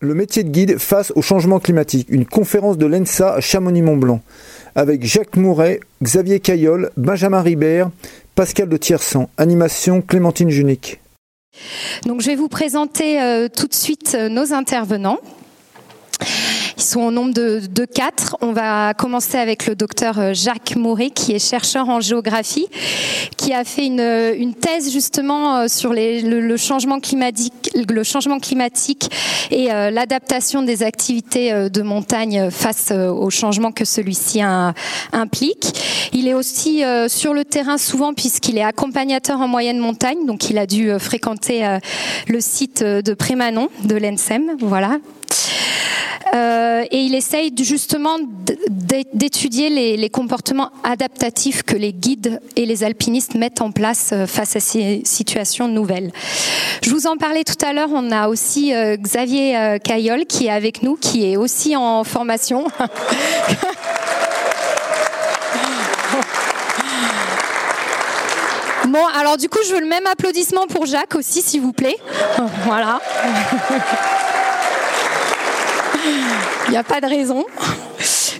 Le métier de guide face au changement climatique, une conférence de l'ENSA à Chamonix-Mont-Blanc, avec Jacques Mouret, Xavier Caillol, Benjamin Ribert, Pascal de Tiersan, animation Clémentine Junique. Donc je vais vous présenter euh, tout de suite euh, nos intervenants. Ils sont au nombre de, quatre. On va commencer avec le docteur euh, Jacques Moret, qui est chercheur en géographie, qui a fait une, une thèse justement sur les, le, changement climatique, le changement climatique et euh, l'adaptation des activités de montagne face au changement que celui-ci implique. Il est aussi euh, sur le terrain souvent puisqu'il est accompagnateur en moyenne montagne, donc il a dû euh, fréquenter le site de Prémanon de l'ENSEM. Voilà. Euh, et il essaye justement d'étudier les, comportements adaptatifs que les guides et les alpinistes mettent en place face à ces situations nouvelles. Je vous en parlais tout à l'heure, on a aussi euh, Xavier euh, Caillol qui est avec nous, qui est aussi en formation. Bon, alors du coup, je veux le même applaudissement pour Jacques aussi, s'il vous plaît. Voilà. Il n'y a pas de raison.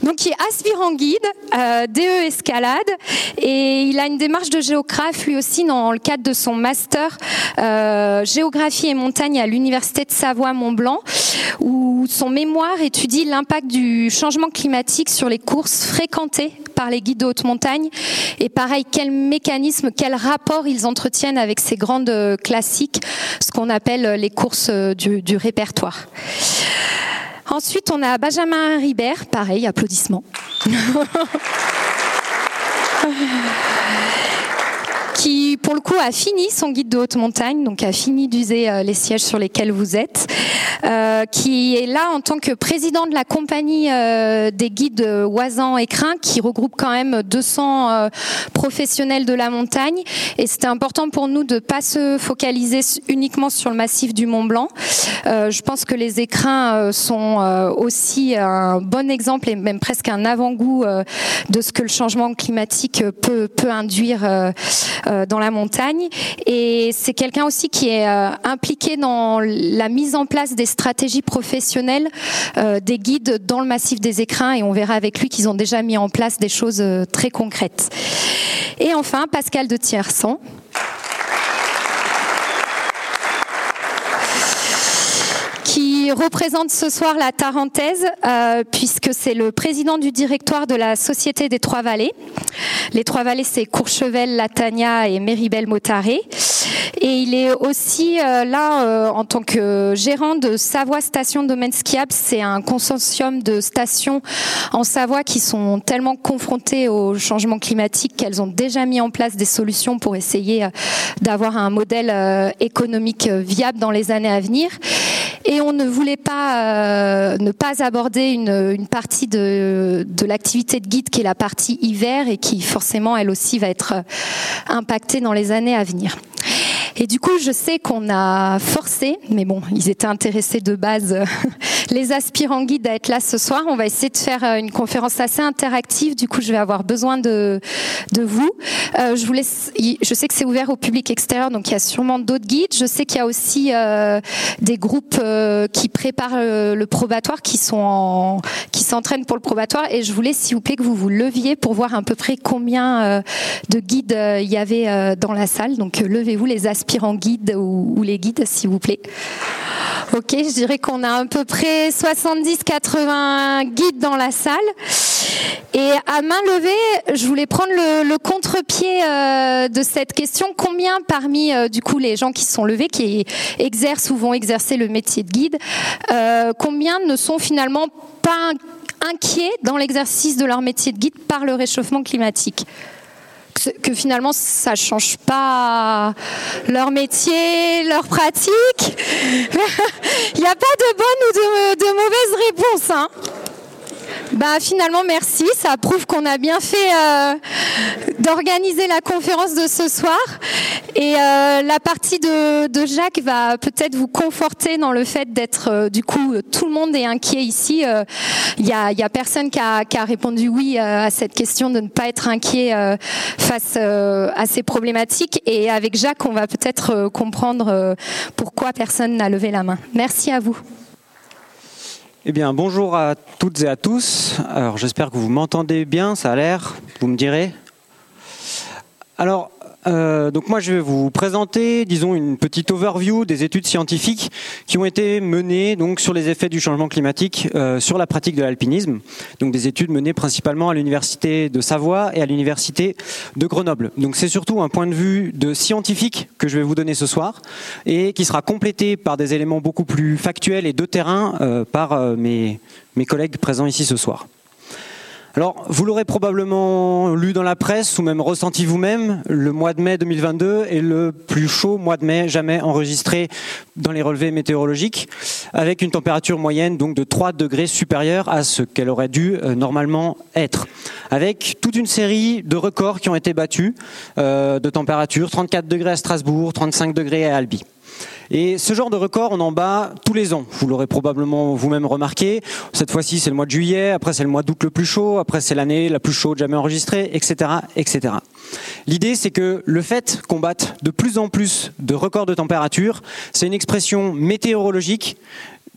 Donc, qui est aspirant guide, euh, DE escalade, et il a une démarche de géographe lui aussi dans le cadre de son master euh, géographie et montagne à l'université de Savoie-Mont-Blanc, où son mémoire étudie l'impact du changement climatique sur les courses fréquentées par les guides de haute montagne, et pareil, quel mécanisme, quel rapport ils entretiennent avec ces grandes classiques, ce qu'on appelle les courses du répertoire. Ensuite, on a Benjamin Ribert, pareil, applaudissements. qui pour le coup a fini son guide de haute montagne, donc a fini d'user euh, les sièges sur lesquels vous êtes, euh, qui est là en tant que président de la compagnie euh, des guides Oisan et Crin, qui regroupe quand même 200 euh, professionnels de la montagne. Et c'était important pour nous de pas se focaliser uniquement sur le massif du Mont Blanc. Euh, je pense que les écrins sont aussi un bon exemple et même presque un avant-goût de ce que le changement climatique peut, peut induire euh, dans la montagne. Et c'est quelqu'un aussi qui est euh, impliqué dans la mise en place des stratégies professionnelles euh, des guides dans le massif des écrins. Et on verra avec lui qu'ils ont déjà mis en place des choses très concrètes. Et enfin, Pascal de Tiersan. Qui représente ce soir la Tarentaise, euh, puisque c'est le président du directoire de la Société des Trois Vallées. Les Trois Vallées, c'est Courchevel, Latagna et Méribel-Motaré. Et il est aussi euh, là euh, en tant que gérant de Savoie Station Domaine Skiable. C'est un consortium de stations en Savoie qui sont tellement confrontées au changement climatique qu'elles ont déjà mis en place des solutions pour essayer d'avoir un modèle économique viable dans les années à venir. Et on ne voulait pas ne pas aborder une, une partie de, de l'activité de guide qui est la partie hiver et qui forcément elle aussi va être impactée dans les années à venir. Et du coup, je sais qu'on a forcé, mais bon, ils étaient intéressés de base, les aspirants guides à être là ce soir. On va essayer de faire euh, une conférence assez interactive. Du coup, je vais avoir besoin de, de vous. Euh, je vous laisse, je sais que c'est ouvert au public extérieur, donc il y a sûrement d'autres guides. Je sais qu'il y a aussi euh, des groupes euh, qui préparent euh, le probatoire, qui sont en, qui s'entraînent pour le probatoire. Et je voulais, s'il vous plaît, que vous vous leviez pour voir à peu près combien de guides il y avait dans la salle. Donc, levez-vous les aspirants en guide ou, ou les guides, s'il vous plaît. Ok, je dirais qu'on a à peu près 70-80 guides dans la salle. Et à main levée, je voulais prendre le, contre-pied euh, de cette question. Combien parmi euh, du coup les gens qui sont levés, qui exercent ou vont exercer le métier de guide, euh, combien ne sont finalement pas inquiets dans l'exercice de leur métier de guide par le réchauffement climatique? Que finalement ça change pas leur métier, leur pratique. Il n'y a pas de bonne ou de, de mauvaise réponse. Hein. Bah finalement merci, ça prouve qu'on a bien fait euh, d'organiser la conférence de ce soir et euh, la partie de, de Jacques va peut-être vous conforter dans le fait d'être euh, du coup tout le monde est inquiet ici. Il y a, y, a, personne qui a, qui a répondu oui à cette question de ne pas être inquiet face à ces problématiques et avec Jacques on va peut-être comprendre pourquoi personne n'a levé la main. Merci à vous. Eh bien, bonjour à toutes et à tous. Alors, j'espère que vous m'entendez bien, ça a l'air, vous me direz. Alors, euh, donc moi je vais vous présenter, disons, une petite overview des études scientifiques qui ont été menées sur les effets du changement climatique euh, sur la pratique de l'alpinisme. Donc des études menées principalement à l'université de Savoie et à l'université de Grenoble. Donc c'est surtout un point de vue de scientifique que je vais vous donner ce soir et qui sera complété par des éléments beaucoup plus factuels et de terrain euh, par mes collègues présents ici ce soir. Alors, vous l'aurez probablement lu dans la presse ou même ressenti vous-même, le mois de mai 2022 est le plus chaud mois de mai jamais enregistré dans les relevés météorologiques, avec une température moyenne donc de 3 degrés supérieure à ce qu'elle aurait dû euh, normalement être, avec toute une série de records qui ont été battus euh, de température, 34 degrés à Strasbourg, 35 degrés à Albi. Et ce genre de record, on en bat tous les ans. Vous l'aurez probablement vous-même remarqué. Cette fois-ci, c'est le mois de juillet, après c'est le mois d'août le plus chaud, après c'est l'année la plus chaude jamais enregistrée, etc., etc. L'idée, c'est que le fait qu'on batte de plus en plus de records de température, c'est une expression météorologique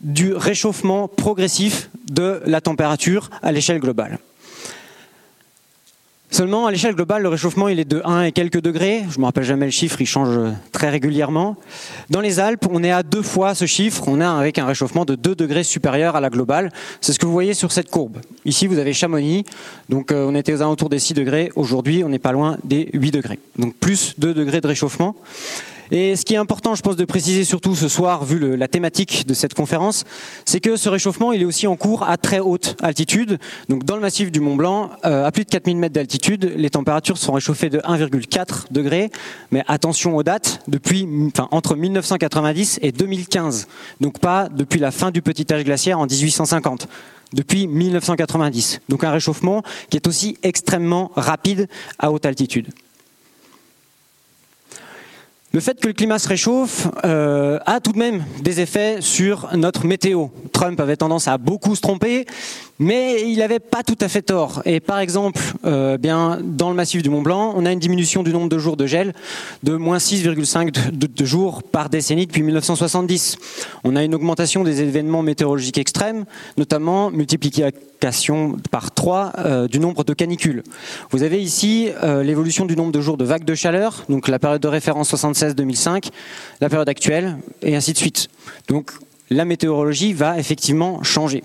du réchauffement progressif de la température à l'échelle globale. Seulement, à l'échelle globale, le réchauffement, il est de 1 et quelques degrés. Je ne me rappelle jamais le chiffre, il change très régulièrement. Dans les Alpes, on est à deux fois ce chiffre. On est avec un réchauffement de 2 degrés supérieur à la globale. C'est ce que vous voyez sur cette courbe. Ici, vous avez Chamonix. Donc, euh, on était aux alentours des 6 degrés. Aujourd'hui, on n'est pas loin des 8 degrés. Donc, plus 2 degrés de réchauffement. Et ce qui est important, je pense, de préciser surtout ce soir, vu la thématique de cette conférence, c'est que ce réchauffement, il est aussi en cours à très haute altitude. Donc dans le massif du Mont Blanc, euh, à plus de 4000 mètres d'altitude, les températures sont réchauffées de 1,4 degrés. Mais attention aux dates, depuis, enfin, entre 1990 et 2015. Donc pas depuis la fin du petit âge glaciaire en 1850 depuis 1990. Donc un réchauffement qui est aussi extrêmement rapide à haute altitude. Le fait que le climat se réchauffe euh, a tout de même des effets sur notre météo. Trump avait tendance à beaucoup se tromper, mais il n'avait pas tout à fait tort. Et par exemple, euh, bien dans le massif du Mont Blanc, on a une diminution du nombre de jours de gel de moins 6,5 de, jours par décennie depuis 1970. On a une augmentation des événements météorologiques extrêmes, notamment multiplication par 3 euh, du nombre de canicules. Vous avez ici euh, l'évolution du nombre de jours de vagues de chaleur, donc la période de référence 76-2005, la période actuelle, et ainsi de suite. Donc la météorologie va effectivement changer.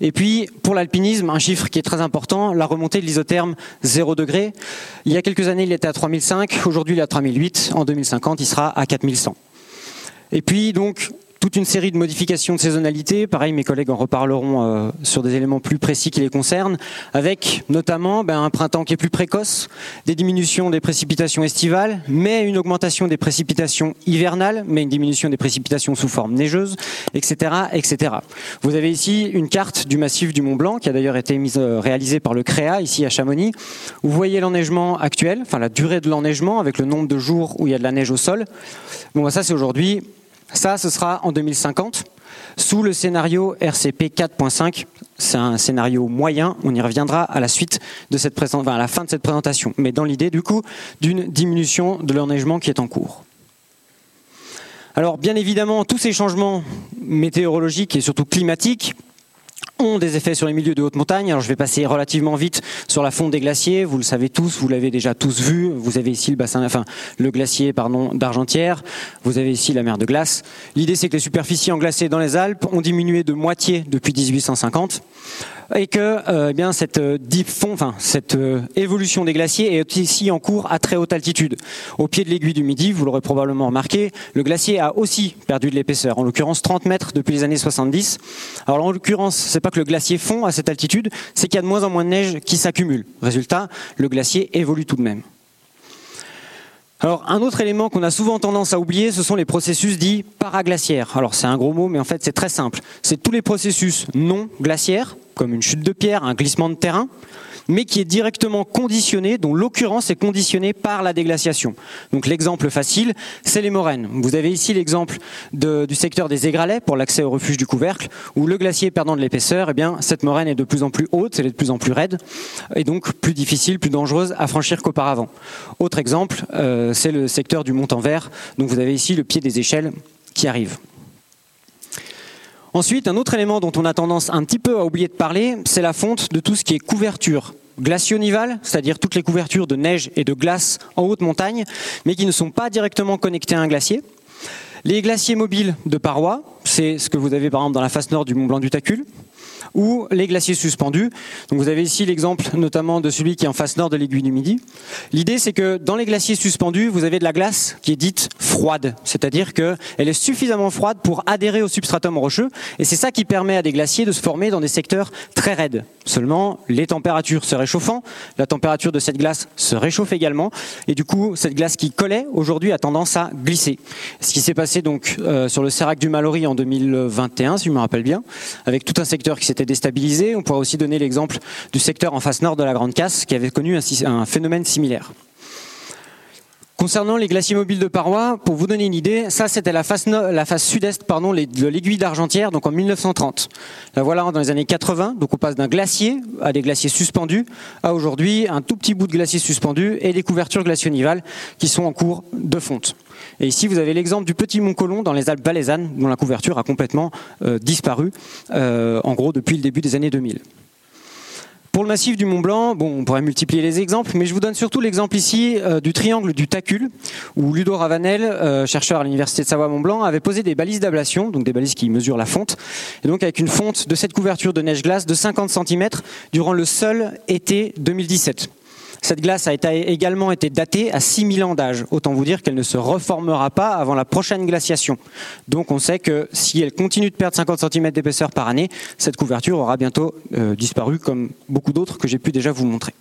Et puis, pour l'alpinisme, un chiffre qui est très important, la remontée de l'isotherme 0 degré. Il y a quelques années, il était à 3005, aujourd'hui il est à 3008, en 2050 il sera à 4100. Et puis donc, toute une série de modifications de saisonnalité. Pareil, mes collègues en reparleront euh, sur des éléments plus précis qui les concernent, avec notamment ben, un printemps qui est plus précoce, des diminutions des précipitations estivales, mais une augmentation des précipitations hivernales, mais une diminution des précipitations sous forme neigeuse, etc., etc. Vous avez ici une carte du massif du Mont Blanc qui a d'ailleurs été euh, réalisée par le CREA ici à Chamonix. Vous voyez l'enneigement actuel, enfin la durée de l'enneigement avec le nombre de jours où il y a de la neige au sol. Bon, ben, ça c'est aujourd'hui. Ça, ce sera en 2050, sous le scénario RCP 4.5. C'est un scénario moyen, on y reviendra à la suite de cette à la fin de cette présentation, mais dans l'idée du coup d'une diminution de l'enneigement qui est en cours. Alors bien évidemment, tous ces changements météorologiques et surtout climatiques ont des effets sur les milieux de haute montagne. Alors je vais passer relativement vite sur la fonte des glaciers. Vous le savez tous, vous l'avez déjà tous vu. Vous avez ici le bassin, enfin le glacier pardon d'Argentière. Vous avez ici la mer de glace. L'idée c'est que les superficies englacées dans les Alpes ont diminué de moitié depuis 1850 et que euh, eh bien cette euh, enfin cette euh, évolution des glaciers est ici en cours à très haute altitude. Au pied de l'aiguille du Midi, vous l'aurez probablement remarqué, le glacier a aussi perdu de l'épaisseur, en l'occurrence 30 mètres depuis les années 70. Alors en l'occurrence, c'est pas que le glacier fond à cette altitude, c'est qu'il y a de moins en moins de neige qui s'accumule. Résultat, le glacier évolue tout de même. Alors, un autre élément qu'on a souvent tendance à oublier, ce sont les processus dits paraglaciaires. Alors, c'est un gros mot, mais en fait, c'est très simple. C'est tous les processus non glaciaires, comme une chute de pierre, un glissement de terrain, mais qui est directement conditionné, dont l'occurrence est conditionnée par la déglaciation. Donc l'exemple facile, c'est les moraines. Vous avez ici l'exemple du secteur des Aigralais pour l'accès au refuge du couvercle, où le glacier perdant de l'épaisseur, eh bien cette moraine est de plus en plus haute, elle est de plus en plus raide, et donc plus difficile, plus dangereuse à franchir qu'auparavant. Autre exemple, euh, c'est le secteur du Mont-en-Vert. Donc vous avez ici le pied des échelles qui arrive. Ensuite, un autre élément dont on a tendance un petit peu à oublier de parler, c'est la fonte de tout ce qui est couverture glacio-nivale, c'est-à-dire toutes les couvertures de neige et de glace en haute montagne, mais qui ne sont pas directement connectées à un glacier. Les glaciers mobiles de parois, c'est ce que vous avez par exemple dans la face nord du Mont Blanc du Tacul, ou les glaciers suspendus. Donc vous avez ici l'exemple notamment de celui qui est en face nord de l'aiguille du Midi. L'idée c'est que dans les glaciers suspendus, vous avez de la glace qui est dite froide, c'est-à-dire qu'elle est suffisamment froide pour adhérer au substratum rocheux, et c'est ça qui permet à des glaciers de se former dans des secteurs très raides. Seulement, les températures se réchauffant, la température de cette glace se réchauffe également, et du coup, cette glace qui collait aujourd'hui a tendance à glisser. Ce qui s'est passé donc euh, sur le Sérac du Mallory en 2021, si je me rappelle bien, avec tout un secteur qui s'était déstabilisé. On pourrait aussi donner l'exemple du secteur en face nord de la Grande Casse qui avait connu un, phénomène similaire. Concernant les glaciers mobiles de parois, pour vous donner une idée, ça c'était la face, la sud-est pardon, de l'aiguille d'Argentière, donc en 1930. Là voilà dans les années 80, donc on passe d'un glacier à des glaciers suspendus à aujourd'hui un tout petit bout de glacier suspendu et des couvertures glacionivales qui sont en cours de fonte. Et ici vous avez l'exemple du petit Mont Colomb dans les Alpes valaisannes dont la couverture a complètement euh, disparu, euh, en gros depuis le début des années 2000. Pour le massif du Mont Blanc, bon, on pourrait multiplier les exemples, mais je vous donne surtout l'exemple ici euh, du triangle du Tacul, où Ludo Ravanel, euh, chercheur à l'université de Savoie-Mont Blanc, avait posé des balises d'ablation, donc des balises qui mesurent la fonte, et donc avec une fonte de cette couverture de neige-glace de 50 cm durant le seul été 2017. Cette glace a également été datée à 6000 ans d'âge. Autant vous dire qu'elle ne se reformera pas avant la prochaine glaciation. Donc on sait que si elle continue de perdre 50 cm d'épaisseur par année, cette couverture aura bientôt euh, disparu comme beaucoup d'autres que j'ai pu déjà vous montrer.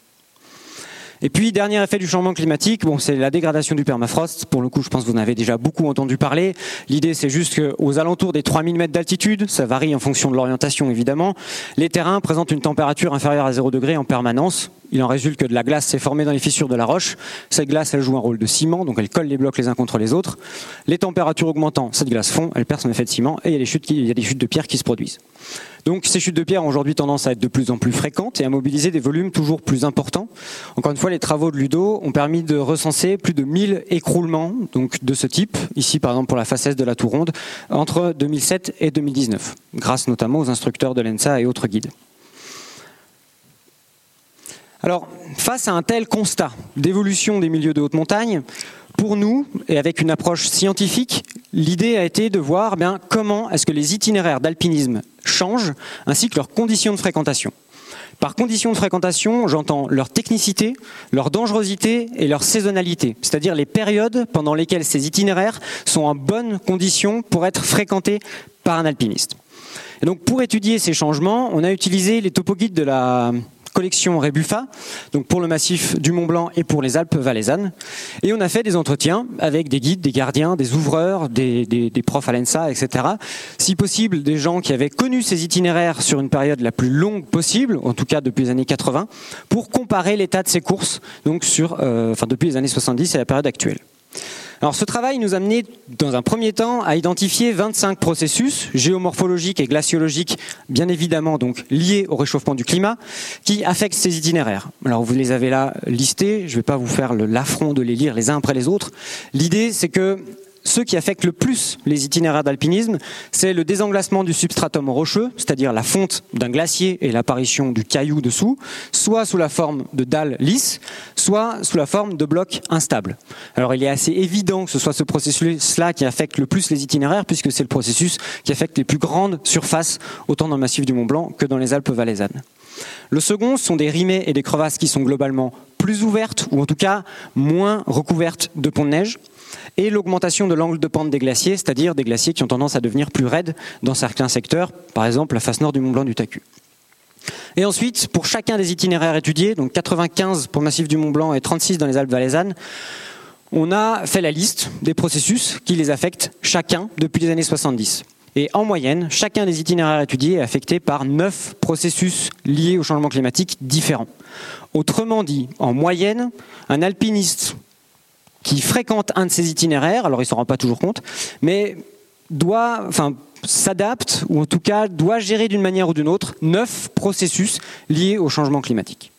Et puis, dernier effet du changement climatique, bon, c'est la dégradation du permafrost. Pour le coup, je pense que vous en avez déjà beaucoup entendu parler. L'idée, c'est juste qu'aux alentours des 3000 mètres d'altitude, ça varie en fonction de l'orientation évidemment, les terrains présentent une température inférieure à 0 degré en permanence. Il en résulte que de la glace s'est formée dans les fissures de la roche. Cette glace, elle joue un rôle de ciment, donc elle colle les blocs les uns contre les autres. Les températures augmentant, cette glace fond, elle perd son effet de ciment et il y a des chutes, de pierre qui se produisent. Donc ces chutes de pierre ont aujourd'hui tendance à être de plus en plus fréquentes et à mobiliser des volumes toujours plus importants. Encore une fois, les travaux de Ludo ont permis de recenser plus de 1000 écroulements de ce type, ici par exemple pour la face est de la Tour Ronde, entre 2007 et 2019, grâce notamment aux instructeurs de l'ENSA et autres guides. Alors, face à un tel constat d'évolution des milieux de haute montagne, pour nous, et avec une approche scientifique, l'idée a été de voir eh comment est-ce que les itinéraires d'alpinisme changent, ainsi que leurs conditions de fréquentation. Par conditions de fréquentation, j'entends leur technicité, leur dangerosité et leur saisonnalité, c'est-à-dire les périodes pendant lesquelles ces itinéraires sont en bonne condition pour être fréquentés par un alpiniste. Et donc pour étudier ces changements, on a utilisé les topoguides de la collection Rebuffa, donc pour le massif du Mont Blanc et pour les Alpes valaisannes. Et on a fait des entretiens avec des guides, des gardiens, des ouvreurs, des, profs à l'ENSA, etc. Si possible, des gens qui avaient connu ces itinéraires sur une période la plus longue possible, en tout cas depuis les années 80, pour comparer l'état de ces courses, donc sur, euh, enfin depuis les années 70 et la période actuelle. Alors ce travail nous a mené dans un premier temps à identifier 25 processus géomorphologiques et glaciologiques, bien évidemment donc liés au réchauffement du climat, qui affectent ces itinéraires. Alors vous les avez là listés, je ne vais pas vous faire l'affront de les lire les uns après les autres. L'idée c'est que ceux qui affectent le plus les itinéraires d'alpinisme, c'est le désenglacement du substratum rocheux, c'est-à-dire la fonte d'un glacier et l'apparition du caillou dessous, soit sous la forme de dalles lisses, soit sous la forme de blocs instables. Alors il est assez évident que ce soit ce processus-là qui affecte le plus les itinéraires, puisque c'est le processus qui affecte les plus grandes surfaces, autant dans le massif du Mont Blanc que dans les Alpes valaisannes. Le second sont des rimets et des crevasses qui sont globalement plus ouvertes, ou en tout cas moins recouvertes de ponts de neige et l'augmentation de l'angle de pente des glaciers, c'est-à-dire des glaciers qui ont tendance à devenir plus raides dans certains secteurs, par exemple la face nord du Mont Blanc du Tacu. Et ensuite, pour chacun des itinéraires étudiés, donc 95 pour le massif du Mont Blanc et 36 dans les Alpes valaisannes, on a fait la liste des processus qui les affectent chacun depuis les années 70. Et en moyenne, chacun des itinéraires étudiés est affecté par 9 processus liés au changement climatique différents. Autrement dit, en moyenne, un alpiniste qui fréquente un de ces itinéraires, alors il s'en rend pas toujours compte, mais doit, enfin, s'adapte ou en tout cas doit gérer d'une manière ou d'une autre neuf processus liés au changement climatique.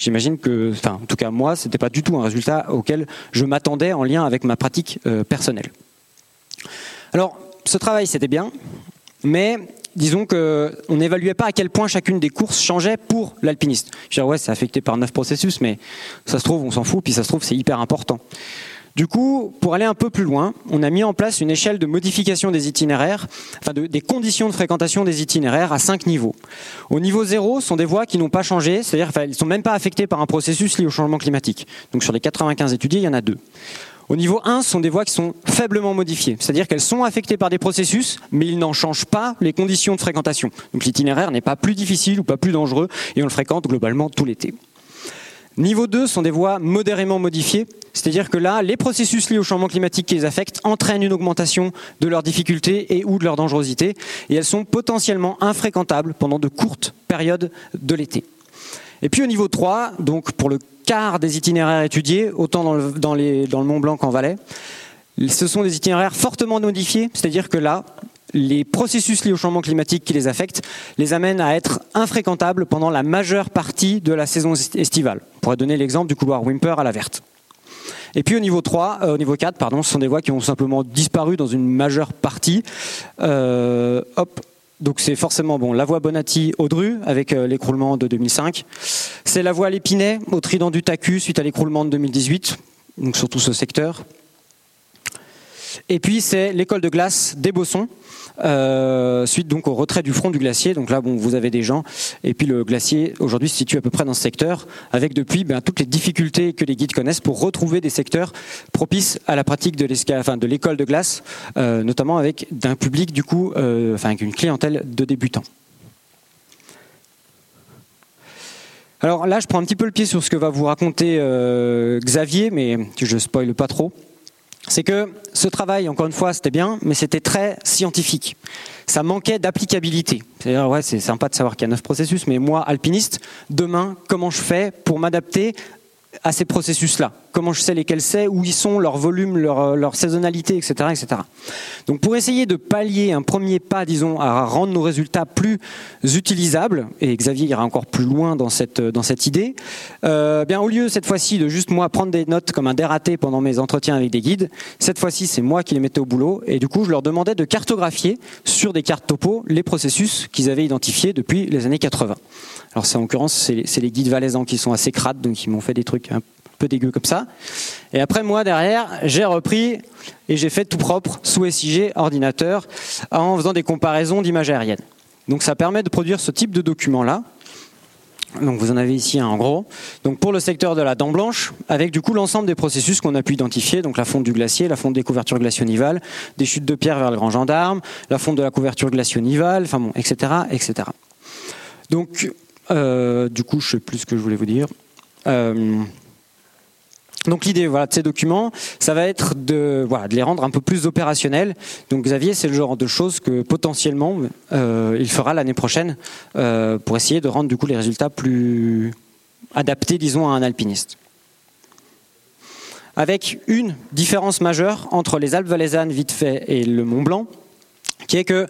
J'imagine que, enfin, en tout cas moi, c'était pas du tout un résultat auquel je m'attendais en lien avec ma pratique euh, personnelle. Alors, ce travail c'était bien, mais disons qu'on n'évaluait pas à quel point chacune des courses changeait pour l'alpiniste. Je dirais, ouais, c'est affecté par neuf processus, mais ça se trouve, on s'en fout, puis ça se trouve, c'est hyper important. Du coup, pour aller un peu plus loin, on a mis en place une échelle de modification des itinéraires, enfin des conditions de fréquentation des itinéraires à cinq niveaux. Au niveau zéro, ce sont des voies qui n'ont pas changé, c'est-à-dire qu'elles ne sont même pas affectées par un processus lié au changement climatique. Donc sur les 95 étudiés, il y en a deux. Au niveau 1, ce sont des voies qui sont faiblement modifiées, c'est-à-dire qu'elles sont affectées par des processus, mais ils n'en changent pas les conditions de fréquentation. Donc l'itinéraire n'est pas plus difficile ou pas plus dangereux, et on le fréquente globalement tout l'été. Niveau 2 sont des voies modérément modifiées, c'est-à-dire que là, les processus liés au changement climatique qui les affectent entraînent une augmentation de leur difficulté et ou de leur dangerosité, et elles sont potentiellement infréquentables pendant de courtes périodes de l'été. Et puis au niveau 3, donc pour le quart des itinéraires étudiés, autant dans le, dans le Mont Blanc qu'en Valais, ce sont des itinéraires fortement modifiés, c'est-à-dire que là, les processus liés au changement climatique qui les affectent les amènent à être infréquentables pendant la majeure partie de la saison estivale. On pourrait donner l'exemple du couloir Wimper à la verte. Et puis au niveau 3, euh, au niveau 4, pardon, ce sont des voies qui ont simplement disparu dans une majeure partie. Euh, hop, donc c'est forcément bon la voie Bonatti-Audru avec euh, l'écroulement de 2005. C'est la voie L'Épinay au Trident du Tacu suite à l'écroulement de 2018, donc surtout ce secteur. Et puis c'est l'école de glace des Bossons, euh, suite donc au retrait du front du glacier. Donc là, bon, vous avez des gens. Et puis le glacier aujourd'hui se situe à peu près dans ce secteur, avec depuis ben, toutes les difficultés que les guides connaissent pour retrouver des secteurs propices à la pratique de enfin, de l'école de glace, euh, notamment avec d'un public du coup, euh, enfin avec une clientèle de débutants. Alors là, je prends un petit peu le pied sur ce que va vous raconter Xavier, mais je spoile pas trop c'est que ce travail, encore une fois, c'était bien, mais c'était très scientifique. Ça manquait d'applicabilité. C'est-à-dire, ouais, c'est sympa de savoir qu'il y a neuf processus, mais moi, alpiniste, demain, comment je fais pour m'adapter à ces processus-là? Comment je sais lesquels c'est, où ils sont, leur volume, leur, euh, saisonnalité, etc., etc. Donc pour essayer de pallier un premier pas, disons, à rendre nos résultats plus utilisables, et Xavier ira encore plus loin dans cette, cette idée, euh, bien au lieu cette fois-ci de juste moi prendre des notes comme un dératé pendant mes entretiens avec des guides, cette fois-ci c'est moi qui les mettais au boulot, et du coup je leur demandais de cartographier sur des cartes topo les processus qu'ils avaient identifiés depuis les années 80. Alors c'est en l'occurrence, c'est les guides valaisans qui sont assez crades, donc ils m'ont fait des trucs un dégueux comme ça. Et après moi derrière, j'ai repris et j'ai fait tout propre sous SIG ordinateur en faisant des comparaisons d'images aériennes. Donc ça permet de produire ce type de document là. Donc vous en avez ici un en gros. Donc pour le secteur de la dent blanche, avec du coup l'ensemble des processus qu'on a pu identifier, donc la fonte du glacier, la fonte des couvertures glacionivales, des chutes de pierre vers le Grand Gendarme, la fonte de la couverture glacionivale, enfin bon, etc., etc. Donc euh, du coup, je sais plus ce que je voulais vous dire. Euh, donc l'idée voilà, de ces documents, ça va être de, voilà, les rendre un peu plus opérationnels. Donc Xavier, c'est le genre de choses que potentiellement euh, il fera l'année prochaine pour essayer de rendre du coup les résultats plus adaptés, disons, à un alpiniste. Avec une différence majeure entre les Alpes valaisannes vite fait et le Mont Blanc, qui est que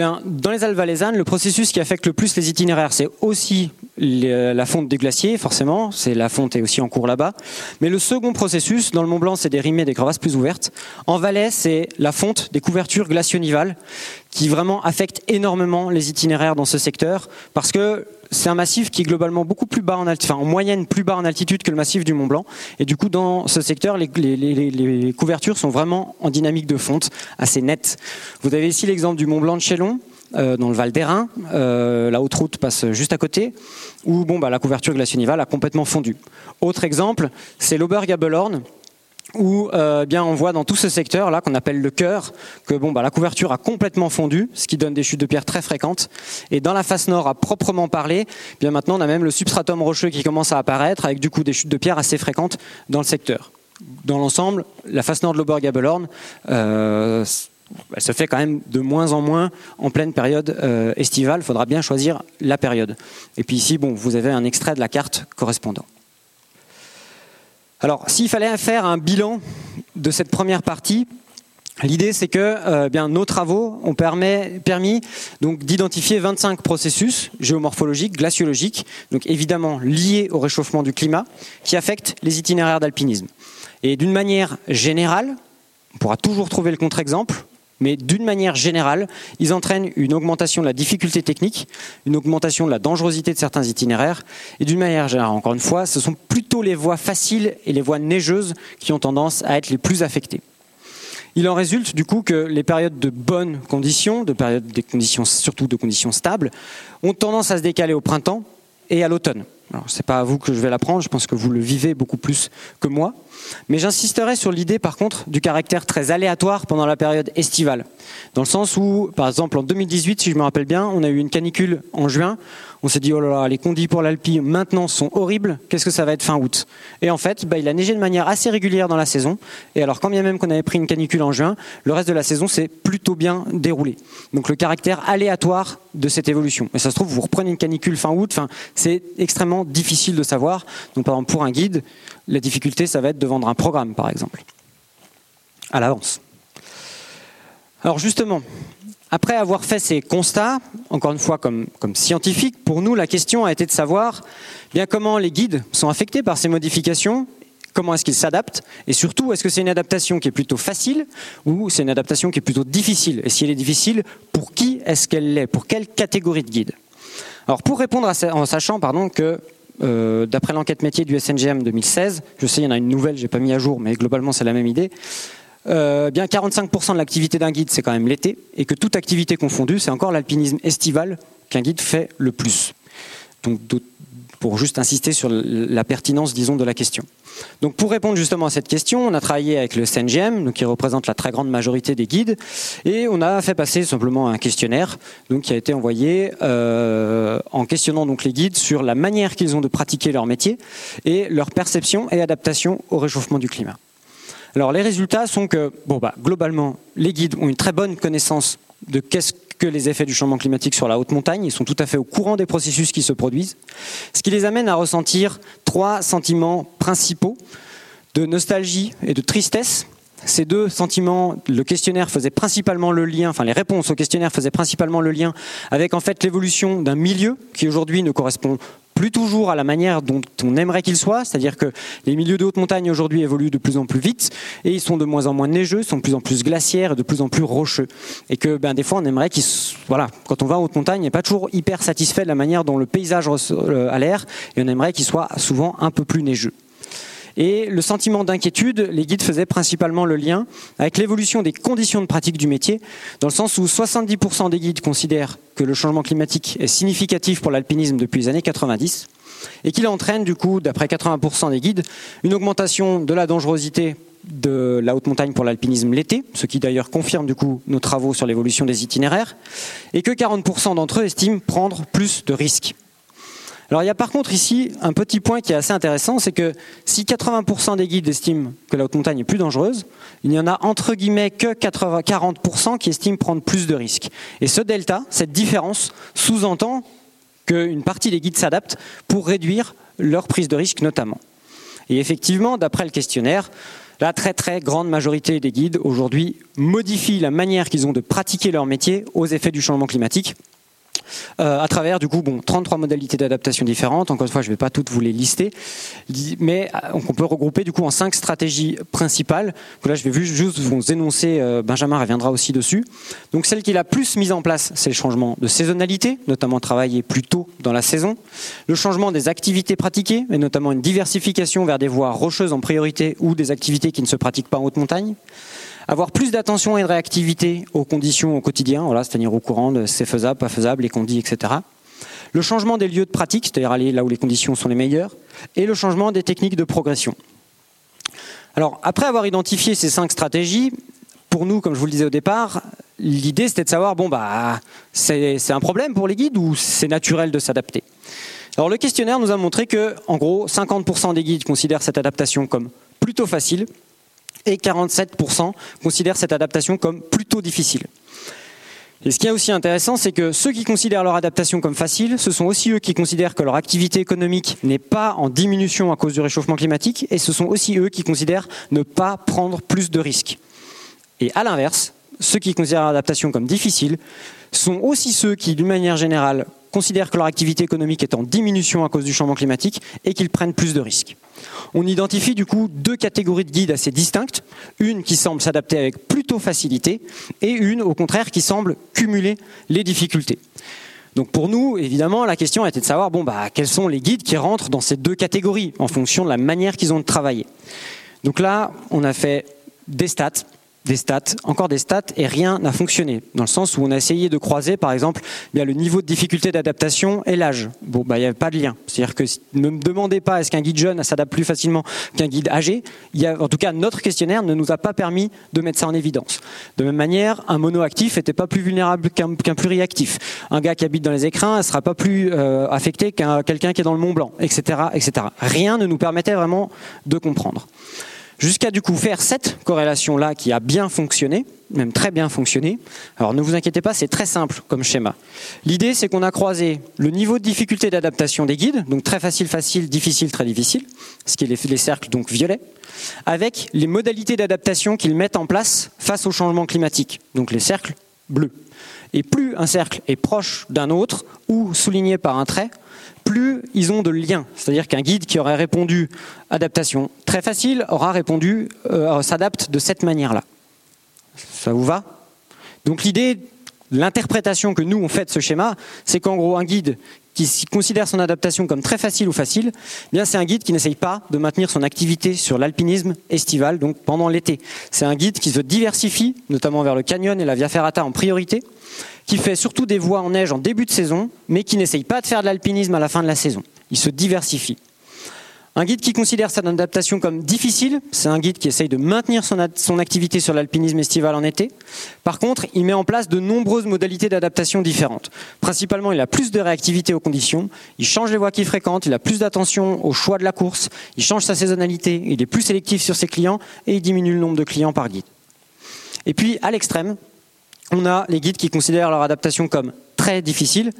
dans les Alpes valaisannes, le processus qui affecte le plus les itinéraires, c'est aussi la fonte des glaciers, forcément. C'est la fonte est aussi en cours là-bas. Mais le second processus, dans le Mont Blanc, c'est des rimets, des crevasses plus ouvertes. En Valais, c'est la fonte des couvertures glacionivales qui vraiment affecte énormément les itinéraires dans ce secteur parce que c'est un massif qui est globalement beaucoup plus bas en altitude, enfin en moyenne plus bas en altitude que le massif du Mont Blanc. Et du coup, dans ce secteur, les, couvertures sont vraiment en dynamique de fonte assez nette. Vous avez ici l'exemple du Mont Blanc de Chélon, euh, dans le Val d'Airain. Euh, la haute route passe juste à côté, où bon, bah, la couverture glacionivale a complètement fondu. Autre exemple, c'est l'Obergabelhorn, où euh, bien on voit dans tout ce secteur là qu'on appelle le cœur que bon bah la couverture a complètement fondu, ce qui donne des chutes de pierre très fréquentes. Et dans la face nord à proprement parler, bien maintenant on a même le substratum rocheux qui commence à apparaître avec du coup des chutes de pierre assez fréquentes dans le secteur. Dans l'ensemble, la face nord de l'Obergabelhorn, euh, elle se fait quand même de moins en moins en pleine période euh, estivale. Il faudra bien choisir la période. Et puis ici, bon, vous avez un extrait de la carte correspondant. Alors, s'il fallait faire un bilan de cette première partie, l'idée c'est que euh, bien nos travaux ont permis donc d'identifier 25 processus géomorphologiques, glaciologiques, donc évidemment liés au réchauffement du climat, qui affectent les itinéraires d'alpinisme. Et d'une manière générale, on pourra toujours trouver le contre-exemple, Mais d'une manière générale, ils entraînent une augmentation de la difficulté technique, une augmentation de la dangerosité de certains itinéraires. Et d'une manière générale, encore une fois, ce sont plutôt les voies faciles et les voies neigeuses qui ont tendance à être les plus affectées. Il en résulte du coup que les périodes de bonnes conditions, de périodes des conditions surtout de conditions stables, ont tendance à se décaler au printemps et à l'automne. Alors c'est pas à vous que je vais l'apprendre, je pense que vous le vivez beaucoup plus que moi. Mais j'insisterai sur l'idée, par contre, du caractère très aléatoire pendant la période estivale. Dans le sens où, par exemple, en 2018, si je me rappelle bien, on a eu une canicule en juin. On s'est dit, oh là là, les conditions pour l'Alpi maintenant sont horribles. Qu'est-ce que ça va être fin août? Et en fait, bah, il a neigé de manière assez régulière dans la saison. Et alors, quand bien même qu'on avait pris une canicule en juin, le reste de la saison s'est plutôt bien déroulé. Donc, le caractère aléatoire de cette évolution. Et ça se trouve, vous reprenez une canicule fin août, c'est extrêmement difficile de savoir. Donc, par exemple, pour un guide, la difficulté, ça va être de vendre un programme, par exemple, à l'avance. Alors justement, après avoir fait ces constats, encore une fois comme, scientifique, pour nous la question a été de savoir bien comment les guides sont affectés par ces modifications, comment est-ce qu'ils s'adaptent, et surtout est-ce que c'est une adaptation qui est plutôt facile ou c'est une adaptation qui est plutôt difficile? Et si elle est difficile, pour qui est-ce qu'elle l'est? Pour quelle catégorie de guides Alors pour répondre à ça, en sachant pardon, que euh, d'après l'enquête métier du SNGM 2016, je sais il y en a une nouvelle, j'ai pas mis à jour, mais globalement c'est la même idée. Euh, bien 45% de l'activité d'un guide c'est quand même l'été, et que toute activité confondue, c'est encore l'alpinisme estival qu'un guide fait le plus. Donc pour juste insister sur la pertinence, disons, de la question. Donc pour répondre justement à cette question, on a travaillé avec le CNGM, qui représente la très grande majorité des guides, et on a fait passer simplement un questionnaire, donc qui a été envoyé euh, en questionnant donc les guides sur la manière qu'ils ont de pratiquer leur métier et leur perception et adaptation au réchauffement du climat. Alors les résultats sont que, bon bah globalement, les guides ont une très bonne connaissance de qu'est-ce que les effets du changement climatique sur la haute montagne. Ils sont tout à fait au courant des processus qui se produisent, ce qui les amène à ressentir trois sentiments principaux de nostalgie et de tristesse. Ces deux sentiments, le questionnaire faisait principalement le lien, enfin les réponses au questionnaire faisaient principalement le lien avec en fait l'évolution d'un milieu qui aujourd'hui ne correspond plus toujours à la manière dont on aimerait qu'il soit, c'est-à-dire que les milieux de haute montagne aujourd'hui évoluent de plus en plus vite et ils sont de moins en moins neigeux, sont de plus en plus glaciaires, de plus en plus rocheux. Et que ben, des fois on aimerait qu'ils, voilà, quand on va en haute montagne, on n'est pas toujours hyper satisfait de la manière dont le paysage euh, a l'air et on aimerait qu'il soit souvent un peu plus neigeux. Et le sentiment d'inquiétude, les guides faisaient principalement le lien avec l'évolution des conditions de pratique du métier, dans le sens où 70% des guides considèrent que le changement climatique est significatif pour l'alpinisme depuis les années 90 et qu'il entraîne du coup, d'après 80% des guides, une augmentation de la dangerosité de la haute montagne pour l'alpinisme l'été, ce qui d'ailleurs confirme du coup nos travaux sur l'évolution des itinéraires, et que 40% d'entre eux estiment prendre plus de risques. Alors il y a par contre ici un petit point qui est assez intéressant, c'est que si 80% des guides estiment que la haute montagne est plus dangereuse, il n'y en a entre guillemets que 40% qui estiment prendre plus de risques. Et ce delta, cette différence, sous-entend qu'une partie des guides s'adaptent pour réduire leur prise de risque notamment. Et effectivement, d'après le questionnaire, la très très grande majorité des guides aujourd'hui modifient la manière qu'ils ont de pratiquer leur métier aux effets du changement climatique à travers du coup bon 33 modalités d'adaptation différentes. Encore une fois, je ne vais pas toutes vous les lister, mais euh, on peut regrouper du coup en cinq stratégies principales. Là, je vais juste vous énoncer. Euh, Benjamin reviendra aussi dessus. Donc celle qui est la plus mise en place, c'est le changement de saisonnalité, notamment travailler plus tôt dans la saison, le changement des activités pratiquées, et notamment une diversification vers des voies rocheuses en priorité ou des activités qui ne se pratiquent pas en haute montagne avoir plus d'attention et de réactivité aux conditions au quotidien, voilà, tenir au courant de c'est faisable, pas faisable, les conditions, etc. Le changement des lieux de pratique, c'est-à-dire aller là où les conditions sont les meilleures, et le changement des techniques de progression. Alors, après avoir identifié ces cinq stratégies, pour nous, comme je vous le disais au départ, l'idée c'était de savoir, bon, bah, c'est un problème pour les guides ou c'est naturel de s'adapter? Alors, le questionnaire nous a montré que, en gros, 50% des guides considèrent cette adaptation comme plutôt facile, et 47% considèrent cette adaptation comme plutôt difficile. Et ce qui est aussi intéressant, c'est que ceux qui considèrent leur adaptation comme facile, ce sont aussi eux qui considèrent que leur activité économique n'est pas en diminution à cause du réchauffement climatique, et ce sont aussi eux qui considèrent ne pas prendre plus de risques. Et à l'inverse, ceux qui considèrent l'adaptation comme difficile sont aussi ceux qui, d'une manière générale, considèrent que leur activité économique est en diminution à cause du changement climatique et qu'ils prennent plus de risques. On identifie du coup deux catégories de guides assez distinctes, une qui semble s'adapter avec plutôt facilité et une au contraire qui semble cumuler les difficultés. Donc pour nous, évidemment, la question était de savoir bon bah quels sont les guides qui rentrent dans ces deux catégories en fonction de la manière qu'ils ont de travailler. Donc là, on a fait des stats des stats, encore des stats, et rien n'a fonctionné. Dans le sens où on a essayé de croiser, par exemple, bien, le niveau de difficulté d'adaptation et l'âge. Bon, bah, il n'y avait pas de lien. C'est-à-dire que ne me demandez pas est-ce qu'un guide jeune s'adapte plus facilement qu'un guide âgé. Y a, en tout cas, notre questionnaire ne nous a pas permis de mettre ça en évidence. De même manière, un monoactif n'était pas plus vulnérable qu'un pluriactif. Un gars qui habite dans les écrins ne sera pas plus euh, affecté qu'un quelqu'un qui est dans le Mont Blanc, etc., etc. Rien ne nous permettait vraiment de comprendre jusqu'à du coup faire cette corrélation-là qui a bien fonctionné, même très bien fonctionné. Alors ne vous inquiétez pas, c'est très simple comme schéma. L'idée, c'est qu'on a croisé le niveau de difficulté d'adaptation des guides, donc très facile, facile, difficile, très difficile, ce qui est les, cercles donc violets, avec les modalités d'adaptation qu'ils mettent en place face au changement climatique, donc les cercles bleus. Et plus un cercle est proche d'un autre ou souligné par un trait, plus ils ont de liens. C'est-à-dire qu'un guide qui aurait répondu adaptation très facile aura répondu euh, s'adapte de cette manière-là. Ça vous va? Donc l'idée, l'interprétation que nous on fait de ce schéma, c'est qu'en gros un guide qui considère son adaptation comme très facile ou facile, eh c'est un guide qui n'essaye pas de maintenir son activité sur l'alpinisme estival, donc pendant l'été. C'est un guide qui se diversifie, notamment vers le canyon et la via ferrata en priorité, qui fait surtout des voies en neige en début de saison, mais qui n'essaye pas de faire de l'alpinisme à la fin de la saison. Il se diversifie. Un guide qui considère sa adaptation comme difficile, c'est un guide qui essaye de maintenir son, activité sur l'alpinisme estival en été. Par contre, il met en place de nombreuses modalités d'adaptation différentes. Principalement, il a plus de réactivité aux conditions, il change les voies qu'il fréquente, il a plus d'attention au choix de la course, il change sa saisonnalité, il est plus sélectif sur ses clients et il diminue le nombre de clients par guide. Et puis, à l'extrême, on a les guides qui considèrent leur adaptation comme très difficile.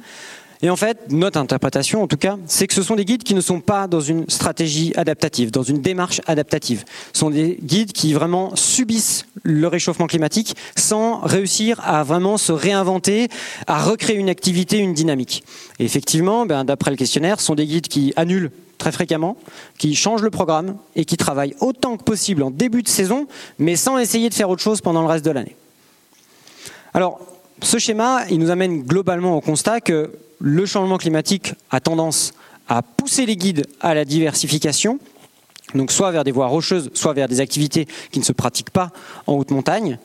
Et en fait, notre interprétation, en tout cas, c'est que ce sont des guides qui ne sont pas dans une stratégie adaptative, dans une démarche adaptative. Ce sont des guides qui vraiment subissent le réchauffement climatique sans réussir à vraiment se réinventer, à recréer une activité, une dynamique. Et effectivement, ben, d'après le questionnaire, ce sont des guides qui annulent très fréquemment, qui changent le programme et qui travaillent autant que possible en début de saison, mais sans essayer de faire autre chose pendant le reste de l'année. Alors, ce schéma, il nous amène globalement au constat que le changement climatique a tendance à pousser les guides à la diversification, donc soit vers des voies rocheuses, soit vers des activités qui ne se pratiquent pas en haute montagne,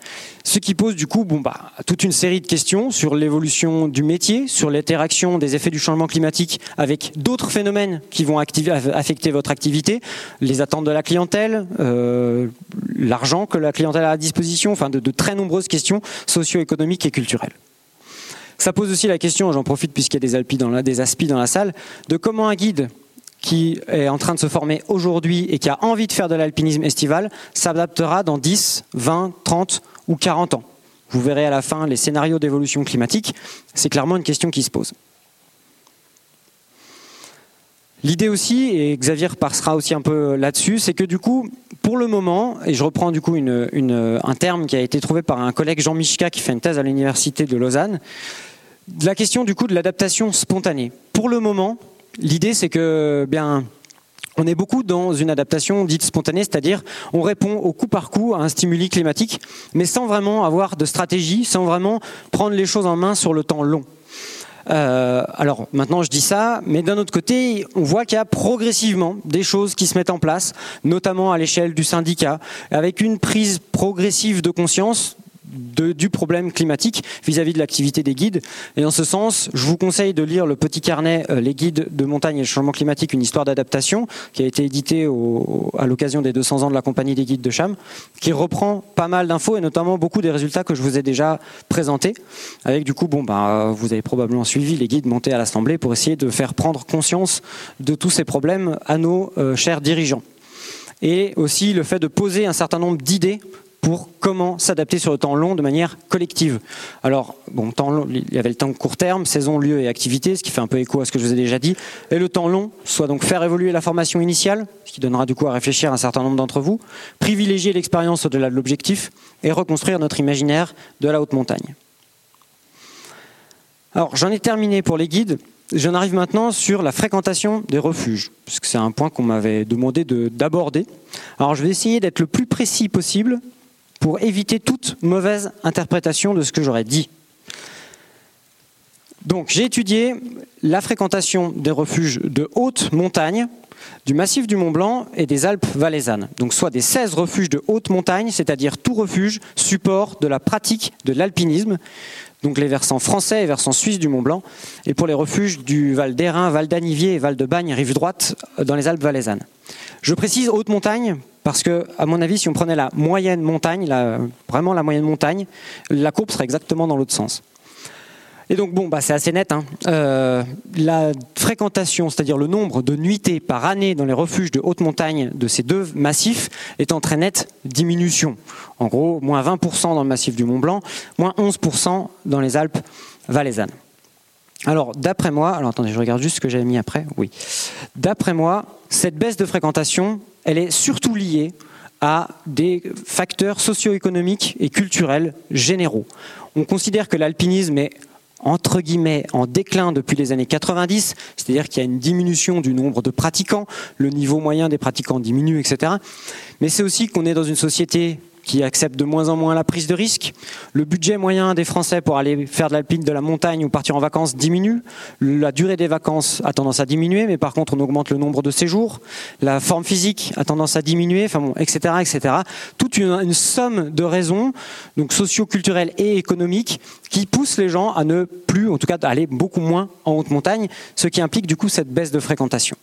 ce qui pose du coup bah, toute une série de questions sur l'évolution du métier, sur l'interaction des effets du changement climatique avec d'autres phénomènes qui vont affecter votre activité, les attentes de la clientèle, euh, l'argent que la clientèle a à disposition, enfin de, de très nombreuses questions socio-économiques et culturelles. Ça pose aussi la question, j'en profite puisqu'il y a des, alpis dans la, des aspis dans la salle, de comment un guide qui est en train de se former aujourd'hui et qui a envie de faire de l'alpinisme estival s'adaptera dans 10, 20, 30 ou 40 ans. Vous verrez à la fin les scénarios d'évolution climatique. C'est clairement une question qui se pose. L'idée aussi, et Xavier passera aussi un peu là-dessus, c'est que du coup, pour le moment, et je reprends du coup un terme qui a été trouvé par un collègue Jean Michka qui fait une thèse à l'université de Lausanne, la question du coup de l'adaptation spontanée. Pour le moment, l'idée c'est que bien on est beaucoup dans une adaptation dite spontanée, c'est-à-dire on répond au coup par coup à un stimuli climatique, mais sans vraiment avoir de stratégie, sans vraiment prendre les choses en main sur le temps long. Euh, alors maintenant je dis ça, mais d'un autre côté, on voit qu'il y a progressivement des choses qui se mettent en place, notamment à l'échelle du syndicat, avec une prise progressive de conscience du problème climatique vis-à-vis de l'activité des guides. Et en ce sens, je vous conseille de lire le petit carnet euh, Les guides de montagne et le changement climatique, une histoire d'adaptation, qui a été édité à l'occasion des 200 ans de la compagnie des guides de Cham, qui reprend pas mal d'infos et notamment beaucoup des résultats que je vous ai déjà présentés. Avec du coup, bon, bah, vous avez probablement suivi les guides montés à l'Assemblée pour essayer de faire prendre conscience de tous ces problèmes à nos euh, chers dirigeants et aussi le fait de poser un certain nombre d'idées pour comment s'adapter sur le temps long de manière collective. Alors, bon, il y avait le temps court terme, saison, lieu et activité, ce qui fait un peu écho à ce que je vous ai déjà dit. Et le temps long, soit donc faire évoluer la formation initiale, ce qui donnera du coup à réfléchir un certain nombre d'entre vous, privilégier l'expérience au-delà de l'objectif et reconstruire notre imaginaire de la haute montagne. Alors, j'en ai terminé pour les guides. j'en arrive maintenant sur la fréquentation des refuges, parce que c'est un point qu'on m'avait demandé d'aborder. Alors je vais essayer d'être le plus précis possible pour éviter toute mauvaise interprétation de ce que j'aurais dit. Donc j'ai étudié la fréquentation des refuges de haute montagne du massif du Mont Blanc et des Alpes valaisannes. Donc soit des 16 refuges de haute montagne, c'est-à-dire tout refuge support de la pratique de l'alpinisme, donc les versants français et versants suisses du Mont Blanc, et pour les refuges du Val d'Airain, Val d'Anivier et Val de Bagne, rive droite, euh, dans les Alpes valaisannes. Je précise haute montagne parce que, à mon avis, si on prenait la moyenne montagne, vraiment la moyenne montagne, la courbe serait exactement dans l'autre sens. Et donc bon, bah, c'est assez net. Hein. Euh, la fréquentation, c'est-à-dire le nombre de nuitées par année dans les refuges de haute montagne de ces deux massifs, est en très nette diminution. En gros, moins 20% dans le massif du Mont Blanc, moins 11% dans les Alpes valaisannes. Alors, d'après moi, alors attendez, je regarde juste ce que j'avais mis après. Oui. D'après moi, cette baisse de fréquentation, elle est surtout liée à des facteurs socio-économiques et culturels généraux. On considère que l'alpinisme est entre guillemets en déclin depuis les années 90, c'est-à-dire qu'il y a une diminution du nombre de pratiquants, le niveau moyen des pratiquants diminue, etc. Mais c'est aussi qu'on est dans une société qui acceptent de moins en moins la prise de risque. Le budget moyen des Français pour aller faire de l'alpine, de la montagne ou partir en vacances diminue. La durée des vacances a tendance à diminuer, mais par contre on augmente le nombre de séjours. La forme physique a tendance à diminuer, enfin bon, etc., etc. Toute une, une somme de raisons, donc socio-culturelles et économiques, qui poussent les gens à ne plus, en tout cas, aller beaucoup moins en haute montagne, ce qui implique du coup cette baisse de fréquentation.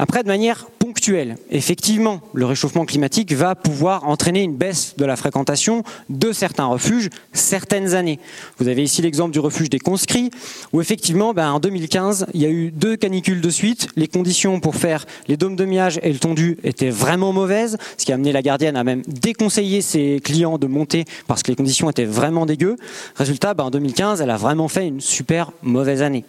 Après, de manière ponctuelle, effectivement, le réchauffement climatique va pouvoir entraîner une baisse de la fréquentation de certains refuges certaines années. Vous avez ici l'exemple du refuge des conscrits, où effectivement, ben, en 2015, il y a eu deux canicules de suite. Les conditions pour faire les dômes de miage et le tondu étaient vraiment mauvaises, ce qui a amené la gardienne à même déconseiller ses clients de monter parce que les conditions étaient vraiment dégueu. Résultat, ben, en 2015, elle a vraiment fait une super mauvaise année.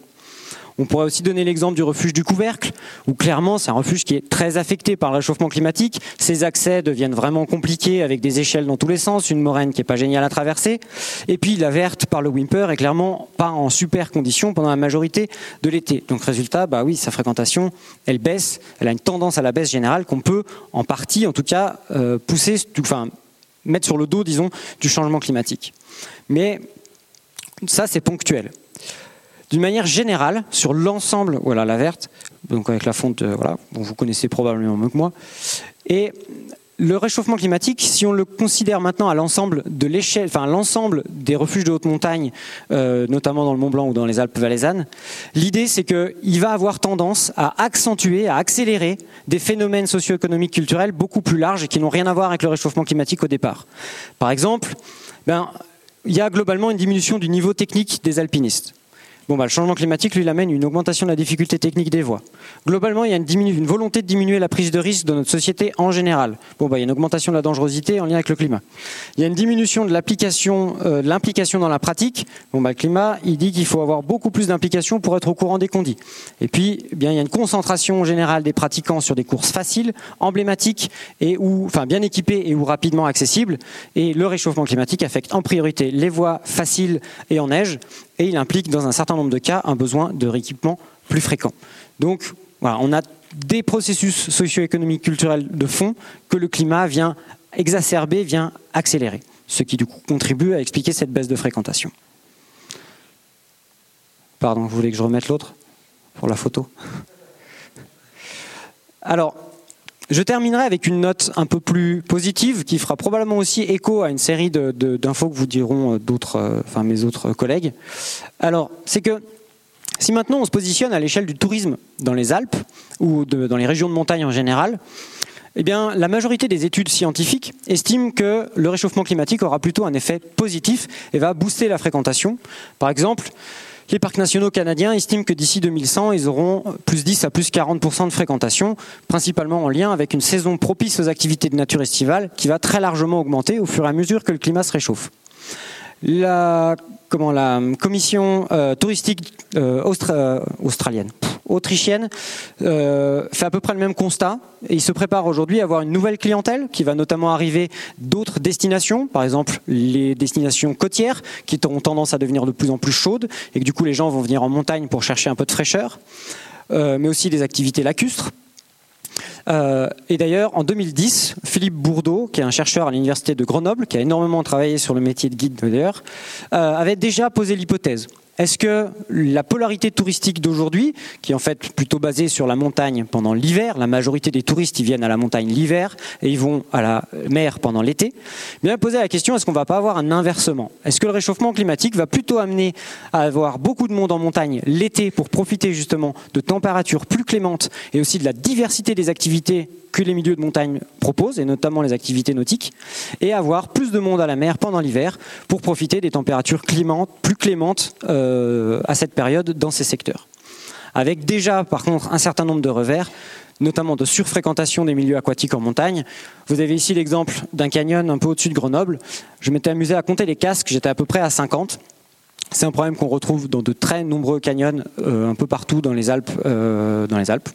On pourrait aussi donner l'exemple du refuge du couvercle, où clairement c'est un refuge qui est très affecté par le réchauffement climatique. Ses accès deviennent vraiment compliqués avec des échelles dans tous les sens, une moraine qui n'est pas géniale à traverser. Et puis la verte par le Wimper est clairement pas en super condition pendant la majorité de l'été. Donc résultat, bah oui, sa fréquentation, elle baisse, elle a une tendance à la baisse générale qu'on peut en partie, en tout cas, euh, pousser, enfin mettre sur le dos, disons, du changement climatique. Mais ça, c'est ponctuel. D'une manière générale, sur l'ensemble, voilà la verte, donc avec la fonte, euh, voilà, vous connaissez probablement mieux que moi. Et le réchauffement climatique, si on le considère maintenant à l'ensemble de l'échelle, enfin l'ensemble des refuges de haute montagne, euh, notamment dans le Mont Blanc ou dans les Alpes valaisannes, l'idée c'est qu'il va avoir tendance à accentuer, à accélérer des phénomènes socio-économiques culturels beaucoup plus larges et qui n'ont rien à voir avec le réchauffement climatique au départ. Par exemple, ben, il y a globalement une diminution du niveau technique des alpinistes. Bon, bah, le changement climatique, lui, il amène une augmentation de la difficulté technique des voies. Globalement, il y a une, volonté de diminuer la prise de risque dans notre société en général. Bon, bah, il y a une augmentation de la dangerosité en lien avec le climat. Il y a une diminution de euh, l'implication dans la pratique. Bon, bah, le climat, il dit qu'il faut avoir beaucoup plus d'implication pour être au courant des condits. Et puis, eh bien, il y a une concentration générale des pratiquants sur des courses faciles, emblématiques et ou, enfin, bien équipées et ou rapidement accessibles. Et le réchauffement climatique affecte en priorité les voies faciles et en neige et il implique dans un certain nombre de cas un besoin de rééquipement plus fréquent. Donc voilà, on a des processus socio-économiques culturels de fond que le climat vient exacerber, vient accélérer, ce qui du coup contribue à expliquer cette baisse de fréquentation. Pardon, vous voulez que je remette l'autre pour la photo? Alors, je terminerai avec une note un peu plus positive qui fera probablement aussi écho à une série d'infos que vous diront euh, d'autres, euh, enfin mes autres collègues. Alors, c'est que si maintenant on se positionne à l'échelle du tourisme dans les Alpes ou dans les régions de montagne en général, eh bien, la majorité des études scientifiques estiment que le réchauffement climatique aura plutôt un effet positif et va booster la fréquentation. Par exemple, les parcs nationaux canadiens estiment que d'ici 2100, ils auront plus 10 à plus 40% de fréquentation, principalement en lien avec une saison propice aux activités de nature estivale qui va très largement augmenter au fur et à mesure que le climat se réchauffe. La, comment, la commission euh, touristique euh, euh, australienne, autrichienne euh, fait à peu près le même constat et il se prépare aujourd'hui à avoir une nouvelle clientèle qui va notamment arriver d'autres destinations, par exemple les destinations côtières qui auront tendance à devenir de plus en plus chaudes et que du coup les gens vont venir en montagne pour chercher un peu de fraîcheur, euh, mais aussi des activités lacustres. Euh, et d'ailleurs, en 2010, Philippe Bourdeau, qui est un chercheur à l'université de Grenoble, qui a énormément travaillé sur le métier de guide d'ailleurs, avait déjà posé l'hypothèse est-ce que la polarité touristique d'aujourd'hui, qui est en fait plutôt basée sur la montagne pendant l'hiver, la majorité des touristes viennent à la montagne l'hiver et ils vont à la mer pendant l'été, eh bien poser la question est-ce qu'on va pas avoir un inversement? Est-ce que le réchauffement climatique va plutôt amener à avoir beaucoup de monde en montagne l'été pour profiter justement de températures plus clémentes et aussi de la diversité des activités que les milieux de montagne proposent, et notamment les activités nautiques, et avoir plus de monde à la mer pendant l'hiver pour profiter des températures plus clémentes euh, à cette période dans ces secteurs. Avec déjà, par contre, un certain nombre de revers, notamment de surfréquentation des milieux aquatiques en montagne. Vous avez ici l'exemple d'un canyon un peu au-dessus de Grenoble. Je m'étais amusé à compter les casques, j'étais à peu près à 50. C'est un problème qu'on retrouve dans de très nombreux canyons euh, un peu partout dans les Alpes. Euh, dans les Alpes.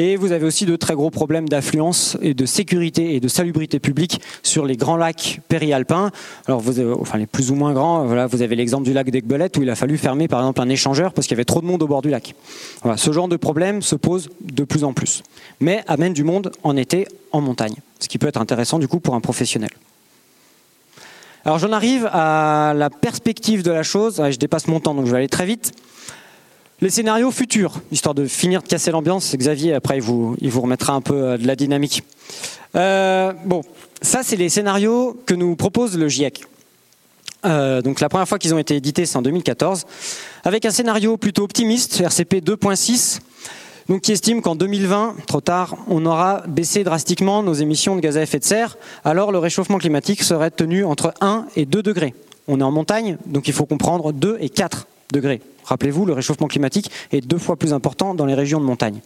Et vous avez aussi de très gros problèmes d'affluence et de sécurité et de salubrité publique sur les grands lacs périalpins. Alors, enfin les plus ou moins grands, voilà, vous avez l'exemple du lac d'Aigbelette où il a fallu fermer par exemple un échangeur parce qu'il y avait trop de monde au bord du lac. Ce genre de problème se pose de plus en plus, mais amène du monde en été en montagne, ce qui peut être intéressant du coup pour un professionnel. Alors j'en arrive à la perspective de la chose. Je dépasse mon temps, donc je vais aller très vite. Les scénarios futurs, histoire de finir de casser l'ambiance, Xavier, après il vous, vous remettra un peu euh, de la dynamique. Euh, bon, ça c'est les scénarios que nous propose le GIEC. Euh, donc la première fois qu'ils ont été édités, c'est en 2014, avec un scénario plutôt optimiste, RCP 2.6, donc qui estime qu'en 2020, trop tard, on aura baissé drastiquement nos émissions de gaz à effet de serre, alors le réchauffement climatique serait tenu entre 1 et 2 degrés. On est en montagne, donc il faut comprendre 2 et 4 degrés. Rappelez-vous, le réchauffement climatique est deux fois plus important dans les régions de montagne.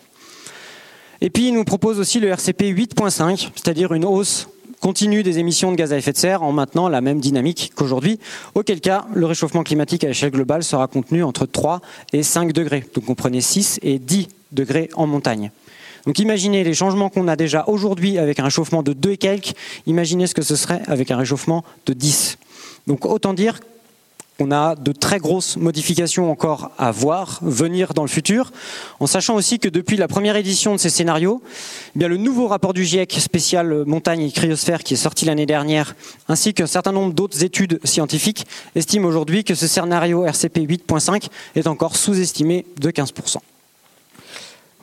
Et puis, il nous propose aussi le RCP 8.5, c'est-à-dire une hausse continue des émissions de gaz à effet de serre en maintenant la même dynamique qu'aujourd'hui, auquel cas le réchauffement climatique à l'échelle globale sera contenu entre 3 et 5 degrés. Donc comprenez 6 et 10 degrés en montagne. Donc imaginez les changements qu'on a déjà aujourd'hui avec un réchauffement de 2 et quelques, imaginez ce que ce serait avec un réchauffement de 10. Donc autant dire on a de très grosses modifications encore à voir venir dans le futur, en sachant aussi que depuis la première édition de ces scénarios, eh le nouveau rapport du GIEC spécial montagne et cryosphère qui est sorti l'année dernière, ainsi qu'un certain nombre d'autres études scientifiques, estiment aujourd'hui que ce scénario RCP 8.5 est encore sous-estimé de 15%.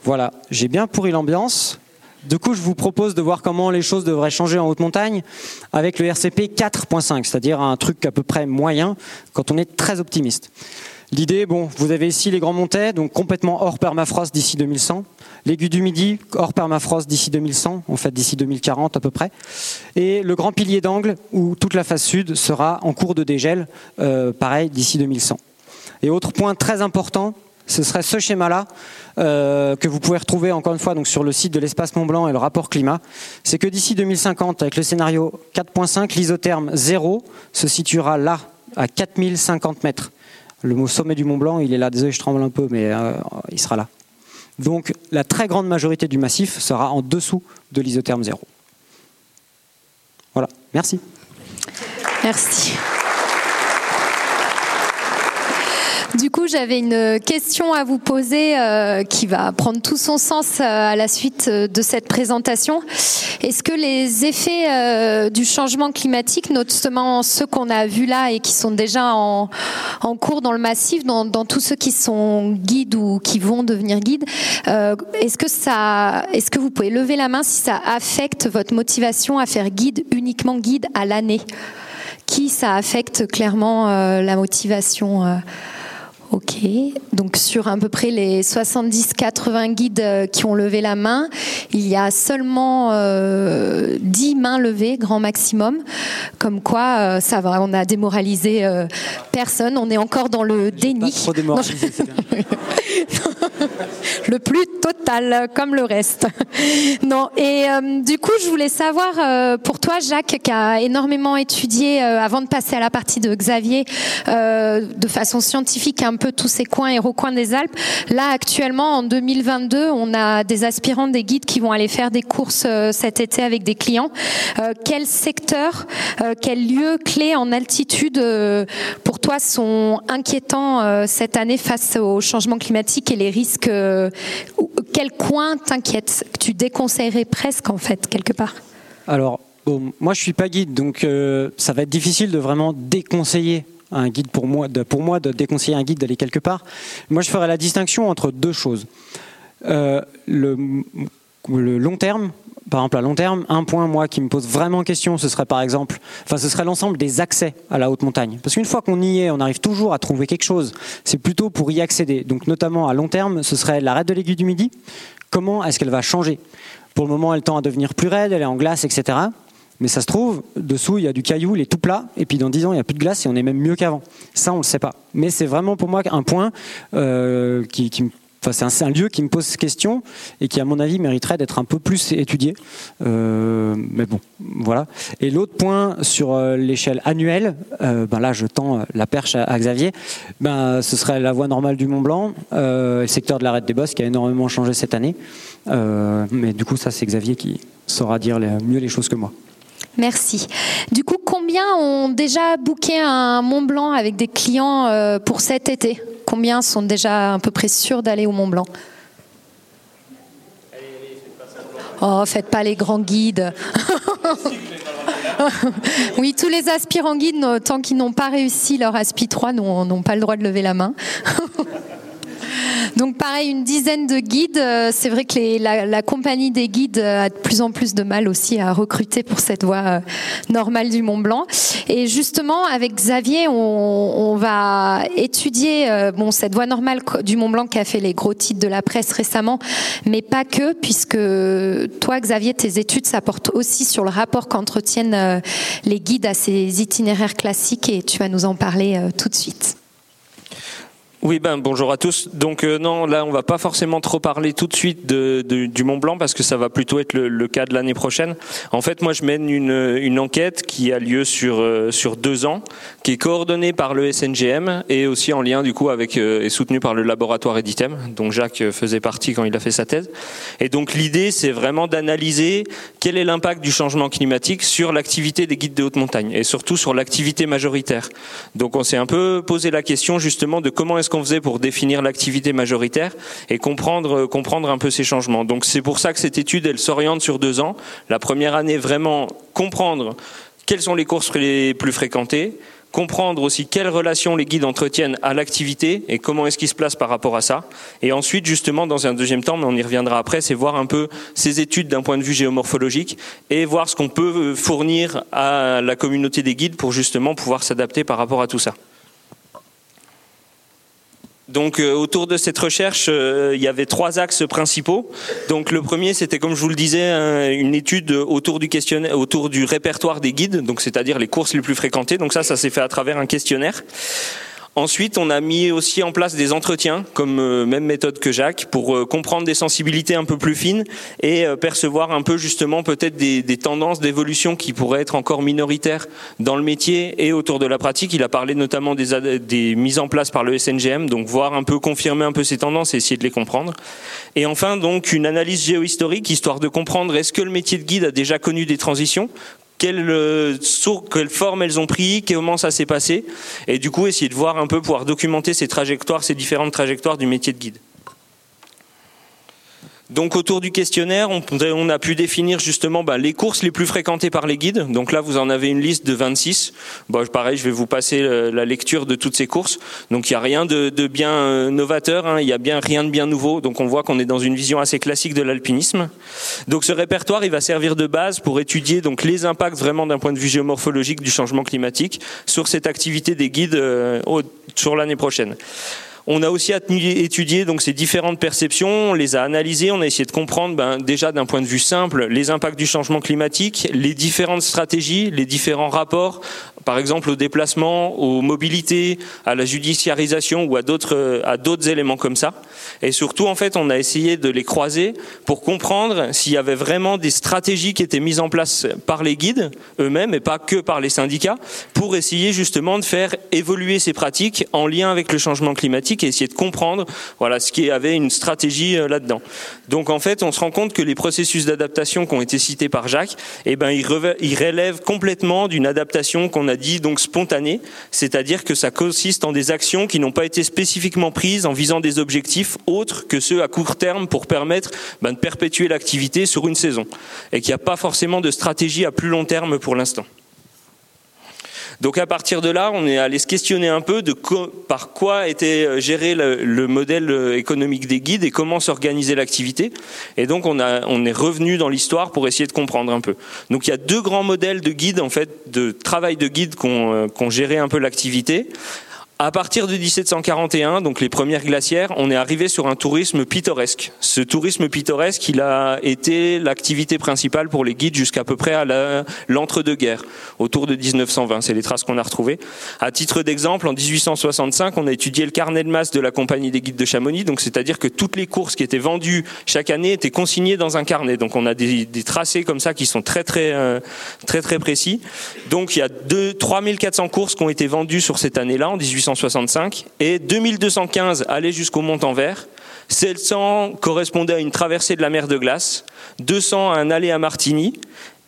Voilà, j'ai bien pourri l'ambiance. Du coup, je vous propose de voir comment les choses devraient changer en haute montagne avec le RCP 4.5, c'est-à-dire un truc à peu près moyen quand on est très optimiste. L'idée, bon, vous avez ici les grands montets, donc complètement hors permafrost d'ici 2100. L'aigu du Midi, hors permafrost d'ici 2100, en fait d'ici 2040 à peu près. Et le grand pilier d'angle, où toute la face sud sera en cours de dégel, euh, pareil, d'ici 2100. Et autre point très important, ce serait ce schéma-là euh, que vous pouvez retrouver encore une fois donc sur le site de l'espace Mont Blanc et le rapport climat. C'est que d'ici 2050, avec le scénario 4.5, l'isotherme 0 se situera là, à 4050 mètres. Le mot sommet du Mont Blanc, il est là, désolé, je tremble un peu, mais euh, il sera là. Donc la très grande majorité du massif sera en dessous de l'isotherme 0. Voilà, merci. Merci. Du coup, j'avais une question à vous poser euh, qui va prendre tout son sens euh, à la suite euh, de cette présentation. Est-ce que les effets du changement climatique, notamment ceux qu'on a vus là et qui sont déjà en, cours dans le massif, dans, dans, tous ceux qui sont guides ou qui vont devenir guides, est-ce que ça, est-ce que vous pouvez lever la main si ça affecte votre motivation à faire guide uniquement guide à l'année? Qui ça affecte clairement la motivation Ok, donc sur à peu près les 70-80 guides euh, qui ont levé la main, il y a seulement euh, 10 mains levées, grand maximum. Comme quoi, euh, ça va, on a démoralisé euh, personne, on est encore dans le déni. Pas trop démoralisé, le plus total, comme le reste. non, et du coup, je voulais savoir, pour toi, Jacques, qui a énormément étudié, avant de passer à la partie de Xavier, de façon scientifique un peu tous ces coins et recoins des Alpes. Là, actuellement, en 2022, on a des aspirants, des guides qui vont aller faire des courses euh, cet été avec des clients. Euh, quel secteur, euh, quel lieu clé en altitude pour toi sont inquiétants cette année face au changement climatique et les risques Quel coin t'inquiète Tu déconseillerais presque en fait quelque part? Alors moi, je suis pas guide, donc euh, ça va être difficile de vraiment déconseiller un guide pour moi, de, pour moi de déconseiller un guide d'aller quelque part. Moi, je ferai la distinction entre deux choses. Euh, le, long terme, par exemple à long terme, un point moi qui me pose vraiment question, ce serait par exemple, enfin ce serait l'ensemble des accès à la haute montagne. Parce qu'une fois qu'on y est, on arrive toujours à trouver quelque chose. C'est plutôt pour y accéder. Donc notamment à long terme, ce serait l'arrêt de l'aiguille du Midi. Comment est-ce qu'elle va changer? Pour le moment, elle tend à devenir plus raide, elle est en glace, etc. Mais ça se trouve, dessous, il y a du caillou, il est tout plat, et puis dans 10 ans, il n'y a plus de glace et on est même mieux qu'avant. Ça, on ne le sait pas. Mais c'est vraiment pour moi un point euh, qui, Enfin, c'est un, lieu qui me pose question et qui, à mon avis, mériterait d'être un peu plus étudié. Euh, mais bon, voilà. Et l'autre point sur euh, l'échelle annuelle, ben là, je tends la perche à, Xavier. Ben, ce serait la voie normale du Mont Blanc, le secteur de l'arrêt des Bosses qui a énormément changé cette année. mais du coup, ça, c'est Xavier qui saura dire mieux les choses que moi. Merci. Du coup, combien ont déjà booké un Mont Blanc avec des clients euh, pour cet été? Combien sont déjà à peu près sûrs d'aller au Mont Blanc? Oh, faites pas les grands guides. oui, tous les aspirants guides, tant qu'ils n'ont pas réussi leur Aspi 3, n'ont pas le droit de lever la main. Donc pareil, une dizaine de guides. Euh, c'est vrai que la, compagnie des guides euh, a de plus en plus de mal aussi à recruter pour cette voie euh, normale du Mont Blanc. Et justement, avec Xavier, on, va étudier bon cette voie normale du Mont Blanc qui a fait les gros titres de la presse récemment, mais pas que, puisque toi, Xavier, tes études, ça porte aussi sur le rapport qu'entretiennent les guides à ces itinéraires classiques, et tu vas nous en parler tout de suite. Oui, ben bonjour à tous. Donc euh, non, là on va pas forcément trop parler tout de suite du Mont Blanc parce que ça va plutôt être le, cas de l'année prochaine. En fait, moi je mène une, une enquête qui a lieu sur euh, sur deux ans, qui est coordonnée par le SNGM et aussi en lien du coup avec euh, et soutenue par le laboratoire Editem, dont Jacques faisait partie quand il a fait sa thèse. Et donc l'idée c'est vraiment d'analyser quel est l'impact du changement climatique sur l'activité des guides de haute montagne et surtout sur l'activité majoritaire. Donc on s'est un peu posé la question justement de comment est-ce qu'on faisait pour définir l'activité majoritaire et comprendre, euh, comprendre un peu ces changements. Donc c'est pour ça que cette étude, s'oriente sur deux ans. La première année, vraiment comprendre quelles sont les courses les plus fréquentées, comprendre aussi quelles relations les guides entretiennent à l'activité et comment est-ce qu'ils se placent par rapport à ça. Et ensuite, justement, dans un deuxième temps, mais on y reviendra après, c'est voir un peu ces études d'un point de vue géomorphologique et voir ce qu'on peut fournir à la communauté des guides pour justement pouvoir s'adapter par rapport à tout ça. Donc euh, autour de cette recherche, euh, il y avait trois axes principaux. Donc le premier, c'était comme je vous le disais, une étude autour du questionnaire, autour du répertoire des guides, donc c'est-à-dire les courses les plus fréquentées. Donc ça, ça s'est fait à travers un questionnaire. Ensuite, on a mis aussi en place des entretiens, comme euh, même méthode que Jacques, pour euh, comprendre des sensibilités un peu plus fines et euh, percevoir un peu justement peut-être des, tendances d'évolution qui pourraient être encore minoritaires dans le métier et autour de la pratique. Il a parlé notamment des, des mises en place par le SNGM, donc voir un peu confirmer un peu ces tendances et essayer de les comprendre. Et enfin, donc une analyse géohistorique, histoire de comprendre est-ce que le métier de guide a déjà connu des transitions, quelle, euh, quelle forme elles ont pris, comment ça s'est passé, et du coup essayer de voir un peu, pouvoir documenter ces trajectoires, ces différentes trajectoires du métier de guide. Donc autour du questionnaire, on, a pu définir justement bah, les courses les plus fréquentées par les guides. Donc là, vous en avez une liste de 26. Bon, pareil, je vais vous passer la lecture de toutes ces courses. Donc il n'y a rien de, bien euh, novateur, hein. il n'y a bien rien de bien nouveau. Donc on voit qu'on est dans une vision assez classique de l'alpinisme. Donc ce répertoire, il va servir de base pour étudier donc les impacts vraiment d'un point de vue géomorphologique du changement climatique sur cette activité des guides euh, sur l'année prochaine. On a aussi étudié donc ces différentes perceptions, on les a analysées, on a essayé de comprendre ben, déjà d'un point de vue simple les impacts du changement climatique, les différentes stratégies, les différents rapports par exemple au déplacement, aux mobilités, à la judiciarisation ou à d'autres à d'autres éléments comme ça. Et surtout, en fait, on a essayé de les croiser pour comprendre s'il y avait vraiment des stratégies qui étaient mises en place par les guides eux-mêmes et pas que par les syndicats pour essayer justement de faire évoluer ces pratiques en lien avec le changement climatique et essayer de comprendre voilà ce qui avait une stratégie euh, là-dedans. Donc en fait, on se rend compte que les processus d'adaptation qui ont été cités par Jacques, eh ben ils, relèvent complètement d'une adaptation qu'on a dit donc spontanée, c'est-à-dire que ça consiste en des actions qui n'ont pas été spécifiquement prises en visant des objectifs autres que ceux à court terme pour permettre ben, de perpétuer l'activité sur une saison et qu'il n'y a pas forcément de stratégie à plus long terme pour l'instant. Donc à partir de là, on est allé se questionner un peu de par quoi était euh, géré le, modèle euh, économique des guides et comment s'organisait l'activité. Et donc on, a, on est revenu dans l'histoire pour essayer de comprendre un peu. Donc il y a deux grands modèles de guides, en fait, de travail de guide qui ont, euh, ont géré un peu l'activité. À partir de 1741, donc les premières glacières, on est arrivé sur un tourisme pittoresque. Ce tourisme pittoresque, il a été l'activité principale pour les guides jusqu'à peu près à l'entre-deux-guerres, autour de 1920. C'est les traces qu'on a retrouvées. À titre d'exemple, en 1865, on a étudié le carnet de masse de la compagnie des guides de Chamonix. Donc, c'est-à-dire que toutes les courses qui étaient vendues chaque année étaient consignées dans un carnet. Donc, on a des, tracés comme ça qui sont très, très, euh, très, très précis. Donc, il y a 2, 3400 courses qui ont été vendues sur cette année-là, en 1865 et 2215 allaient jusqu'au Mont-en-Vert. 700 correspondaient à une traversée de la mer de glace, 200 à un aller à Martigny,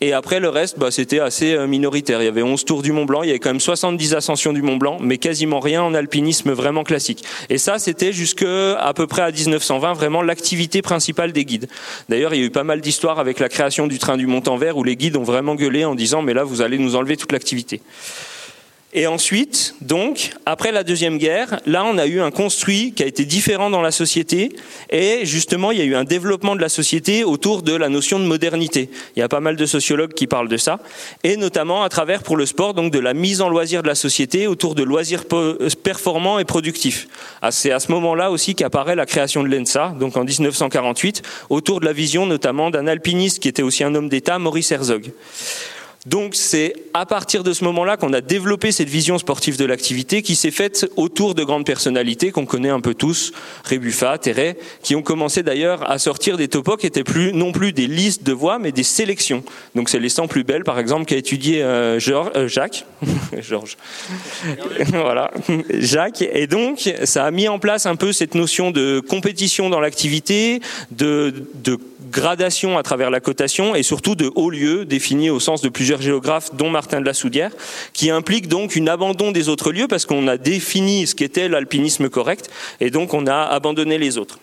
et après le reste, bah, c'était assez euh, minoritaire. Il y avait 11 tours du Mont Blanc, il y avait quand même 70 ascensions du Mont Blanc, mais quasiment rien en alpinisme vraiment classique. Et ça, c'était jusque à peu près à 1920 vraiment l'activité principale des guides. D'ailleurs, il y a eu pas mal d'histoires avec la création du train du Mont-en-Vert où les guides ont vraiment gueulé en disant mais là vous allez nous enlever toute l'activité. Et ensuite, donc, après la Deuxième Guerre, là, on a eu un construit qui a été différent dans la société, et justement, il y a eu un développement de la société autour de la notion de modernité. Il y a pas mal de sociologues qui parlent de ça, et notamment à travers, pour le sport, donc de la mise en loisir de la société autour de loisirs performants et productifs. Ah, c'est à ce moment-là aussi qu'apparaît la création de l'ENSA, donc en 1948, autour de la vision notamment d'un alpiniste qui était aussi un homme d'État, Maurice Herzog. Donc c'est à partir de ce moment-là qu'on a développé cette vision sportive de l'activité qui s'est faite autour de grandes personnalités qu'on connaît un peu tous, Rébuffat, Terret, qui ont commencé d'ailleurs à sortir des topos qui étaient plus non plus des listes de voix mais des sélections. Donc c'est les 100 plus belles par exemple qu'a étudié euh, euh, Jacques, Georges, voilà, Jacques. Et donc ça a mis en place un peu cette notion de compétition dans l'activité, de, de gradation à travers la cotation et surtout de hauts lieux définis au sens de plusieurs géographes, dont Martin de la Soudière, qui implique donc une abandon des autres lieux parce qu'on a défini ce qu'était l'alpinisme correct et donc on a abandonné les autres.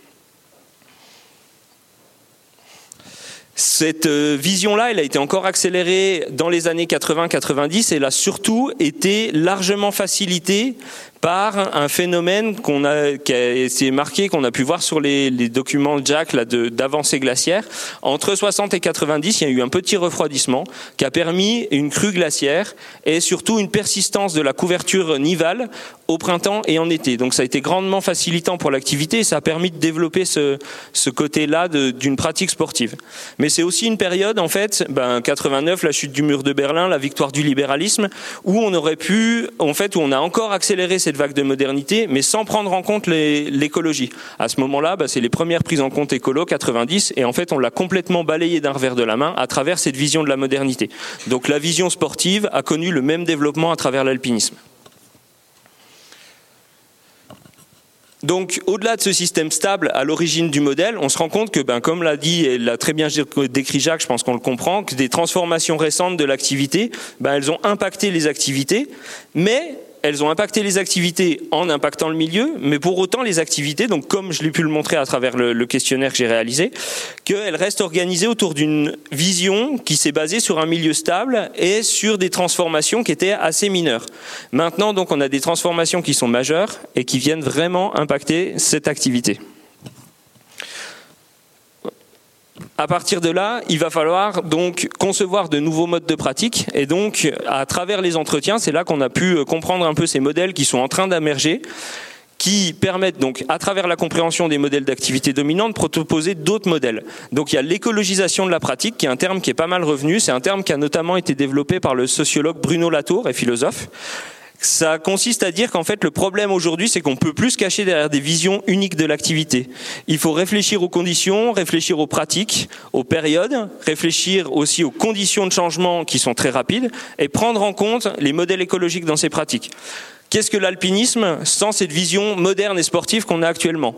Cette euh, vision-là, elle a été encore accélérée dans les années 80-90 et elle a surtout été largement facilitée par un phénomène qu'on a, qui a marqué, qu'on a pu voir sur les, les documents Jack là, d'avancée glaciaire. Entre 60 et 90, il y a eu un petit refroidissement qui a permis une crue glaciaire et surtout une persistance de la couverture nivale au printemps et en été. Donc ça a été grandement facilitant pour l'activité et ça a permis de développer ce, ce côté-là d'une pratique sportive. Mais c'est aussi une période, en fait, ben, 89, la chute du mur de Berlin, la victoire du libéralisme, où on aurait pu, en fait, où on a encore accéléré cette vague de modernité, mais sans prendre en compte l'écologie. À ce moment-là, bah, c'est les premières prises en compte écolo, 90, et en fait, on l'a complètement balayé d'un revers de la main à travers cette vision de la modernité. Donc la vision sportive a connu le même développement à travers l'alpinisme. Donc, au-delà de ce système stable à l'origine du modèle, on se rend compte que, ben, comme l'a dit et l'a très bien décrit Jacques, je pense qu'on le comprend, que des transformations récentes de l'activité, ben, elles ont impacté les activités, mais elles ont impacté les activités en impactant le milieu, mais pour autant les activités, donc comme je l'ai pu le montrer à travers le, questionnaire que j'ai réalisé, qu'elles restent organisées autour d'une vision qui s'est basée sur un milieu stable et sur des transformations qui étaient assez mineures. Maintenant, donc, on a des transformations qui sont majeures et qui viennent vraiment impacter cette activité. À partir de là, il va falloir donc concevoir de nouveaux modes de pratique. Et donc, à travers les entretiens, c'est là qu'on a pu comprendre un peu ces modèles qui sont en train d'émerger qui permettent donc, à travers la compréhension des modèles d'activité dominante, de proposer d'autres modèles. Donc il y a l'écologisation de la pratique, qui est un terme qui est pas mal revenu. C'est un terme qui a notamment été développé par le sociologue Bruno Latour et philosophe. Ça consiste à dire qu'en fait le problème aujourd'hui c'est qu'on peut plus se cacher derrière des visions uniques de l'activité. Il faut réfléchir aux conditions, réfléchir aux pratiques, aux périodes, réfléchir aussi aux conditions de changement qui sont très rapides et prendre en compte les modèles écologiques dans ces pratiques. Qu'est-ce que l'alpinisme sans cette vision moderne et sportive qu'on a actuellement?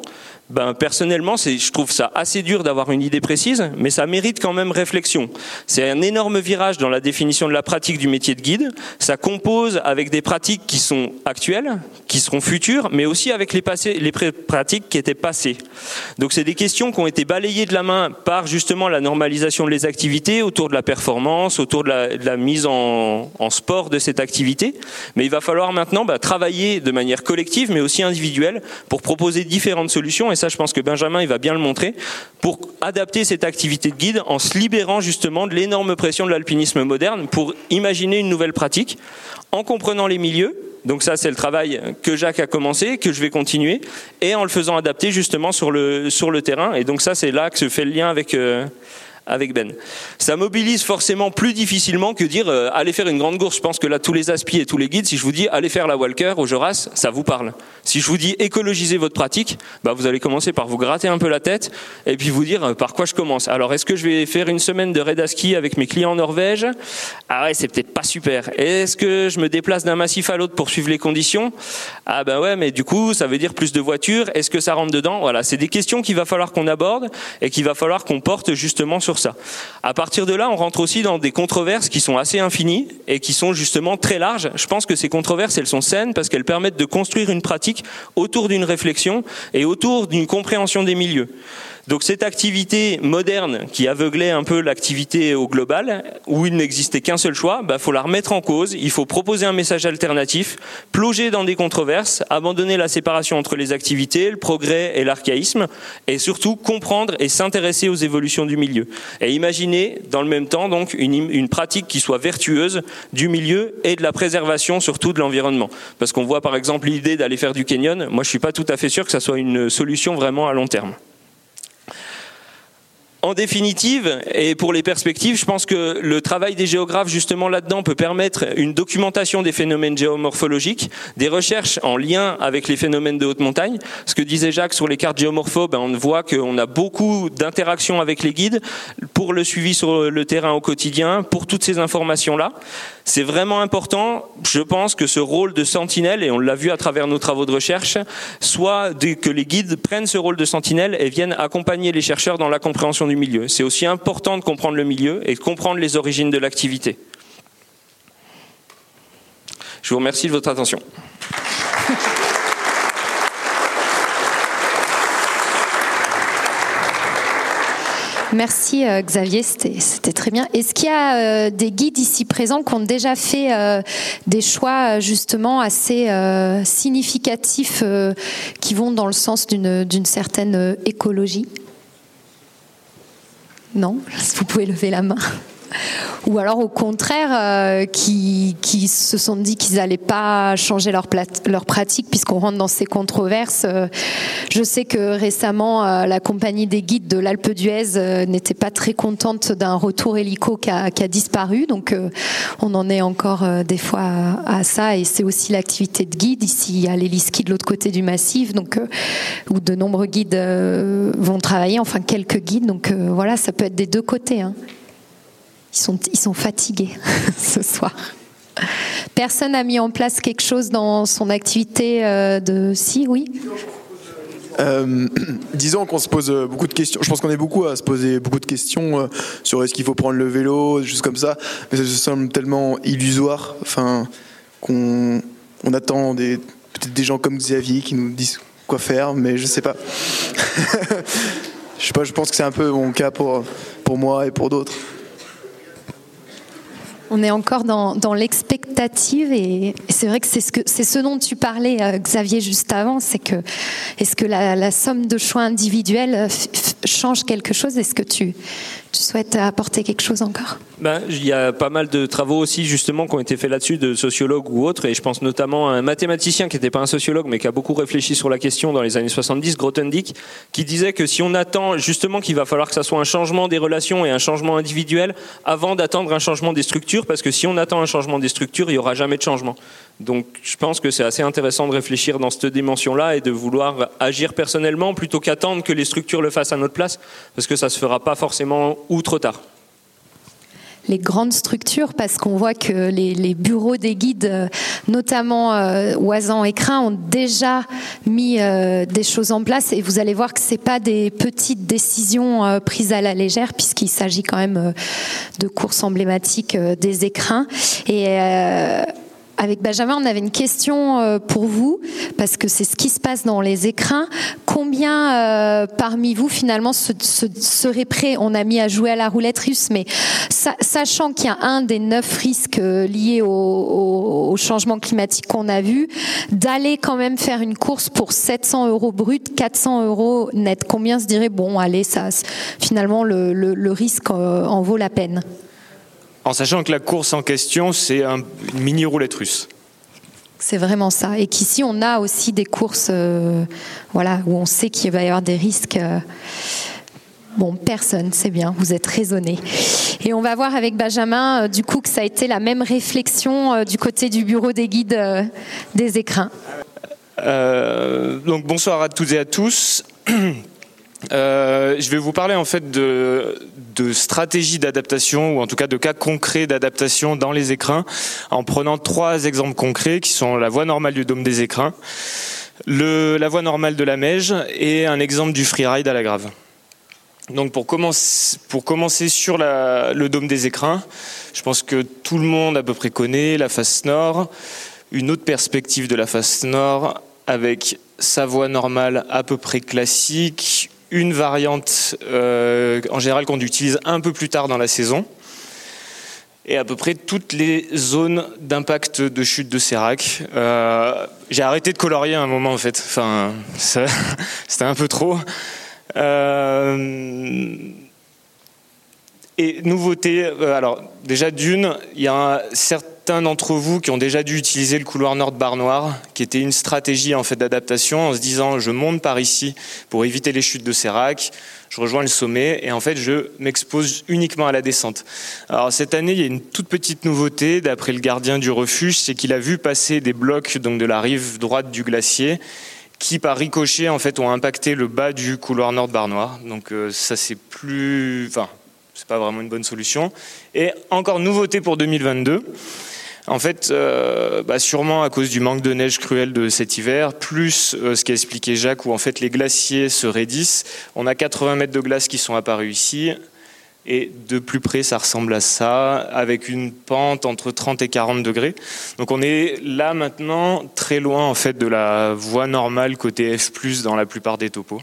Ben, personnellement, je trouve ça assez dur d'avoir une idée précise, mais ça mérite quand même réflexion. C'est un énorme virage dans la définition de la pratique du métier de guide. Ça compose avec des pratiques qui sont actuelles, qui seront futures, mais aussi avec les, pratiques qui étaient passées. Donc c'est des questions qui ont été balayées de la main par justement la normalisation des activités autour de la performance, autour de la, mise en, sport de cette activité. Mais il va falloir maintenant bah, travailler de manière collective, mais aussi individuelle, pour proposer différentes solutions. Ça je pense que Benjamin il va bien le montrer, pour adapter cette activité de guide en se libérant justement de l'énorme pression de l'alpinisme moderne pour imaginer une nouvelle pratique en comprenant les milieux. Donc ça, c'est le travail que Jacques a commencé, que je vais continuer, et en le faisant adapter justement sur le, sur le terrain. Et donc ça, c'est là que se fait le lien avec, euh, avec Ben. Ça mobilise forcément plus difficilement que dire euh, allez faire une grande course. Je pense que là, tous les aspis et tous les guides, si je vous dis allez faire la Walker au Joras, ça vous parle. Si je vous dis écologisez votre pratique, bah, vous allez commencer par vous gratter un peu la tête et puis vous dire euh, par quoi je commence. Alors, est-ce que je vais faire une semaine de raid à ski avec mes clients en Norvège? Ah ouais, c'est peut-être pas super. Est-ce que je me déplace d'un massif à l'autre pour suivre les conditions? Ah ben ouais, mais du coup, ça veut dire plus de voitures. Est-ce que ça rentre dedans? Voilà, c'est des questions qu'il va falloir qu'on aborde et qu'il va falloir qu'on porte justement sur ça. À partir de là, on rentre aussi dans des controverses qui sont assez infinies et qui sont justement très larges. Je pense que ces controverses, elles sont saines parce qu'elles permettent de construire une pratique autour d'une réflexion et autour d'une compréhension des milieux. Donc cette activité moderne qui aveuglait un peu l'activité au global, où il n'existait qu'un seul choix, il bah, faut la remettre en cause, il faut proposer un message alternatif, plonger dans des controverses, abandonner la séparation entre les activités, le progrès et l'archaïsme, et surtout comprendre et s'intéresser aux évolutions du milieu. Et imaginer dans le même temps donc une, une pratique qui soit vertueuse du milieu et de la préservation surtout de l'environnement. Parce qu'on voit par exemple l'idée d'aller faire du canyon, moi je suis pas tout à fait sûr que ça soit une solution vraiment à long terme. En définitive, et pour les perspectives, je pense que le travail des géographes justement là-dedans peut permettre une documentation des phénomènes géomorphologiques, des recherches en lien avec les phénomènes de haute montagne. Ce que disait Jacques sur les cartes géomorpho, ben on voit qu'on a beaucoup d'interactions avec les guides pour le suivi sur le terrain au quotidien, pour toutes ces informations-là. C'est vraiment important, je pense, que ce rôle de sentinelle, et on l'a vu à travers nos travaux de recherche, soit que les guides prennent ce rôle de sentinelle et viennent accompagner les chercheurs dans la compréhension milieu. C'est aussi important de comprendre le milieu et de comprendre les origines de l'activité. Je vous remercie de votre attention. Merci euh, Xavier, c'était très bien. Est-ce qu'il y a euh, des guides ici présents qui ont déjà fait euh, des choix justement assez significatifs qui vont dans le sens d'une certaine écologie? Non Vous pouvez lever la main ou alors au contraire euh, qui, se sont dit qu'ils n'allaient pas changer leur, pratique puisqu'on rentre dans ces controverses. Euh, je sais que récemment euh, la compagnie des guides de l'Alpe d'Huez n'était pas très contente d'un retour hélico qui a, disparu, donc on en est encore des fois à, ça et c'est aussi l'activité de guide. Ici a l'héliski de l'autre côté du massif, donc où de nombreux guides vont travailler, enfin quelques guides, donc voilà ça peut être des deux côtés. Hein. Ils sont, fatigués ce soir. Personne n'a mis en place quelque chose dans son activité euh, de... Si, oui? Euh, disons qu'on se pose beaucoup de questions. Je pense qu'on est beaucoup à se poser beaucoup de questions euh, sur est-ce qu'il faut prendre le vélo, juste comme ça. Mais ça semble tellement illusoire. Enfin, qu'on on attend peut-être des gens comme Xavier qui nous disent quoi faire, mais je sais pas. je sais pas. Je pense que c'est un peu mon cas pour pour moi et pour d'autres. On est encore dans, l'expectative et, c'est vrai que c'est ce, que, ce dont tu parlais, euh, Xavier, juste avant. C'est que est-ce que la, somme de choix individuels euh, change quelque chose? Est-ce que tu, Tu souhaites apporter quelque chose encore? Ben, Il y a pas mal de travaux aussi justement qui ont été faits là-dessus de sociologues ou autres, et je pense notamment à un mathématicien qui n'était pas un sociologue mais qui a beaucoup réfléchi sur la question dans les années 70, Grothendieck, qui disait que si on attend justement qu'il va falloir que ça soit un changement des relations et un changement individuel avant d'attendre un changement des structures, parce que si on attend un changement des structures, il n'y aura jamais de changement. Donc je pense que c'est assez intéressant de réfléchir dans cette dimension-là et de vouloir agir personnellement plutôt qu'attendre que les structures le fassent à notre place, parce que ça ne se fera pas forcément ou trop tard. Les grandes structures parce qu'on voit que les, bureaux des guides, euh, notamment euh, Oisan et Crin, ont déjà mis euh, des choses en place. Et vous allez voir que c'est pas des petites décisions prises à la légère puisqu'il s'agit quand même de courses emblématiques des écrins. Et avec Benjamin, on avait une question euh, pour vous, parce que c'est ce qui se passe dans les écrins. Combien euh, parmi vous, finalement, seraient prêts On a mis à jouer à la roulette russe, mais sachant qu'il y a un des neuf risques euh, liés au, changement climatique qu'on a vu, d'aller quand même faire une course pour 700 euros brut, 400 euros net. Combien se dirait, bon, allez, ça, finalement, le risque en vaut la peine? En sachant que la course en question, c'est une mini roulette russe. C'est vraiment ça. Et qu'ici, on a aussi des courses euh, voilà, où on sait qu'il va y avoir des risques. Euh, bon, personne, c'est bien, vous êtes raisonné. Et on va voir avec Benjamin, euh, du coup, que ça a été la même réflexion du côté du bureau des guides des écrins. donc bonsoir à toutes et à tous. Euh, je vais vous parler en fait de, stratégies d'adaptation ou en tout cas de cas concrets d'adaptation dans les écrins en prenant trois exemples concrets qui sont la voie normale du dôme des écrins, la voie normale de la Meige et un exemple du freeride à la Grave. Donc pour commencer, sur le dôme des écrins, je pense que tout le monde à peu près connaît la face nord, une autre perspective de la face nord avec sa voie normale à peu près classique, une variante euh, en général qu'on utilise un peu plus tard dans la saison et à peu près toutes les zones d'impact de chute de sérac. Euh, j'ai arrêté de colorier à un moment en fait, enfin c'était un peu trop. Euh, et nouveauté, alors déjà d'une, il y a certes d'entre vous qui ont déjà dû utiliser le couloir nord Bar Noir, qui était une stratégie en fait d'adaptation en se disant je monte par ici pour éviter les chutes de sérac, je rejoins le sommet et en fait je m'expose uniquement à la descente. Alors cette année, il y a une toute petite nouveauté d'après le gardien du refuge, c'est qu'il a vu passer des blocs donc de la rive droite du glacier qui par ricochet en fait ont impacté le bas du couloir nord Bar Noir. Donc euh, ça c'est plus enfin c'est pas vraiment une bonne solution. Et encore nouveauté pour 2022. En fait, euh, bah, sûrement à cause du manque de neige cruel de cet hiver, plus euh, ce qu'a expliqué Jacques, où en fait les glaciers se raidissent. On a 80 mètres de glace qui sont apparus ici. Et de plus près, ça ressemble à ça, avec une pente entre 30 et 40 degrés. Donc on est là maintenant très loin en fait de la voie normale côté F+ dans la plupart des topos.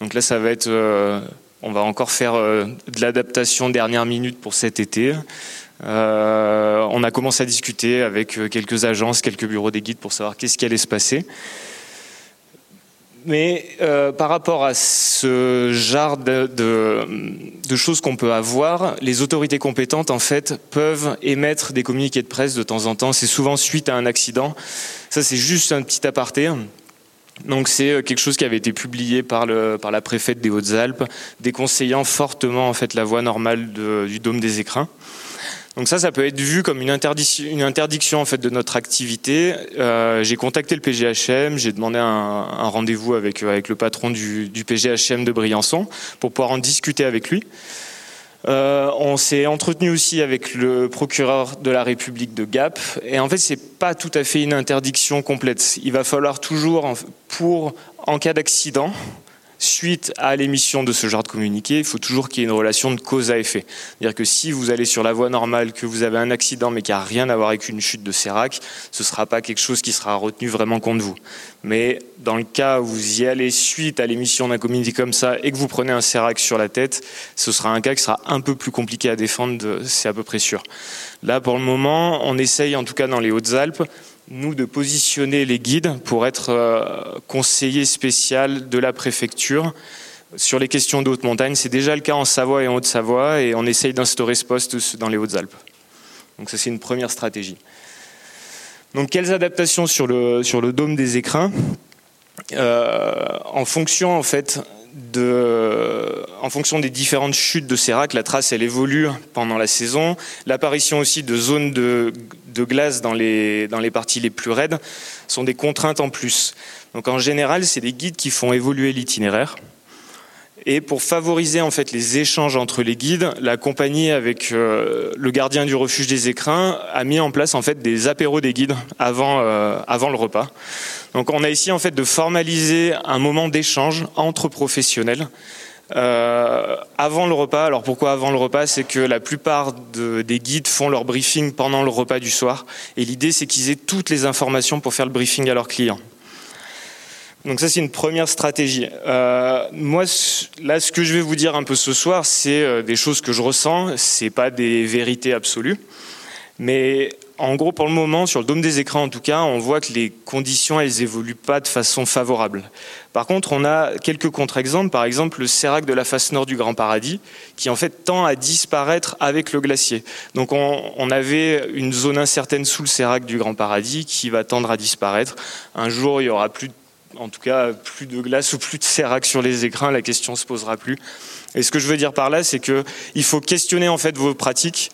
Donc là, ça va être, euh, on va encore faire de l'adaptation dernière minute pour cet été. Euh, on a commencé à discuter avec euh, quelques agences, quelques bureaux des guides pour savoir qu'est-ce qui allait se passer. Mais euh, par rapport à ce genre de, choses qu'on peut avoir, les autorités compétentes en fait peuvent émettre des communiqués de presse de temps en temps. C'est souvent suite à un accident. Ça c'est juste un petit aparté. Donc c'est quelque chose qui avait été publié par la préfète des Hautes-Alpes, déconseillant fortement en fait la voie normale du dôme des écrins. Donc ça, ça peut être vu comme une interdiction, en fait de notre activité. Euh, j'ai contacté le PGHM, j'ai demandé un, rendez-vous avec avec le patron du, du, PGHM de Briançon pour pouvoir en discuter avec lui. Euh, on s'est entretenu aussi avec le procureur de la République de Gap, et en fait, c'est pas tout à fait une interdiction complète. Il va falloir toujours, pour en cas d'accident, suite à l'émission de ce genre de communiqué, il faut toujours qu'il y ait une relation de cause à effet. C'est-à-dire que si vous allez sur la voie normale, que vous avez un accident mais qui n'a rien à voir avec une chute de sérac, ce ne sera pas quelque chose qui sera retenu vraiment contre vous. Mais dans le cas où vous y allez suite à l'émission d'un communiqué comme ça et que vous prenez un sérac sur la tête, ce sera un cas qui sera un peu plus compliqué à défendre, c'est à peu près sûr. Là, pour le moment, on essaye, en tout cas dans les Hautes-Alpes, nous, de positionner les guides pour être euh, conseillers spécial de la préfecture sur les questions de haute montagne. C'est déjà le cas en Savoie et en Haute-Savoie et on essaye d'instaurer ce poste dans les Hautes-Alpes. Donc ça c'est une première stratégie. Donc quelles adaptations sur le, sur le dôme des écrins euh, En fonction en fait de, en fonction des différentes chutes de sérac, la trace elle évolue pendant la saison. L'apparition aussi de zones de, de glace dans les, dans les parties les plus raides sont des contraintes en plus. Donc en général, c'est des guides qui font évoluer l'itinéraire. Et pour favoriser en fait les échanges entre les guides, la compagnie avec euh, le gardien du refuge des écrins a mis en place en fait des apéros des guides avant euh, avant le repas. Donc on a ici en fait de formaliser un moment d'échange entre professionnels euh, avant le repas. Alors pourquoi avant le repas C'est que la plupart de, des guides font leur briefing pendant le repas du soir. Et l'idée, c'est qu'ils aient toutes les informations pour faire le briefing à leurs clients. Donc ça, c'est une première stratégie. Euh, moi, là, ce que je vais vous dire un peu ce soir, c'est euh, des choses que je ressens. C'est pas des vérités absolues, mais en gros, pour le moment, sur le dôme des écrans, en tout cas, on voit que les conditions, elles évoluent pas de façon favorable. Par contre, on a quelques contre-exemples. Par exemple, le sérac de la face nord du Grand Paradis, qui en fait tend à disparaître avec le glacier. Donc, on, avait une zone incertaine sous le sérac du Grand Paradis qui va tendre à disparaître. Un jour, il y aura plus en tout cas plus de glace ou plus de sérac sur les écrins, la question se posera plus. Et ce que je veux dire par là, c'est que il faut questionner en fait vos pratiques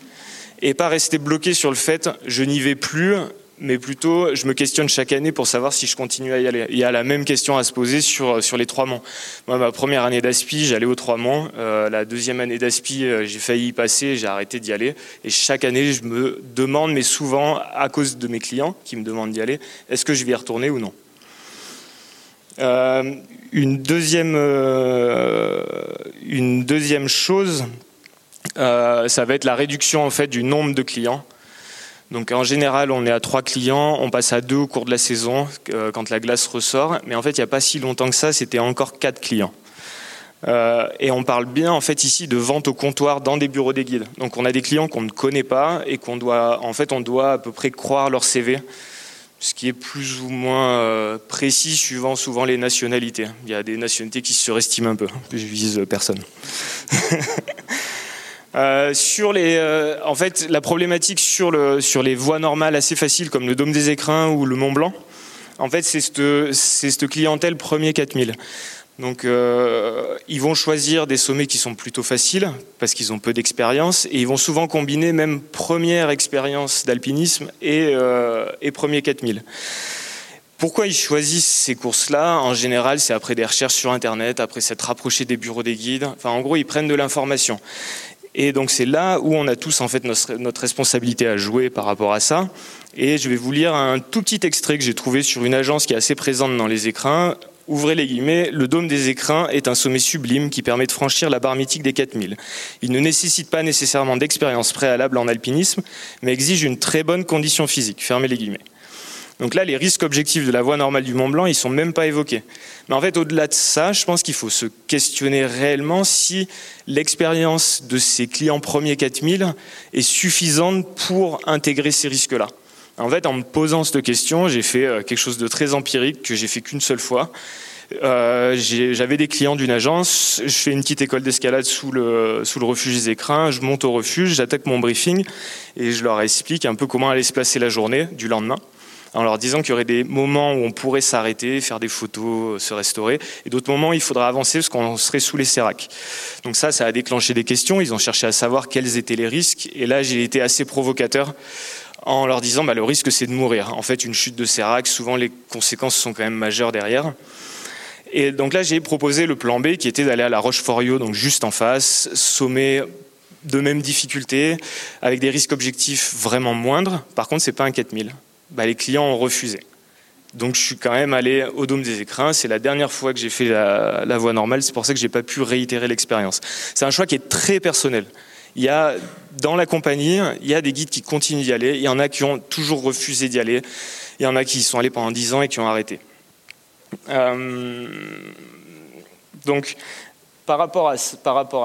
et pas rester bloqué sur le fait je n'y vais plus, mais plutôt je me questionne chaque année pour savoir si je continue à y aller. Il y a la même question à se poser sur sur les trois monts. Moi, ma première année d'aspi, j'allais aux trois monts. Euh, la deuxième année d'aspi, euh, j'ai failli y passer, j'ai arrêté d'y aller. Et chaque année, je me demande, mais souvent à cause de mes clients qui me demandent d'y aller, est-ce que je vais y retourner ou non? Euh, une, deuxième, euh, une deuxième chose, euh, ça va être la réduction en fait du nombre de clients. Donc en général, on est à trois clients, on passe à deux au cours de la saison quand la glace ressort. Mais en fait, il n'y a pas si longtemps que ça, c'était encore quatre clients. Euh, et on parle bien en fait ici de vente au comptoir dans des bureaux des guides. Donc on a des clients qu'on ne connaît pas et qu'on doit, en fait, on doit à peu près croire leur CV ce qui est plus ou moins euh, précis suivant souvent les nationalités. Il y a des nationalités qui se surestiment un peu. Je vise personne. euh, sur les, euh, en fait, la problématique sur, le, sur les voies normales assez faciles comme le Dôme des Écrins ou le Mont Blanc, en fait, c'est cette, cette clientèle premier 4000. Donc, euh, ils vont choisir des sommets qui sont plutôt faciles parce qu'ils ont peu d'expérience et ils vont souvent combiner même première expérience d'alpinisme et, et premier 4000. Pourquoi ils choisissent ces courses-là? En général, c'est après des recherches sur Internet, après s'être rapproché des bureaux des guides. Enfin, en gros, ils prennent de l'information. Et donc, c'est là où on a tous en fait notre, notre responsabilité à jouer par rapport à ça. Et je vais vous lire un tout petit extrait que j'ai trouvé sur une agence qui est assez présente dans les écrins Ouvrez les guillemets, le dôme des écrins est un sommet sublime qui permet de franchir la barre mythique des 4000. Il ne nécessite pas nécessairement d'expérience préalable en alpinisme, mais exige une très bonne condition physique. Fermez les guillemets. Donc là, les risques objectifs de la voie normale du Mont Blanc, ils sont même pas évoqués. Mais en fait, au-delà de ça, je pense qu'il faut se questionner réellement si l'expérience de ces clients premiers 4000 est suffisante pour intégrer ces risques-là. En fait, en me posant cette question, j'ai fait euh, quelque chose de très empirique que j'ai fait qu'une seule fois. Euh, J'avais des clients d'une agence, je fais une petite école d'escalade sous le, sous le refuge des écrins, je monte au refuge, j'attaque mon briefing et je leur explique un peu comment allait se placer la journée du lendemain en leur disant qu'il y aurait des moments où on pourrait s'arrêter, faire des photos, se restaurer, et d'autres moments où il faudra avancer parce qu'on serait sous les séracs. Donc ça, ça a déclenché des questions, ils ont cherché à savoir quels étaient les risques, et là j'ai été assez provocateur en leur disant bah, le risque c'est de mourir. En fait, une chute de sérac, souvent les conséquences sont quand même majeures derrière. Et donc là, j'ai proposé le plan B qui était d'aller à la Roche-Forio, donc juste en face, sommet de même difficulté, avec des risques objectifs vraiment moindres. Par contre, c'est pas un 4000. Bah, les clients ont refusé. Donc je suis quand même allé au Dôme des Écrins. C'est la dernière fois que j'ai fait la, voie normale. C'est pour ça que j'ai pas pu réitérer l'expérience. C'est un choix qui est très personnel. Il y a dans la compagnie, il y a des guides qui continuent d'y aller. Il y en a qui ont toujours refusé d'y aller. Il y en a qui sont allés pendant 10 ans et qui ont arrêté. Euh, donc, par rapport,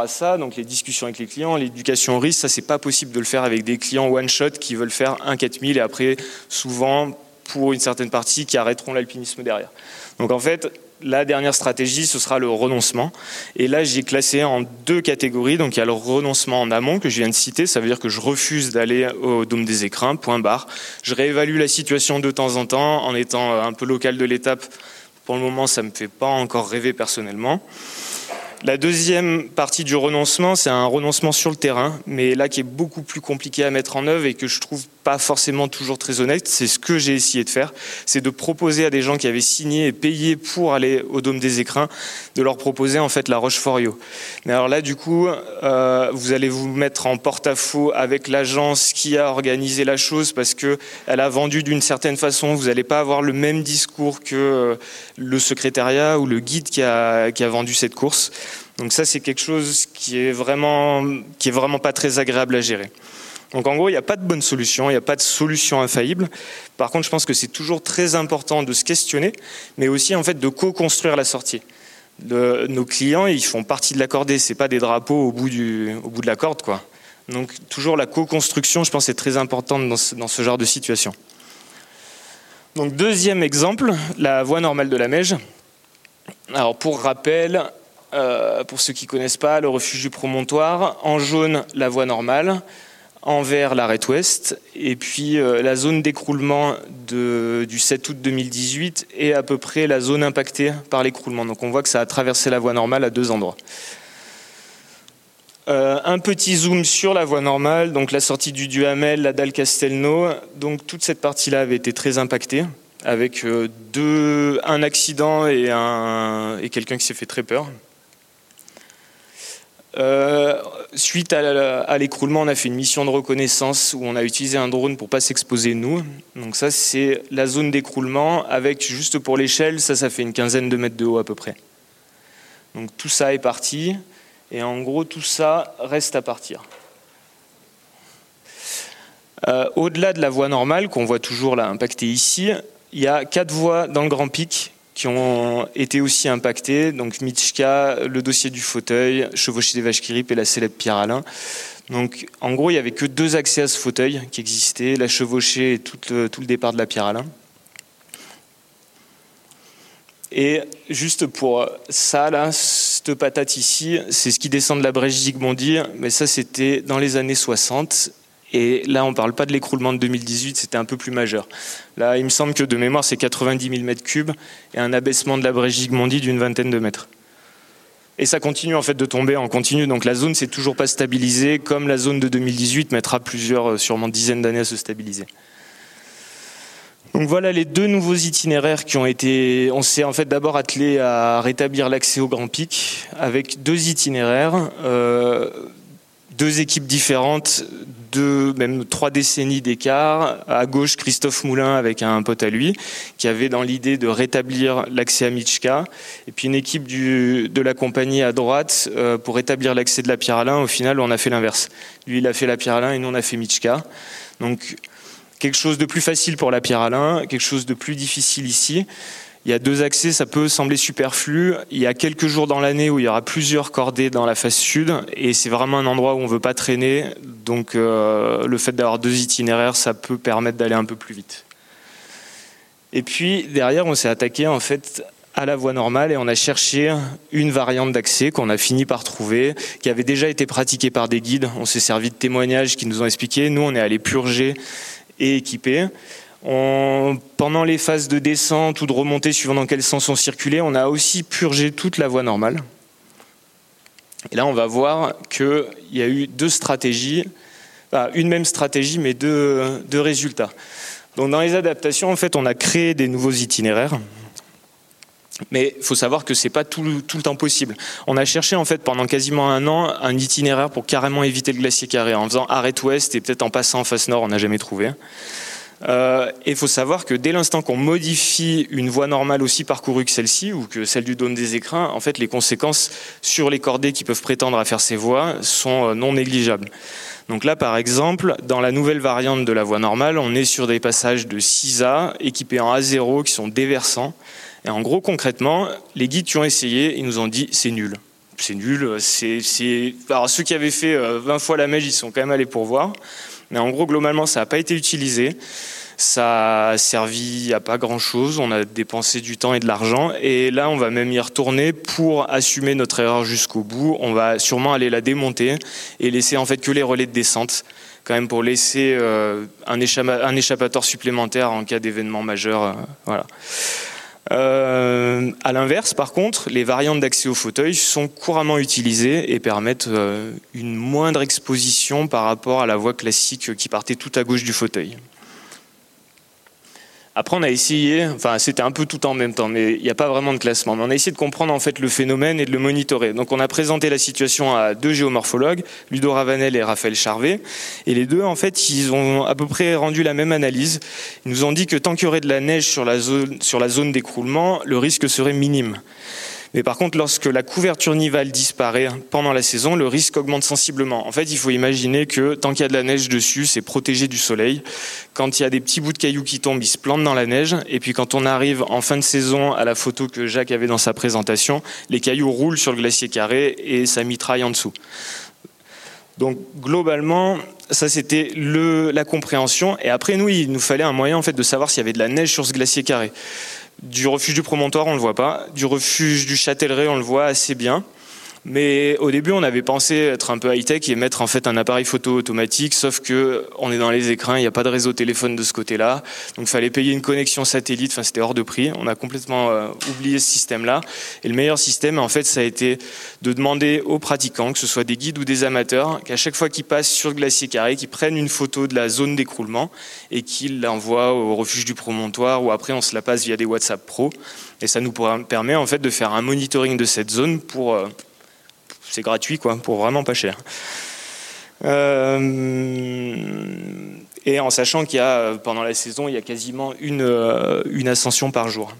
à, ça, donc les discussions avec les clients, l'éducation au risque, ça c'est pas possible de le faire avec des clients one shot qui veulent faire un 4000 et après souvent pour une certaine partie qui arrêteront l'alpinisme derrière. Donc en fait, la dernière stratégie, ce sera le renoncement. Et là, j'ai classé en deux catégories. Donc, il y a le renoncement en amont que je viens de citer. Ça veut dire que je refuse d'aller au dôme des écrins, point barre. Je réévalue la situation de temps en temps en étant un peu local de l'étape. Pour le moment, ça ne me fait pas encore rêver personnellement. La deuxième partie du renoncement, c'est un renoncement sur le terrain, mais là qui est beaucoup plus compliqué à mettre en œuvre et que je trouve pas forcément toujours très honnête. C'est ce que j'ai essayé de faire, c'est de proposer à des gens qui avaient signé et payé pour aller au Dôme des Écrins, de leur proposer en fait la Roche-Forio. Mais alors là, du coup, euh, vous allez vous mettre en porte-à-faux avec l'agence qui a organisé la chose parce que elle a vendu d'une certaine façon. Vous n'allez pas avoir le même discours que euh, le secrétariat ou le guide qui a, qui a vendu cette course. Donc ça, c'est quelque chose qui est vraiment, qui est vraiment pas très agréable à gérer. Donc en gros, il n'y a pas de bonne solution, il n'y a pas de solution infaillible. Par contre, je pense que c'est toujours très important de se questionner, mais aussi en fait de co-construire la sortie. Nos clients, ils font partie de la cordée, c'est pas des drapeaux au bout, du, au bout de la corde, quoi. Donc toujours la co-construction, je pense, est très importante dans ce, dans ce genre de situation. Donc deuxième exemple, la voie normale de la Meige. Alors pour rappel, euh, pour ceux qui ne connaissent pas, le refuge du promontoire. En jaune, la voie normale. En vert, l'arrêt ouest. Et puis euh, la zone d'écroulement du 7 août 2018 est à peu près la zone impactée par l'écroulement. Donc on voit que ça a traversé la voie normale à deux endroits. Euh, un petit zoom sur la voie normale, donc la sortie du Duhamel, la dalle Castelnau. Donc toute cette partie-là avait été très impactée, avec un accident et quelqu'un qui s'est fait très peur. Euh, suite à l'écroulement, on a fait une mission de reconnaissance où on a utilisé un drone pour pas s'exposer nous. Donc ça, c'est la zone d'écroulement avec juste pour l'échelle, ça, ça fait une quinzaine de mètres de haut à peu près. Donc tout ça est parti et en gros tout ça reste à partir. Euh, au-delà de la voie normale qu'on voit toujours là impactée ici, il y a quatre voies dans le Grand Pic qui ont été aussi impactés. Donc Mitchka, le dossier du fauteuil, chevaucher des vaches qui ripent et la célèbre Pierre Alain. Donc en gros, il n'y avait que deux accès à ce fauteuil qui existaient, la chevauchée et tout le, départ de la Pierre Alain. Et juste pour ça, là, cette patate ici, c'est ce qui descend de la brèche Zygmondi, mais ça c'était dans les années 60. Et là, on ne parle pas de l'écroulement de 2018, c'était un peu plus majeur. Là, il me semble que de mémoire, c'est 90 000 mètres cubes et un abaissement de la brèche d'une vingtaine de mètres. Et ça continue en fait de tomber en continu. Donc la zone s'est toujours pas stabilisée, comme la zone de 2018 mettra plusieurs, euh, sûrement dizaines d'années à se stabiliser. Donc voilà les deux nouveaux itinéraires qui ont été. On s'est en fait d'abord attelé à rétablir l'accès au Grand Pic avec deux itinéraires. Euh, deux équipes différentes, deux, même trois décennies d'écart. À gauche, Christophe Moulin avec un pote à lui, qui avait dans l'idée de rétablir l'accès à Michka. Et puis une équipe de la compagnie à droite euh, pour rétablir l'accès de la Pierre Alain. Au final, on a fait l'inverse. Lui, il a fait la Pierre Alain et nous, on a fait Michka. Donc, quelque chose de plus facile pour la Pierre Alain, quelque chose de plus difficile ici. Il y a deux accès, ça peut sembler superflu. Il y a quelques jours dans l'année où il y aura plusieurs cordées dans la face sud, et c'est vraiment un endroit où on veut pas traîner. Donc euh, le fait d'avoir deux itinéraires, ça peut permettre d'aller un peu plus vite. Et puis derrière, on s'est attaqué en fait à la voie normale et on a cherché une variante d'accès qu'on a fini par trouver, qui avait déjà été pratiquée par des guides. On s'est servi de témoignages qui nous ont expliqué. Nous, on est allé purger et équiper pendant les phases de descente ou de remontée, suivant dans quel sens on circulait, on a aussi purgé toute la voie normale. Et là, on va voir qu'il y a eu deux stratégies, une même stratégie, mais deux, résultats. Donc, dans les adaptations, en fait, on a créé des nouveaux itinéraires. Mais il faut savoir que c'est pas tout, tout, le temps possible. On a cherché en fait pendant quasiment un an un itinéraire pour carrément éviter le glacier carré en faisant arrêt ouest et peut-être en passant en face nord, on n'a jamais trouvé. Euh, il faut savoir que dès l'instant qu'on modifie une voie normale aussi parcourue que celle-ci, ou que celle du dôme des écrins, en fait, les conséquences sur les cordées qui peuvent prétendre à faire ces voies sont euh, non négligeables. Donc là, par exemple, dans la nouvelle variante de la voie normale, on est sur des passages de 6A équipés en A0 qui sont déversants. Et en gros, concrètement, les guides qui ont essayé, ils nous ont dit c'est nul. C'est nul. C'est, Alors ceux qui avaient fait 20 euh, fois la mèche, ils sont quand même allés pour voir. Mais en gros, globalement, ça n'a pas été utilisé. Ça a servi à pas grand-chose, on a dépensé du temps et de l'argent, et là on va même y retourner pour assumer notre erreur jusqu'au bout. On va sûrement aller la démonter et laisser en fait que les relais de descente, quand même pour laisser euh, un, échappatoire supplémentaire en cas d'événement majeur. Euh, voilà. Euh, à l'inverse, par contre, les variantes d'accès au fauteuil sont couramment utilisées et permettent une moindre exposition par rapport à la voie classique qui partait tout à gauche du fauteuil. Après, on a essayé, enfin, c'était un peu tout en même temps, mais il n'y a pas vraiment de classement. Mais on a essayé de comprendre en fait le phénomène et de le monitorer. Donc, on a présenté la situation à deux géomorphologues, Ludo Ravanel et Raphaël Charvet, et les deux, en fait, ils ont à peu près rendu la même analyse. Ils nous ont dit que tant qu'il y aurait de la neige sur la zone, sur la zone d'écroulement, le risque serait minime. Mais par contre, lorsque la couverture nivale disparaît pendant la saison, le risque augmente sensiblement. En fait, il faut imaginer que tant qu'il y a de la neige dessus, c'est protégé du soleil. Quand il y a des petits bouts de cailloux qui tombent, ils se plantent dans la neige. Et puis quand on arrive en fin de saison à la photo que Jacques avait dans sa présentation, les cailloux roulent sur le glacier carré et ça mitraille en dessous. Donc globalement, ça c'était la compréhension. Et après nous, il nous fallait un moyen en fait de savoir s'il y avait de la neige sur ce glacier carré. Du refuge du promontoire, on le voit pas. Du refuge du Châtelleret, on le voit assez bien. Mais au début, on avait pensé être un peu high-tech et mettre en fait un appareil photo automatique, sauf que on est dans les écrins, il n'y a pas de réseau téléphone de ce côté-là, donc il fallait payer une connexion satellite. Enfin, c'était hors de prix. On a complètement euh, oublié ce système-là. Et le meilleur système, en fait, ça a été de demander aux pratiquants, que ce soit des guides ou des amateurs, qu'à chaque fois qu'ils passent sur le glacier carré, qu'ils prennent une photo de la zone d'écroulement et qu'ils l'envoient au refuge du promontoire, ou après on se la passe via des WhatsApp Pro. Et ça nous permet en fait de faire un monitoring de cette zone pour euh, c'est gratuit, quoi, pour vraiment pas cher. Euh, et en sachant qu'il y a, pendant la saison, il y a quasiment une, euh, ascension par jour.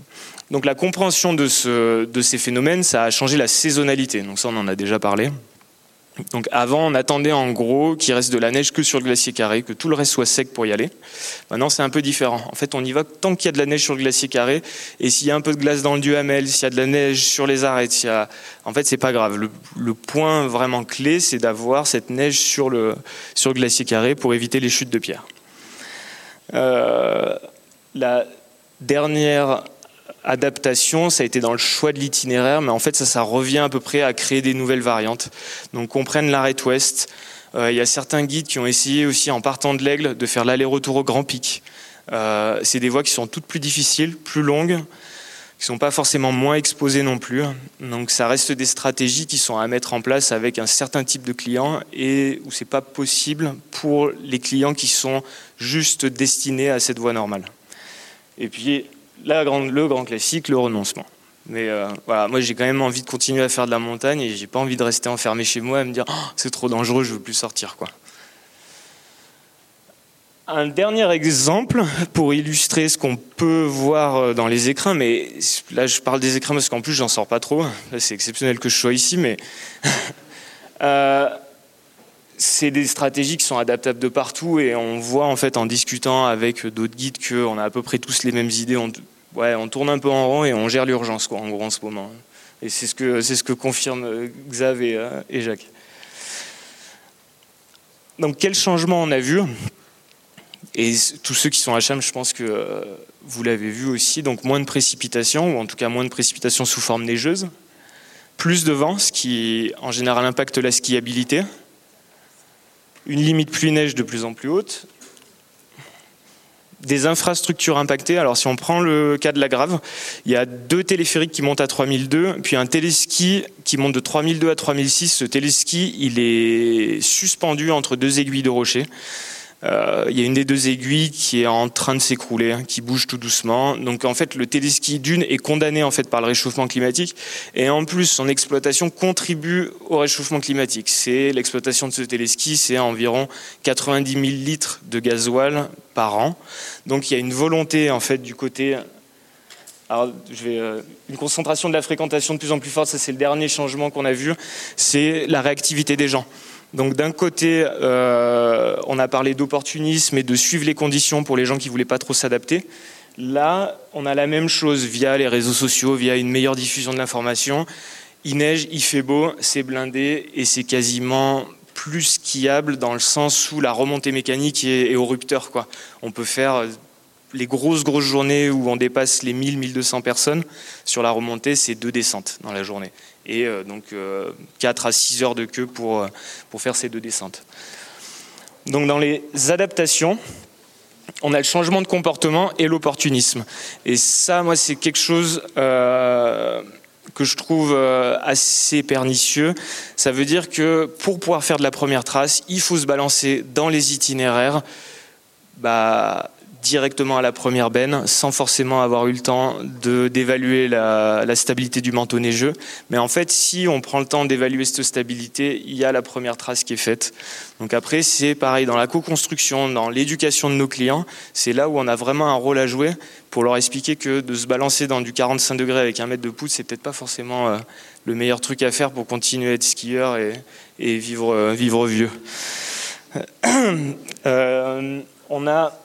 Donc la compréhension de, de ces phénomènes, ça a changé la saisonnalité. Donc ça, on en a déjà parlé. Donc avant, on attendait en gros qu'il reste de la neige que sur le glacier carré, que tout le reste soit sec pour y aller. Maintenant, c'est un peu différent. En fait, on y va tant qu'il y a de la neige sur le glacier carré, et s'il y a un peu de glace dans le Duhamel, s'il y a de la neige sur les arêtes, s'il y a... en fait, c'est pas grave. Le, point vraiment clé, c'est d'avoir cette neige sur le, sur glacier carré pour éviter les chutes de pierre. Euh, la dernière adaptation, ça a été dans le choix de l'itinéraire, mais en fait ça, ça revient à peu près à créer des nouvelles variantes. Donc on prenne l'arrêt ouest. Euh, il y a certains guides qui ont essayé aussi en partant de l'aigle de faire l'aller-retour au Grand Pic. Euh, c'est des voies qui sont toutes plus difficiles, plus longues, qui sont pas forcément moins exposées non plus. Donc ça reste des stratégies qui sont à mettre en place avec un certain type de clients et où c'est pas possible pour les clients qui sont juste destinés à cette voie normale. Et puis le grand classique, le renoncement. Mais euh, voilà, moi j'ai quand même envie de continuer à faire de la montagne et j'ai pas envie de rester enfermé chez moi et me dire oh, c'est trop dangereux, je veux plus sortir quoi. Un dernier exemple pour illustrer ce qu'on peut voir euh, dans les écrins, mais là je parle des écrins parce qu'en plus j'en sors pas trop. C'est exceptionnel que je sois ici, mais euh, c'est des stratégies qui sont adaptables de partout et on voit en fait en discutant avec d'autres guides qu'on a à peu près tous les mêmes idées. Ouais, on tourne un peu en rond et on gère l'urgence quoi, en gros en ce moment. Et c'est ce que c'est ce que confirment Xav et, euh, et Jacques. Donc quel changement on a vu? Et tous ceux qui sont à Cham, je pense que euh, vous l'avez vu aussi. Donc moins de précipitations ou en tout cas moins de précipitations sous forme neigeuse, plus de vent, ce qui en général impacte la skiabilité une limite pluie-neige de plus en plus haute, des infrastructures impactées. Alors si on prend le cas de la Grave, il y a deux téléphériques qui montent à 3002, puis un téléski qui monte de 3002 à 3006. Ce téléski, il est suspendu entre deux aiguilles de rocher. Euh, il y a une des deux aiguilles qui est en train de s'écrouler, hein, qui bouge tout doucement. Donc en fait, le téléski d'une est condamné en fait par le réchauffement climatique, et en plus son exploitation contribue au réchauffement climatique. C'est l'exploitation de ce téléski, c'est environ 90 000 litres de gasoil par an. Donc il y a une volonté en fait du côté alors, je vais, euh, une concentration de la fréquentation de plus en plus forte, ça c'est le dernier changement qu'on a vu, c'est la réactivité des gens. Donc d'un côté, euh, on a parlé d'opportunisme et de suivre les conditions pour les gens qui voulaient pas trop s'adapter. Là, on a la même chose via les réseaux sociaux, via une meilleure diffusion de l'information. Il neige, il fait beau, c'est blindé et c'est quasiment plus skiable dans le sens où la remontée mécanique est, au rupteur. On peut faire les grosses grosses journées où on dépasse les 1000-1200 personnes, sur la remontée, c'est deux descentes dans la journée. Et euh, donc 4 à 6 heures de queue pour, pour faire ces deux descentes. Donc dans les adaptations, on a le changement de comportement et l'opportunisme. Et ça, moi, c'est quelque chose euh, que je trouve euh, assez pernicieux. Ça veut dire que pour pouvoir faire de la première trace, il faut se balancer dans les itinéraires. Bah, directement à la première benne sans forcément avoir eu le temps d'évaluer la, la, stabilité du manteau neigeux. Mais en fait, si on prend le temps d'évaluer cette stabilité, il y a la première trace qui est faite. Donc après, c'est pareil dans la co-construction, dans l'éducation de nos clients, c'est là où on a vraiment un rôle à jouer pour leur expliquer que de se balancer dans du 45 degrés avec un mètre de poutre, c'est peut-être pas forcément euh, le meilleur truc à faire pour continuer à être skieur et, et vivre, euh, vivre vieux. Euh, on a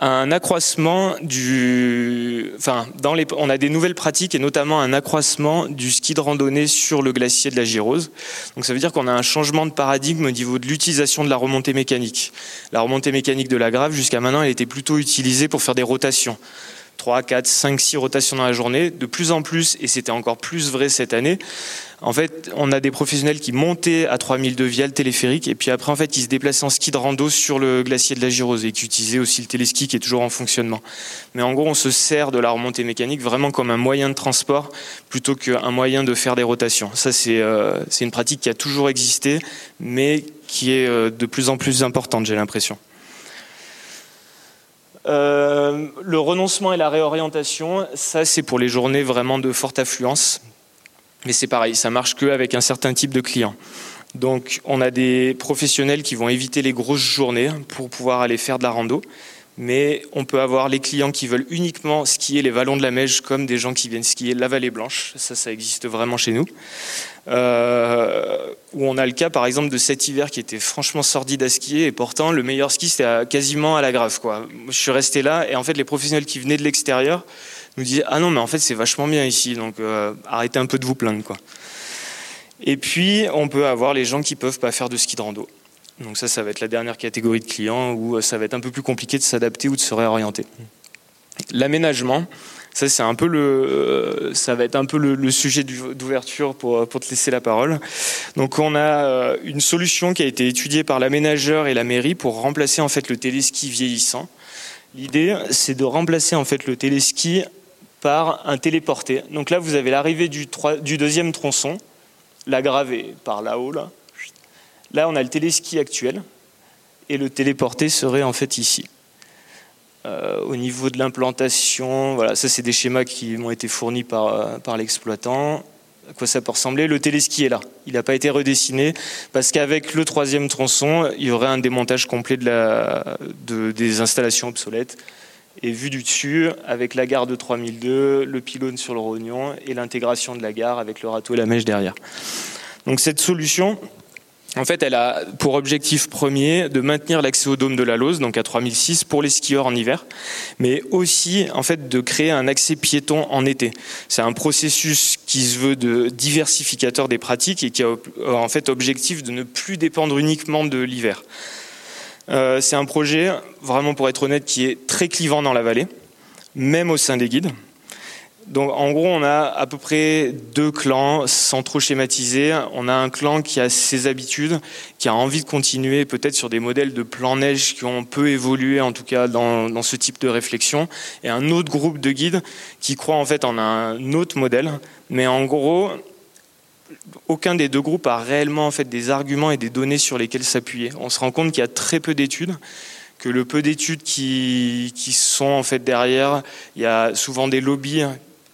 un accroissement du, enfin, dans les, on a des nouvelles pratiques et notamment un accroissement du ski de randonnée sur le glacier de la Girose. Donc ça veut dire qu'on a un changement de paradigme au niveau de l'utilisation de la remontée mécanique. La remontée mécanique de la Grave jusqu'à maintenant, elle était plutôt utilisée pour faire des rotations. 3, 4, 5, 6 rotations dans la journée. De plus en plus, et c'était encore plus vrai cette année, en fait, on a des professionnels qui montaient à 3002 via le téléphérique et puis après, en fait, ils se déplaçaient en ski de rando sur le glacier de la Girose et qui utilisaient aussi le téléski qui est toujours en fonctionnement. Mais en gros, on se sert de la remontée mécanique vraiment comme un moyen de transport plutôt qu'un moyen de faire des rotations. Ça, c'est euh, une pratique qui a toujours existé, mais qui est euh, de plus en plus importante, j'ai l'impression. Euh, le renoncement et la réorientation, ça c'est pour les journées vraiment de forte affluence. Mais c'est pareil, ça marche qu'avec un certain type de client. Donc on a des professionnels qui vont éviter les grosses journées pour pouvoir aller faire de la rando. Mais on peut avoir les clients qui veulent uniquement skier les vallons de la Meige comme des gens qui viennent skier la vallée blanche. Ça, ça existe vraiment chez nous. Euh, où on a le cas par exemple de cet hiver qui était franchement sordide à skier et pourtant le meilleur ski c'était quasiment à la grave. Je suis resté là et en fait les professionnels qui venaient de l'extérieur nous disaient ah non mais en fait c'est vachement bien ici donc euh, arrêtez un peu de vous plaindre. Et puis on peut avoir les gens qui peuvent pas faire de ski de rando. Donc ça ça va être la dernière catégorie de clients où euh, ça va être un peu plus compliqué de s'adapter ou de se réorienter. L'aménagement, ça c'est un peu le, euh, ça va être un peu le, sujet d'ouverture pour, pour te laisser la parole. Donc on a une solution qui a été étudiée par l'aménageur et la mairie pour remplacer en fait le téléski vieillissant. L'idée c'est de remplacer en fait le téléski par un téléporté. Donc là, vous avez l'arrivée du, deuxième tronçon, la par là-haut. Là. Là, on a le téléski actuel, et le téléporté serait en fait ici. Euh, au niveau de l'implantation, voilà, ça c'est des schémas qui m'ont été fournis par, euh, par l'exploitant. À quoi ça peut ressembler? Le téléski est là. Il n'a pas été redessiné parce qu'avec le troisième tronçon, il y aurait un démontage complet de la, de, des installations obsolètes et vu du dessus avec la gare de 3002, le pylône sur le rognon et l'intégration de la gare avec le râteau et la mèche derrière. Donc cette solution, en fait, elle a pour objectif premier de maintenir l'accès au dôme de la Lose, donc à 3006 pour les skieurs en hiver, mais aussi en fait de créer un accès piéton en été. C'est un processus qui se veut de diversificateur des pratiques et qui a en fait objectif de ne plus dépendre uniquement de l'hiver. Euh, c'est un projet, vraiment pour être honnête, qui est très clivant dans la vallée, même au sein des guides. Donc en gros, on a à peu près deux clans, sans trop schématiser. On a un clan qui a ses habitudes, qui a envie de continuer peut-être sur des modèles de plan neige qui ont peu évolué, en tout cas dans, ce type de réflexion, et un autre groupe de guides qui croit en fait en un autre modèle. Mais en gros, aucun des deux groupes a réellement en fait des arguments et des données sur lesquelles s'appuyer. On se rend compte qu'il y a très peu d'études, que le peu d'études qui, qui, sont en fait derrière, il y a souvent des lobbies,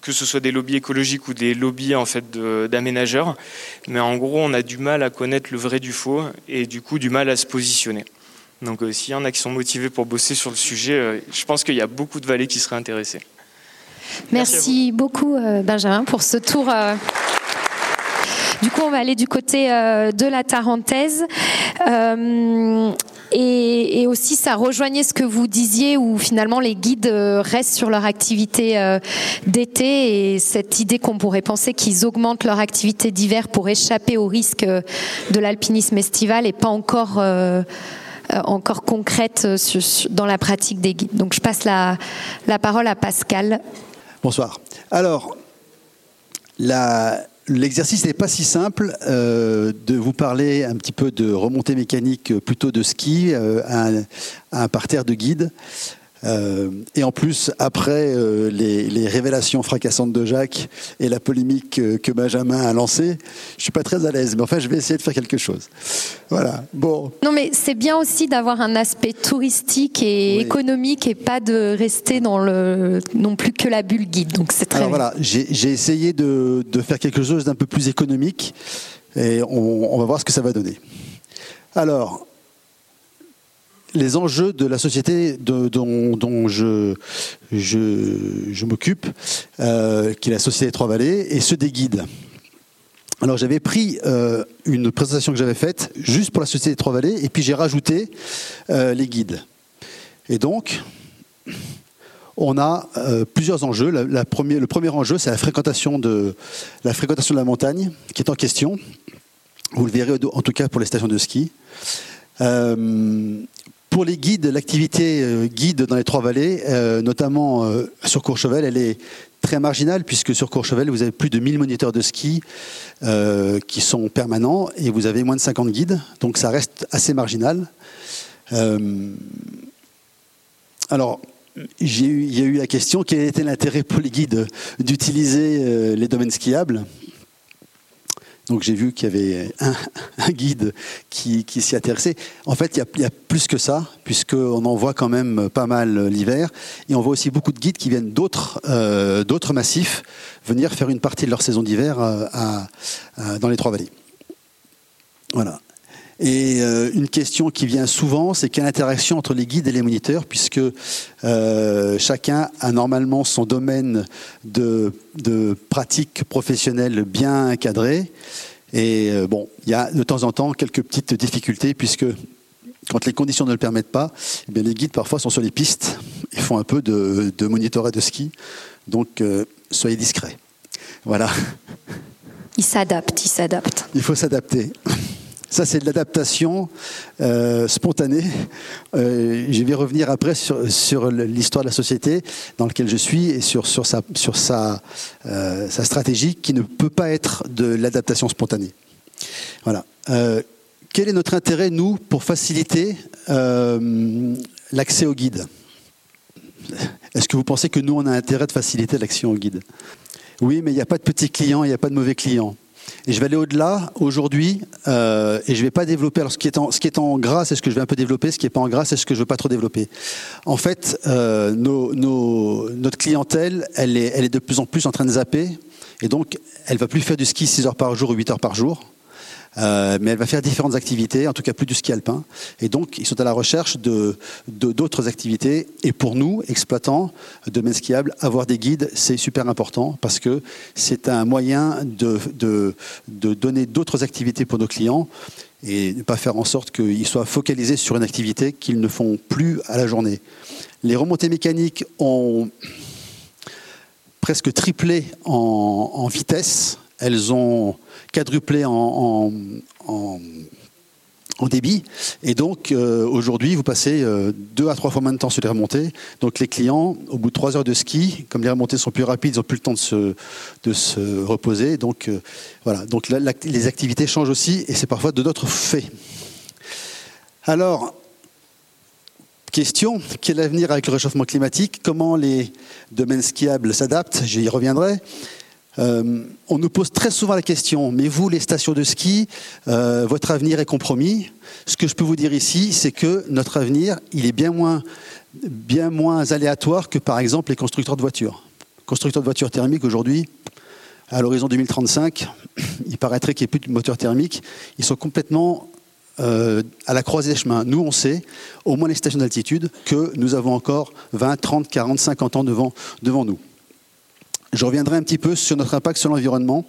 que ce soit des lobbies écologiques ou des lobbies en fait d'aménageurs, mais en gros on a du mal à connaître le vrai du faux et du coup du mal à se positionner. Donc euh, s'il y en a qui sont motivés pour bosser sur le sujet, euh, je pense qu'il y a beaucoup de vallées qui seraient intéressées. Merci, beaucoup euh, Benjamin pour ce tour. Du coup, on va aller du côté euh, de la Tarentaise. Euh, et, aussi, ça rejoignait ce que vous disiez, où finalement les guides euh, restent sur leur activité d'été et cette idée qu'on pourrait penser qu'ils augmentent leur activité d'hiver pour échapper au risque de l'alpinisme estival n'est pas encore concrètes dans la pratique des guides. Donc je passe la, la parole à Pascal. Bonsoir. Alors, L'exercice n'est pas si simple de vous parler un petit peu de remontée mécanique plutôt de ski à, un, parterre de guide. Euh, et en plus, après euh, les, révélations fracassantes de Jacques et la polémique que, Benjamin a lancée, je suis pas très à l'aise. Mais enfin, je vais essayer de faire quelque chose. Voilà. Bon. Non, mais c'est bien aussi d'avoir un aspect touristique et économique et pas de rester dans le non plus que la bulle guide. Donc c'est très. Alors voilà, j'ai essayé de, faire quelque chose d'un peu plus économique et on, on va voir ce que ça va donner. Alors, les enjeux de la société dont, je, m'occupe, euh, qui est la Société des Trois-Vallées, et ceux des guides. Alors j'avais pris euh, une présentation que j'avais faite juste pour la Société des Trois-Vallées, et puis j'ai rajouté euh, les guides. Et donc, on a plusieurs enjeux. Le premier enjeu, c'est la fréquentation, de, la fréquentation de la montagne, qui est en question. Vous le verrez en tout cas pour les stations de ski. Pour les guides, l'activité euh, guide dans les trois vallées, euh, notamment euh, sur Courchevel, elle est très marginale puisque sur Courchevel, vous avez plus de 1000 moniteurs de ski qui sont permanents et vous avez moins de 50 guides, donc ça reste assez marginal. alors, il y a eu la question quel était l'intérêt pour les guides d'utiliser les domaines skiables? Donc j'ai vu qu'il y avait un, guide qui, s'y intéressait. En fait, il y, a, plus que ça, puisqu'on en voit quand même pas mal l'hiver. Et on voit aussi beaucoup de guides qui viennent d'autres euh, massifs venir faire une partie de leur saison d'hiver euh, dans les Trois-Vallées. Voilà. Et euh, une question qui vient souvent, c'est quelle interaction entre les guides et les moniteurs, puisque euh, chacun a normalement son domaine de, pratique professionnelle bien encadré. Et euh, bon, il y a de temps en temps quelques petites difficultés, puisque quand les conditions ne le permettent pas, eh bien, les guides parfois sont sur les pistes et font un peu de, de monitorat de ski. Donc, soyez discrets. Voilà. Il s'adapte, il s'adapte. Il faut s'adapter. Ça, c'est de l'adaptation euh, spontanée. Euh, je vais revenir après sur, l'histoire de la société dans laquelle je suis et sur, euh, sa stratégie qui ne peut pas être de l'adaptation spontanée. Voilà. quel est notre intérêt, nous, pour faciliter l'accès au guide? Est-ce que vous pensez que nous, on a intérêt de faciliter l'accès au guide? Oui, mais il n'y a pas de petits clients, il n'y a pas de mauvais clients. Et je vais aller au-delà aujourd'hui, euh, et je ne vais pas développer. Ce qui est en, ce qui est gras, c'est ce que je vais un peu développer. Ce qui n'est pas en gras, c'est ce que je ne veux pas trop développer. En fait, euh, notre clientèle, elle est, est de plus en plus en train de zapper, et donc, elle va plus faire du ski 6 heures par jour ou 8 heures par jour. Euh, mais elle va faire différentes activités, en tout cas plus du ski alpin. Et donc, ils sont à la recherche de d'autres activités. Et pour nous, exploitants de domaine skiable, avoir des guides, c'est super important parce que c'est un moyen de, de, donner d'autres activités pour nos clients et ne pas faire en sorte qu'ils soient focalisés sur une activité qu'ils ne font plus à la journée. Les remontées mécaniques ont presque triplé en vitesse. Elles ont quadruplé en, débit. Et donc, euh, aujourd'hui, vous passez euh, deux à trois fois moins de temps sur les remontées. Donc, les clients, au bout de trois heures de ski, comme les remontées sont plus rapides, ils n'ont plus le temps de se, reposer. Donc, euh, voilà. Donc, les activités changent aussi, et c'est parfois de d'autres faits. Alors, question, quel avenir avec le réchauffement climatique? Comment les domaines skiables s'adaptent? J'y reviendrai. Euh, on nous pose très souvent la question, mais vous, les stations de ski, euh, votre avenir est compromis. Ce que je peux vous dire ici, c'est que notre avenir, il est bien moins, aléatoire que, par exemple, les constructeurs de voitures. Constructeurs de voitures thermiques, aujourd'hui, à l'horizon 2035, il paraîtrait qu'il n'y ait plus de moteurs thermiques. Ils sont complètement euh, à la croisée des chemins. Nous, on sait, au moins les stations d'altitude, que nous avons encore 20, 30, 40, 50 ans devant, devant nous. Je reviendrai un petit peu sur notre impact sur l'environnement.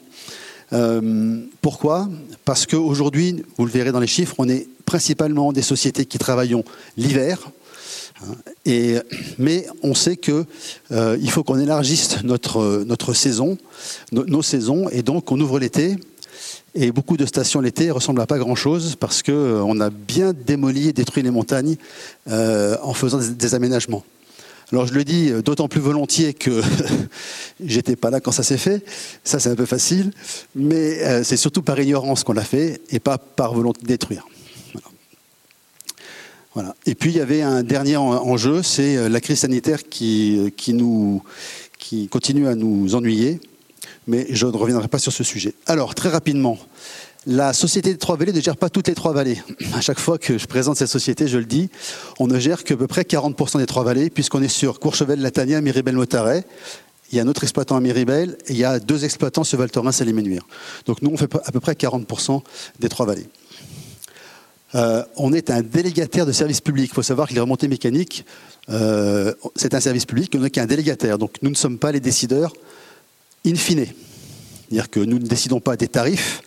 Euh, pourquoi? Parce qu'aujourd'hui, vous le verrez dans les chiffres, on est principalement des sociétés qui travaillons l'hiver. Hein, mais on sait qu'il euh, faut qu'on élargisse notre, saison, nos saisons, et donc on ouvre l'été. Et beaucoup de stations l'été ressemblent à pas grand-chose parce qu'on a bien démoli et détruit les montagnes en faisant des aménagements. Alors je le dis d'autant plus volontiers que j'étais pas là quand ça s'est fait. Ça c'est un peu facile, mais euh, c'est surtout par ignorance qu'on l'a fait et pas par volonté de détruire. Voilà. Et puis il y avait un dernier enjeu, c'est euh, la crise sanitaire qui, qui, nous, qui continue à nous ennuyer, mais je ne reviendrai pas sur ce sujet. Alors très rapidement, la société des Trois Vallées ne gère pas toutes les Trois Vallées. À chaque fois que je présente cette société, je le dis, on ne gère que peu près 40% des Trois Vallées, puisqu'on est sur Courchevel, Latania, Miribel, Motaret. Il y a un autre exploitant à Miribel et il y a deux exploitants sur Val Thorens et Donc nous, on fait à peu près 40% des Trois Vallées. Euh, on est un délégataire de service public. Il faut savoir que les remontées mécaniques, euh, c'est un service public, on n'est qu'un délégataire. Donc nous ne sommes pas les décideurs in fine. C'est-à-dire que nous ne décidons pas des tarifs,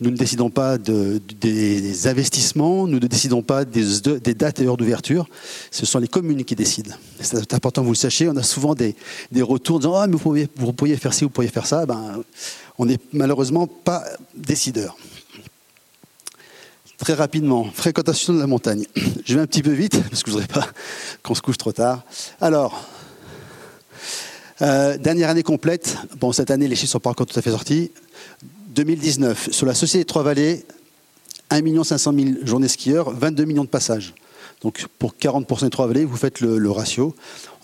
nous ne décidons pas des investissements, nous ne décidons pas des, dates et heures d'ouverture. Ce sont les communes qui décident. C'est important que vous le sachiez. On a souvent des, retours disant Ah, mais vous pourriez, faire ci, vous pourriez faire ça. Ben, on n'est malheureusement pas décideur. Très rapidement, fréquentation de la montagne. Je vais un petit peu vite, parce que je ne voudrais pas qu'on se couche trop tard. Alors, euh, dernière année complète. Bon, cette année, les chiffres ne sont pas encore tout à fait sortis. 2019, sur la Société Trois-Vallées, 1 500 000 journées skieurs, 22 millions de passages. Donc pour 40% des Trois-Vallées, vous faites le, ratio,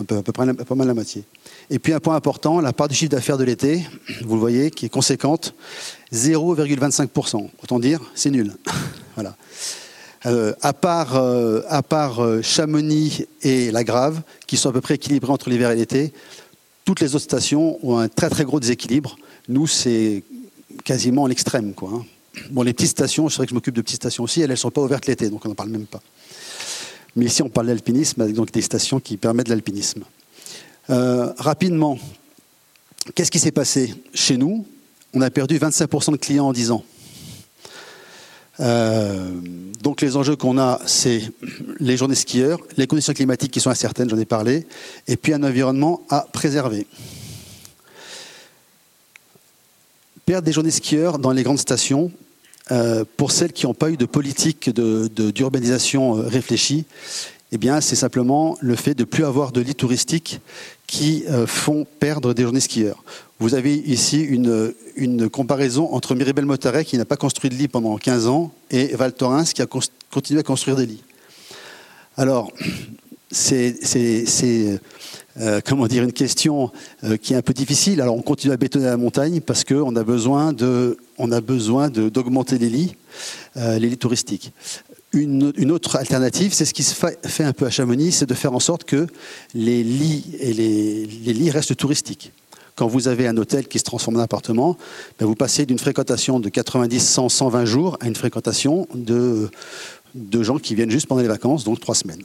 on peut à peu près pas mal la moitié. Et puis un point important, la part du chiffre d'affaires de l'été, vous le voyez, qui est conséquente, 0,25%. Autant dire, c'est nul. voilà. Euh, à part, euh, à part Chamonix et La Grave, qui sont à peu près équilibrés entre l'hiver et l'été, toutes les autres stations ont un très très gros déséquilibre. Nous, c'est quasiment l'extrême. Hein. Bon, les petites stations, c'est vrai que je m'occupe de petites stations aussi, elles ne sont pas ouvertes l'été, donc on n'en parle même pas. Mais ici, on parle d'alpinisme, avec donc des stations qui permettent l'alpinisme. Euh, rapidement, qu'est-ce qui s'est passé Chez nous, on a perdu 25% de clients en 10 ans. Euh, donc les enjeux qu'on a, c'est les journées skieurs, les conditions climatiques qui sont incertaines, j'en ai parlé, et puis un environnement à préserver. Perdre des journées skieurs dans les grandes stations, euh, pour celles qui n'ont pas eu de politique d'urbanisation de, euh, réfléchie, eh bien, c'est simplement le fait de ne plus avoir de lits touristiques qui font perdre des journées skieurs. Vous avez ici une, une comparaison entre Miribel Motaret, qui n'a pas construit de lit pendant 15 ans, et Val Thorens, qui a continué à construire des lits. Alors, c'est euh, une question euh, qui est un peu difficile. Alors, on continue à bétonner la montagne parce qu'on a besoin a besoin d'augmenter les lits, euh, les lits touristiques. Une, autre alternative, c'est ce qui se fait un peu à Chamonix, c'est de faire en sorte que les lits restent touristiques. Quand vous avez un hôtel qui se transforme en appartement, ben, vous passez d'une fréquentation de 90, 100, 120 jours à une fréquentation de, de gens qui viennent juste pendant les vacances, donc trois semaines.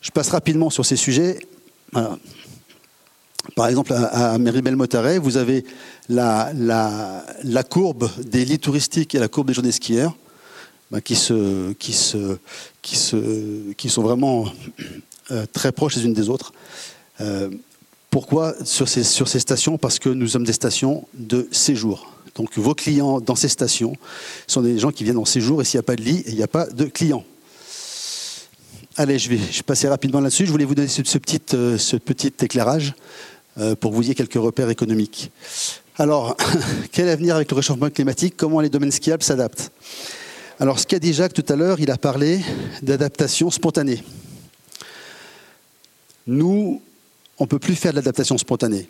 Je passe rapidement sur ces sujets. Par exemple, à, à Méribel-Motaret, vous avez la, la, courbe des lits touristiques et la courbe des journées skieurs ben, qui, sont vraiment euh, très proches les unes des autres. Euh, pourquoi sur ces, stations? Parce que nous sommes des stations de séjour. Donc vos clients dans ces stations sont des gens qui viennent en séjour et s'il n'y a pas de lit, il n'y a pas de clients. Allez, je vais passer rapidement là-dessus. Je voulais vous donner ce, petit, euh, ce petit éclairage pour que vous ayez quelques repères économiques. Alors, quel avenir avec le réchauffement climatique? Comment les domaines skiables s'adaptent? Alors, ce qu'a dit Jacques tout à l'heure, il a parlé d'adaptation spontanée. Nous, on ne peut plus faire de l'adaptation spontanée.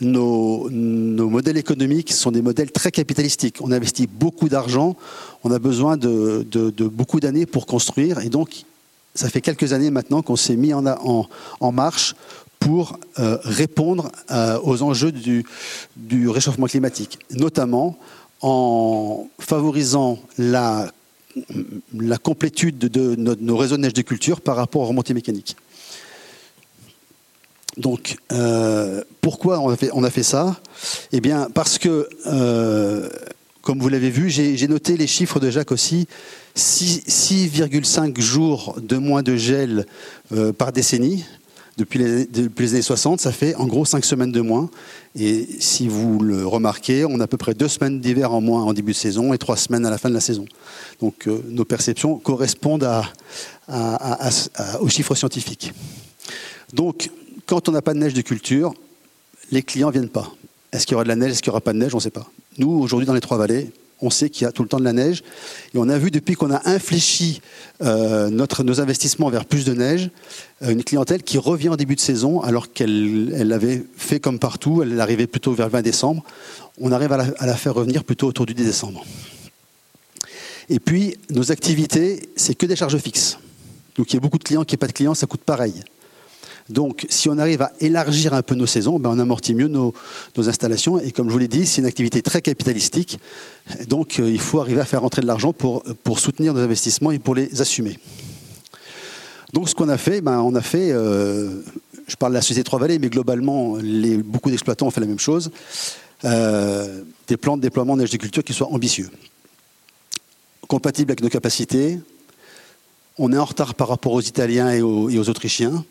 Nos, modèles économiques sont des modèles très capitalistiques. On investit beaucoup d'argent, on a besoin de, beaucoup d'années pour construire, et donc ça fait quelques années maintenant qu'on s'est mis en, marche pour euh, répondre euh, aux enjeux du, réchauffement climatique, notamment en favorisant la, complétude de, nos réseaux de neige de culture par rapport aux remontées mécaniques. Donc, euh, pourquoi on a, fait, on a, fait, ça? Eh bien, parce que, euh, comme vous l'avez vu, j'ai noté les chiffres de Jacques aussi. 6,5 jours de moins de gel euh, par décennie. Depuis les, années 60, ça fait en gros 5 semaines de moins. Et si vous le remarquez, on a à peu près 2 semaines d'hiver en moins en début de saison et 3 semaines à la fin de la saison. Donc euh, nos perceptions correspondent aux chiffres scientifiques. Donc quand on n'a pas de neige de culture, les clients ne viennent pas. Est-ce qu'il y aura de la neige Est-ce qu'il n'y aura pas de neige? On ne sait pas. Nous, aujourd'hui, dans les Trois Vallées, on sait qu'il y a tout le temps de la neige. Et on a vu depuis qu'on a infléchi euh, nos investissements vers plus de neige, euh, une clientèle qui revient en début de saison alors qu'elle elle avait fait comme partout, elle arrivait plutôt vers le 20 décembre. On arrive à la, à la faire revenir plutôt autour du 10 décembre. Et puis, nos activités, c'est que des charges fixes. Donc il y a beaucoup de clients qui n'ont pas de clients, ça coûte pareil. Donc, si on arrive à élargir un peu nos saisons, ben, on amortit mieux nos, installations. Et comme je vous l'ai dit, c'est une activité très capitalistique. Donc, euh, il faut arriver à faire rentrer de l'argent pour, pour soutenir nos investissements et pour les assumer. Donc, ce qu'on a fait, ben, on a fait, euh, je parle de la société Trois-Vallées, mais globalement, beaucoup d'exploitants ont fait la même chose. Euh, des plans de déploiement neige de culture qui soient ambitieux, compatibles avec nos capacités. On est en retard par rapport aux Italiens et aux Autrichiens.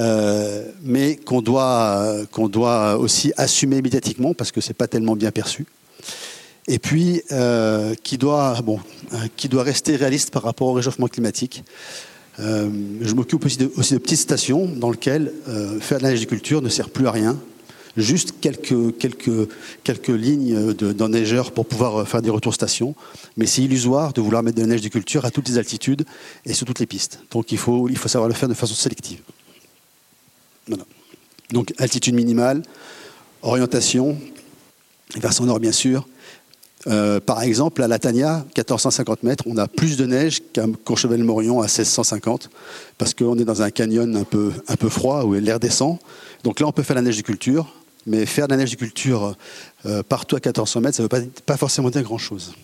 Euh, mais qu'on doit, qu'on doit aussi assumer médiatiquement parce que c'est pas tellement bien perçu. Et puis, euh, qui, doit, bon, euh, qui doit rester réaliste par rapport au réchauffement climatique. je m'occupe aussi de, aussi de, petites stations dans lesquelles faire de l'agriculture ne sert plus à rien. Juste quelques, quelques, quelques lignes d'enneigeurs pour pouvoir faire des retours stations. Mais c'est illusoire de vouloir mettre de la neige de culture à toutes les altitudes et sur toutes les pistes. Donc il faut, il faut savoir le faire de façon sélective. Donc altitude minimale, orientation, versant nord bien sûr. Euh, par exemple, à Latania, 1450 mètres, on a plus de neige qu'à Courchevel-Morion à 1650, parce qu'on est dans un canyon un peu, froid où l'air descend. Donc là, on peut faire la neige de culture, mais faire de la neige de culture euh, partout à 1400 mètres, ça ne veut pas, forcément dire grand-chose.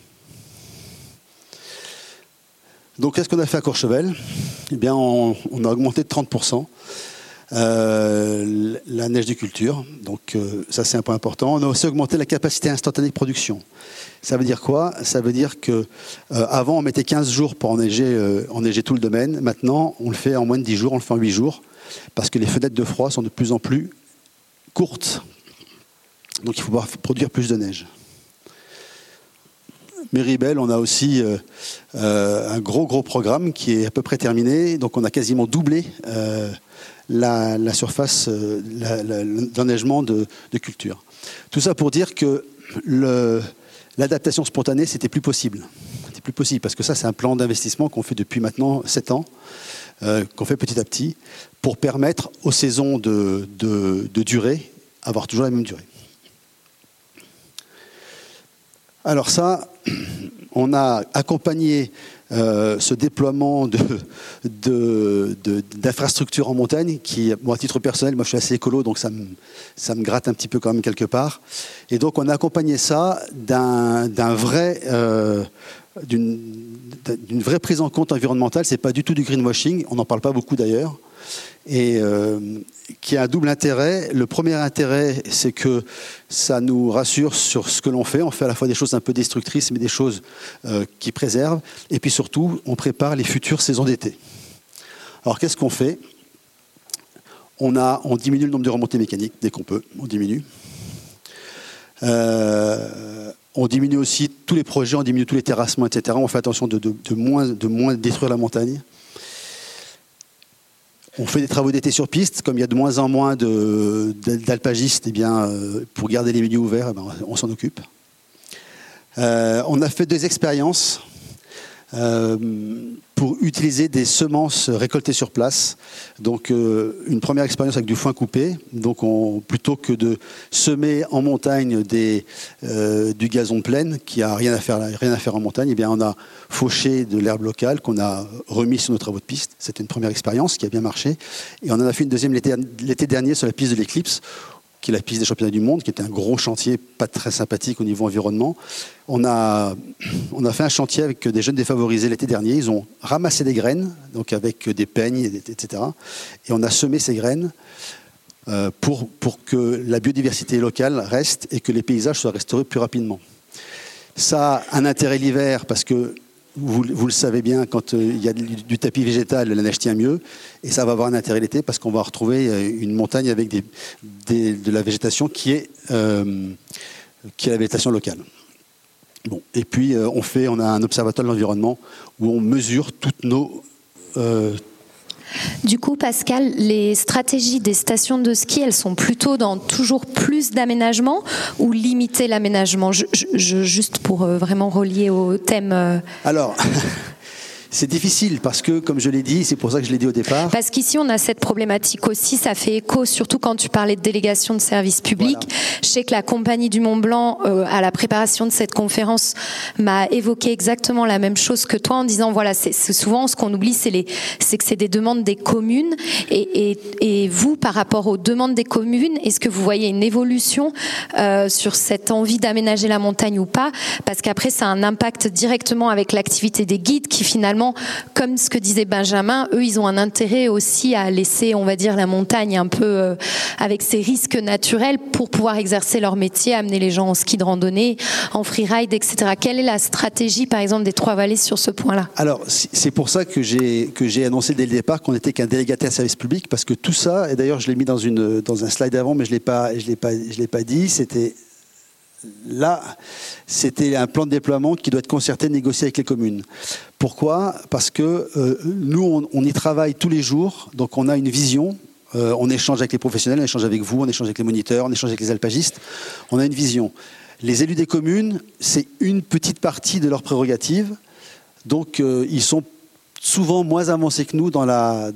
Donc, qu'est-ce qu'on a fait à Courchevel? Eh bien, on a augmenté de 30%. Euh, la neige de culture. Donc euh, ça c'est un point important. On a aussi augmenté la capacité instantanée de production. Ça veut dire quoi? Ça veut dire que euh, avant on mettait 15 jours pour enneiger, enneiger tout le domaine. Maintenant on le fait en moins de 10 jours, on le fait en 8 jours parce que les fenêtres de froid sont de plus en plus courtes. Donc il faut pouvoir produire plus de neige. Méribel, on a aussi un gros gros programme qui est à peu près terminé. Donc on a quasiment doublé la, surface euh, d'enneigement de, culture. Tout ça pour dire que l'adaptation spontanée, c'était plus possible. C'était plus possible parce que ça, c'est un plan d'investissement qu'on fait depuis maintenant 7 ans, euh, qu'on fait petit à petit, pour permettre aux saisons de, de, de durée avoir toujours la même durée. Alors ça, on a accompagné euh, ce déploiement d'infrastructures en montagne, qui, à titre personnel, moi je suis assez écolo, donc ça me, ça me gratte un petit peu quand même quelque part. Et donc on a accompagné ça d'un vrai... Euh, d'une vraie prise en compte environnementale, c'est pas du tout du greenwashing, on n'en parle pas beaucoup d'ailleurs et euh, qui a un double intérêt. Le premier intérêt, c'est que ça nous rassure sur ce que l'on fait. On fait à la fois des choses un peu destructrices, mais des choses euh, qui préservent. Et puis surtout, on prépare les futures saisons d'été. Alors qu'est-ce qu'on fait? On, a, on diminue le nombre de remontées mécaniques dès qu'on peut, on diminue. Euh, on diminue aussi tous les projets, on diminue tous les terrassements, etc. On fait attention de, de, moins, de moins détruire la montagne. On fait des travaux d'été sur piste, comme il y a de moins en moins d'alpagistes, eh euh, pour garder les milieux ouverts, eh ben, on s'en occupe. Euh, on a fait des expériences euh, pour utiliser des semences récoltées sur place. Donc euh, une première expérience avec du foin coupé. Donc on, plutôt que de semer en montagne euh, du gazon de plaine qui a rien à faire rien à faire en montagne, eh bien on a fauché de l'herbe locale qu'on a remis sur nos travaux de piste. C'était une première expérience qui a bien marché. Et on en a fait une deuxième l'été dernier sur la piste de l'éclipse qui est la piste des championnats du monde, qui était un gros chantier pas très sympathique au niveau environnement. On a, on a fait un chantier avec des jeunes défavorisés l'été dernier. Ils ont ramassé des graines, donc avec des peignes, etc. Et on a semé ces graines euh, pour, pour que la biodiversité locale reste et que les paysages soient restaurés plus rapidement. Ça a un intérêt l'hiver parce que vous, le savez bien, quand euh, il y a du, tapis végétal, la neige tient mieux. Et ça va avoir un intérêt l'été parce qu'on va retrouver euh, une montagne avec de la végétation qui est, qui est la végétation locale. Bon. Et puis, on, fait, on a un observatoire de l'environnement où on mesure toutes nos du coup, Pascal, les stratégies des stations de ski, elles sont plutôt dans toujours plus d'aménagement ou limiter l'aménagement? Juste pour euh, vraiment relier au thème. Euh. Alors. C'est difficile parce que, comme je l'ai dit, c'est pour ça que je l'ai dit au départ. Parce qu'ici, on a cette problématique aussi, ça fait écho, surtout quand tu parlais de délégation de services publics. Je sais que la compagnie du Mont Blanc, euh, à la préparation de cette conférence, m'a évoqué exactement la même chose que toi en disant, voilà, c'est souvent ce qu'on oublie, c'est que c'est des demandes des communes. Et, et, et, vous, par rapport aux demandes des communes, est-ce que vous voyez une évolution euh, sur cette envie d'aménager la montagne ou pas? Parce qu'après, ça a un impact directement avec l'activité des guides qui finalement comme ce que disait Benjamin, eux, ils ont un intérêt aussi à laisser, on va dire, la montagne un peu euh, avec ses risques naturels pour pouvoir exercer leur métier, amener les gens en ski de randonnée, en freeride, etc. Quelle est la stratégie, par exemple, des Trois-Vallées sur ce point-là? Alors, c'est pour ça que j'ai annoncé dès le départ qu'on n'était qu'un délégataire service public, parce que tout ça, et d'ailleurs, je l'ai mis dans une dans un slide avant, mais je l'ai pas je l'ai pas l'ai pas dit, c'était Là, c'était un plan de déploiement qui doit être concerté, négocié avec les communes. Pourquoi? Parce que euh, nous, on, y travaille tous les jours, donc on a une vision, euh, on échange avec les professionnels, on échange avec vous, on échange avec les moniteurs, on échange avec les alpagistes, on a une vision. Les élus des communes, c'est une petite partie de leurs prérogatives, donc euh, ils sont souvent moins avancés que nous dans la,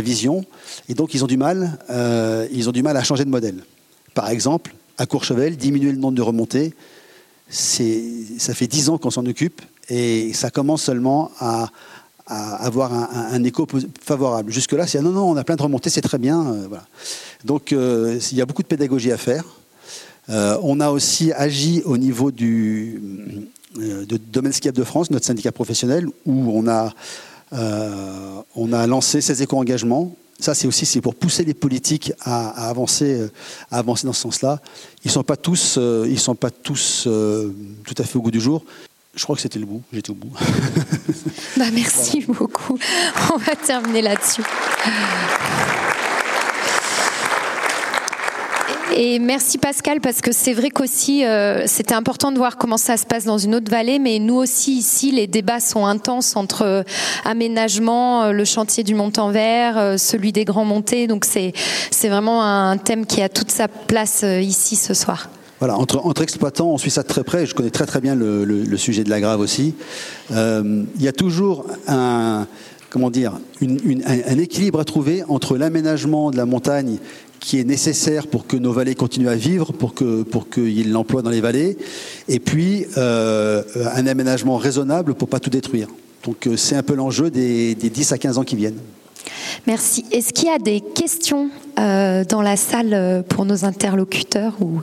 vision, et donc ils ont du mal, ils ont du mal à changer de modèle. Par exemple, à Courchevel, diminuer le nombre de remontées, ça fait dix ans qu'on s'en occupe et ça commence seulement à, avoir un, écho favorable. Jusque-là, c'est non, non, on a plein de remontées, c'est très bien. Euh. Donc, euh, il y a beaucoup de pédagogie à faire. Euh, on a aussi agi au niveau du de Domaine Skiable de France, notre syndicat professionnel, où on a, on a lancé ces éco-engagements ça, c'est aussi c'est pour pousser les politiques à, avancer, à avancer dans ce sens-là. Ils sont pas tous, euh, ils sont pas tous euh, tout à fait au goût du jour. Je crois que c'était le bout. J'étais au bout. bah, merci beaucoup. On va terminer là-dessus. Et merci Pascal, parce que c'est vrai qu'aussi, euh, c'était important de voir comment ça se passe dans une autre vallée, mais nous aussi, ici, les débats sont intenses entre euh, aménagement, euh, le chantier du Mont-en-Vert, celui des Grands Montées. Donc c'est, vraiment un thème qui a toute sa place ici ce soir. Voilà, entre, exploitants, on suit ça de très près. Je connais très très bien le, sujet de la grave aussi. il y a toujours un, comment dire, un, équilibre à trouver entre l'aménagement de la montagne qui est nécessaire pour que nos vallées continuent à vivre, pour que pour qu'il y ait de l'emploi dans les vallées, et puis euh, un aménagement raisonnable pour pas tout détruire. Donc euh, c'est un peu l'enjeu des, des, 10 à 15 ans qui viennent. Merci. Est-ce qu'il y a des questions euh, dans la salle pour nos interlocuteurs ou...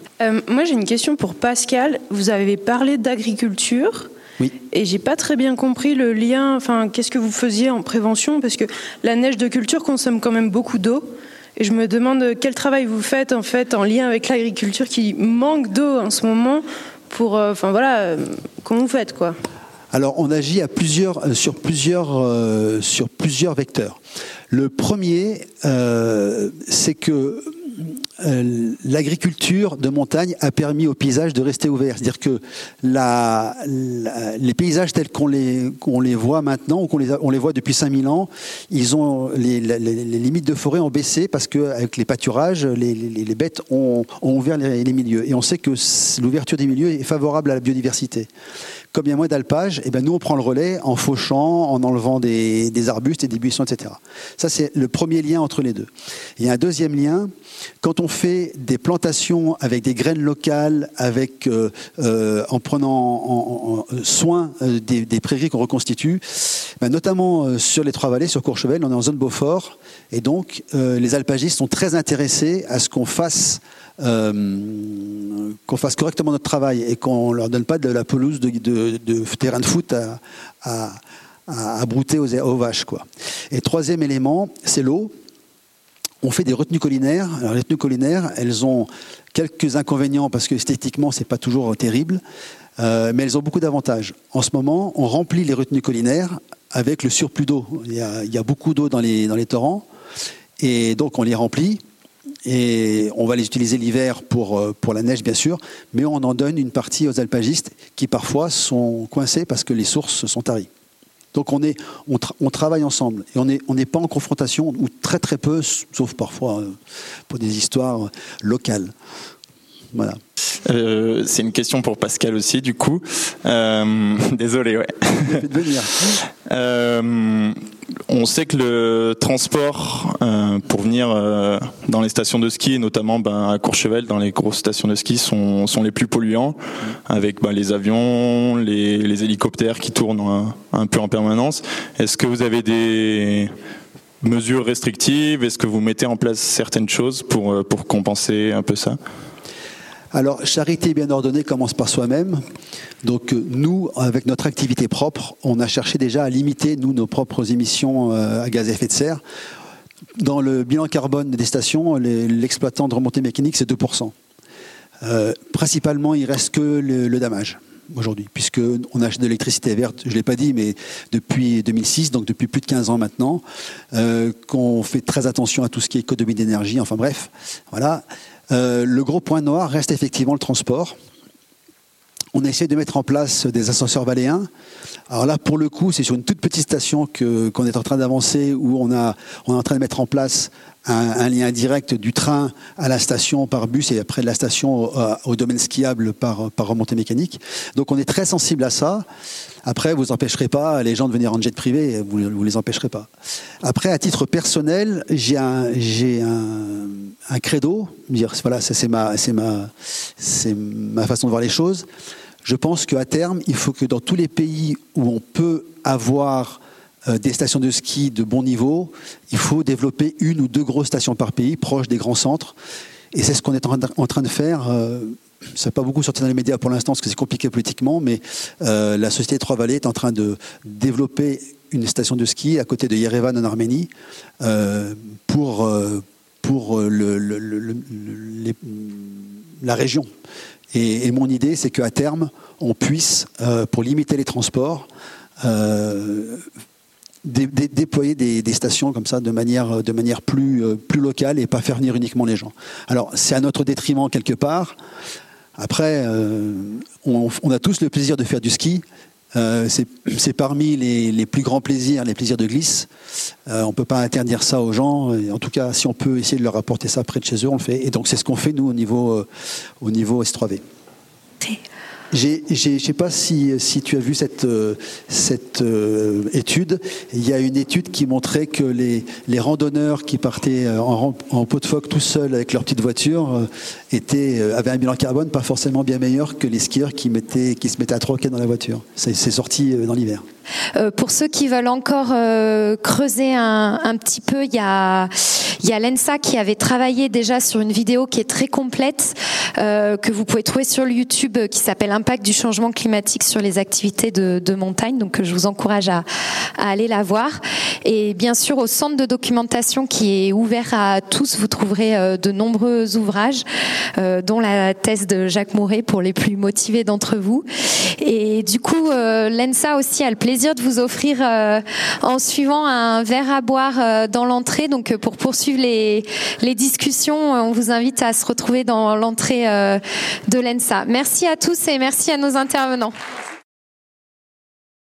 Moi j'ai une question pour Pascal. Vous avez parlé d'agriculture. Oui. Et j'ai pas très bien compris le lien. Enfin, qu'est-ce que vous faisiez en prévention? Parce que la neige de culture consomme quand même beaucoup d'eau. Et je me demande quel travail vous faites en fait en lien avec l'agriculture qui manque d'eau en ce moment pour, euh, enfin voilà, euh, comment vous faites quoi? Alors on agit à plusieurs, euh, sur plusieurs, sur plusieurs vecteurs. Le premier, c'est que euh, l'agriculture de montagne a permis aux paysages de rester ouverts. C'est-à-dire que la, les paysages tels qu'on les, les voit maintenant, ou qu'on les, on les voit depuis 5000 ans, ils ont, les, les, limites de forêt ont baissé parce qu'avec les pâturages, les, les bêtes ont, ont ouvert les, milieux. Et on sait que l'ouverture des milieux est favorable à la biodiversité comme il y a moins d'alpage, eh ben nous on prend le relais en fauchant, en enlevant des, des arbustes et des buissons, etc. Ça c'est le premier lien entre les deux. Il y a un deuxième lien, quand on fait des plantations avec des graines locales, avec euh, euh, en prenant soin euh, des, prairies qu'on reconstitue, ben notamment sur les Trois Vallées, sur Courchevel, on est en zone Beaufort, et donc les alpagistes sont très intéressés à ce qu'on fasse euh, qu'on fasse correctement notre travail et qu'on leur donne pas de la pelouse de, terrain de foot à, brouter aux, vaches. Quoi. Et troisième élément, c'est l'eau. On fait des retenues collinaires. Alors, les retenues collinaires, elles ont quelques inconvénients parce que esthétiquement, c'est pas toujours terrible. Euh, mais elles ont beaucoup d'avantages. En ce moment, on remplit les retenues collinaires avec le surplus d'eau. Il, y a beaucoup d'eau dans les torrents, et donc on les remplit. Et on va les utiliser l'hiver pour, euh, pour la neige, bien sûr, mais on en donne une partie aux alpagistes qui parfois sont coincés parce que les sources sont taries. Donc on, est, travaille ensemble et on n'est pas en confrontation, ou très très peu, sauf parfois euh, pour des histoires locales. Voilà. Euh, c'est une question pour Pascal aussi, du coup. Euh, désolé, ouais. Euh, on sait que le transport pour venir dans les stations de ski, et notamment ben, à Courchevel, dans les grosses stations de ski, sont, sont les plus polluants, avec ben, les avions, les, hélicoptères qui tournent un, un peu en permanence. Est-ce que vous avez des mesures restrictives? Est-ce que vous mettez en place certaines choses pour, pour compenser un peu ça? Alors, charité bien ordonnée commence par soi-même. Donc, euh, nous, avec notre activité propre, on a cherché déjà à limiter, nous, nos propres émissions euh, à gaz à effet de serre. Dans le bilan carbone des stations, l'exploitant de remontée mécanique, c'est 2%. Euh, principalement, il reste que le, damage aujourd'hui, puisqu'on achète de l'électricité verte, je ne l'ai pas dit, mais depuis 2006, donc depuis plus de 15 ans maintenant, qu'on fait très attention à tout ce qui est économie d'énergie, enfin bref, voilà. Euh, le gros point noir reste effectivement le transport. On essaie de mettre en place des ascenseurs valéens. Alors là, pour le coup, c'est sur une toute petite station qu'on est en train d'avancer, où on, a, est en train de mettre en place un, lien direct du train à la station par bus et après de la station au, domaine skiable par remontée mécanique. Donc on est très sensible à ça. Après, vous empêcherez pas les gens de venir en jet privé, vous ne les empêcherez pas. Après, à titre personnel, j'ai un, j'ai un, credo, dire voilà, ça c'est ma, c'est ma, c'est ma façon de voir les choses. Je pense qu'à terme, il faut que dans tous les pays où on peut avoir euh, des stations de ski de bon niveau, il faut développer une ou deux grosses stations par pays, proches des grands centres. Et c'est ce qu'on est en train de faire. Euh, ça n'a pas beaucoup sorti dans les médias pour l'instant parce que c'est compliqué politiquement, mais euh, la société Trois-Vallées est en train de développer une station de ski à côté de Yerevan en Arménie pour, pour la région. Et, mon idée, c'est qu'à terme, on puisse, pour limiter les transports, déployer des, stations comme ça de manière, de manière plus, euh, plus locale et pas faire venir uniquement les gens. Alors c'est à notre détriment quelque part. Après, euh, on, a tous le plaisir de faire du ski. Euh, c'est parmi les, plus grands plaisirs, les plaisirs de glisse. on ne peut pas interdire ça aux gens. en tout cas, si on peut essayer de leur apporter ça près de chez eux, on le fait. Et donc c'est ce qu'on fait nous au niveau, au niveau S3V. Je ne sais pas si, si, tu as vu cette, euh, euh, étude. Il y a une étude qui montrait que les, randonneurs qui partaient euh, en, pot de phoque tout seuls avec leur petite voiture avaient un bilan carbone pas forcément bien meilleur que les skieurs qui, mettaient, qui se mettaient à troquer dans la voiture. C'est sorti dans l'hiver. Euh, pour ceux qui veulent encore euh, creuser un, petit peu, il y a, l'ENSA qui avait travaillé déjà sur une vidéo qui est très complète, euh, que vous pouvez trouver sur YouTube, qui s'appelle Impact du changement climatique sur les activités de, de montagne. Donc je vous encourage à, à, aller la voir. Et bien sûr, au centre de documentation qui est ouvert à tous, vous trouverez de nombreux ouvrages, dont la thèse de Jacques Mouret pour les plus motivés d'entre vous. Et du coup, l'ENSA aussi a le plaisir de vous offrir euh, en suivant un verre à boire euh, dans l'entrée. Donc euh, pour poursuivre les, les discussions, on vous invite à se retrouver dans l'entrée de l'ENSA. Merci à tous et merci à nos intervenants.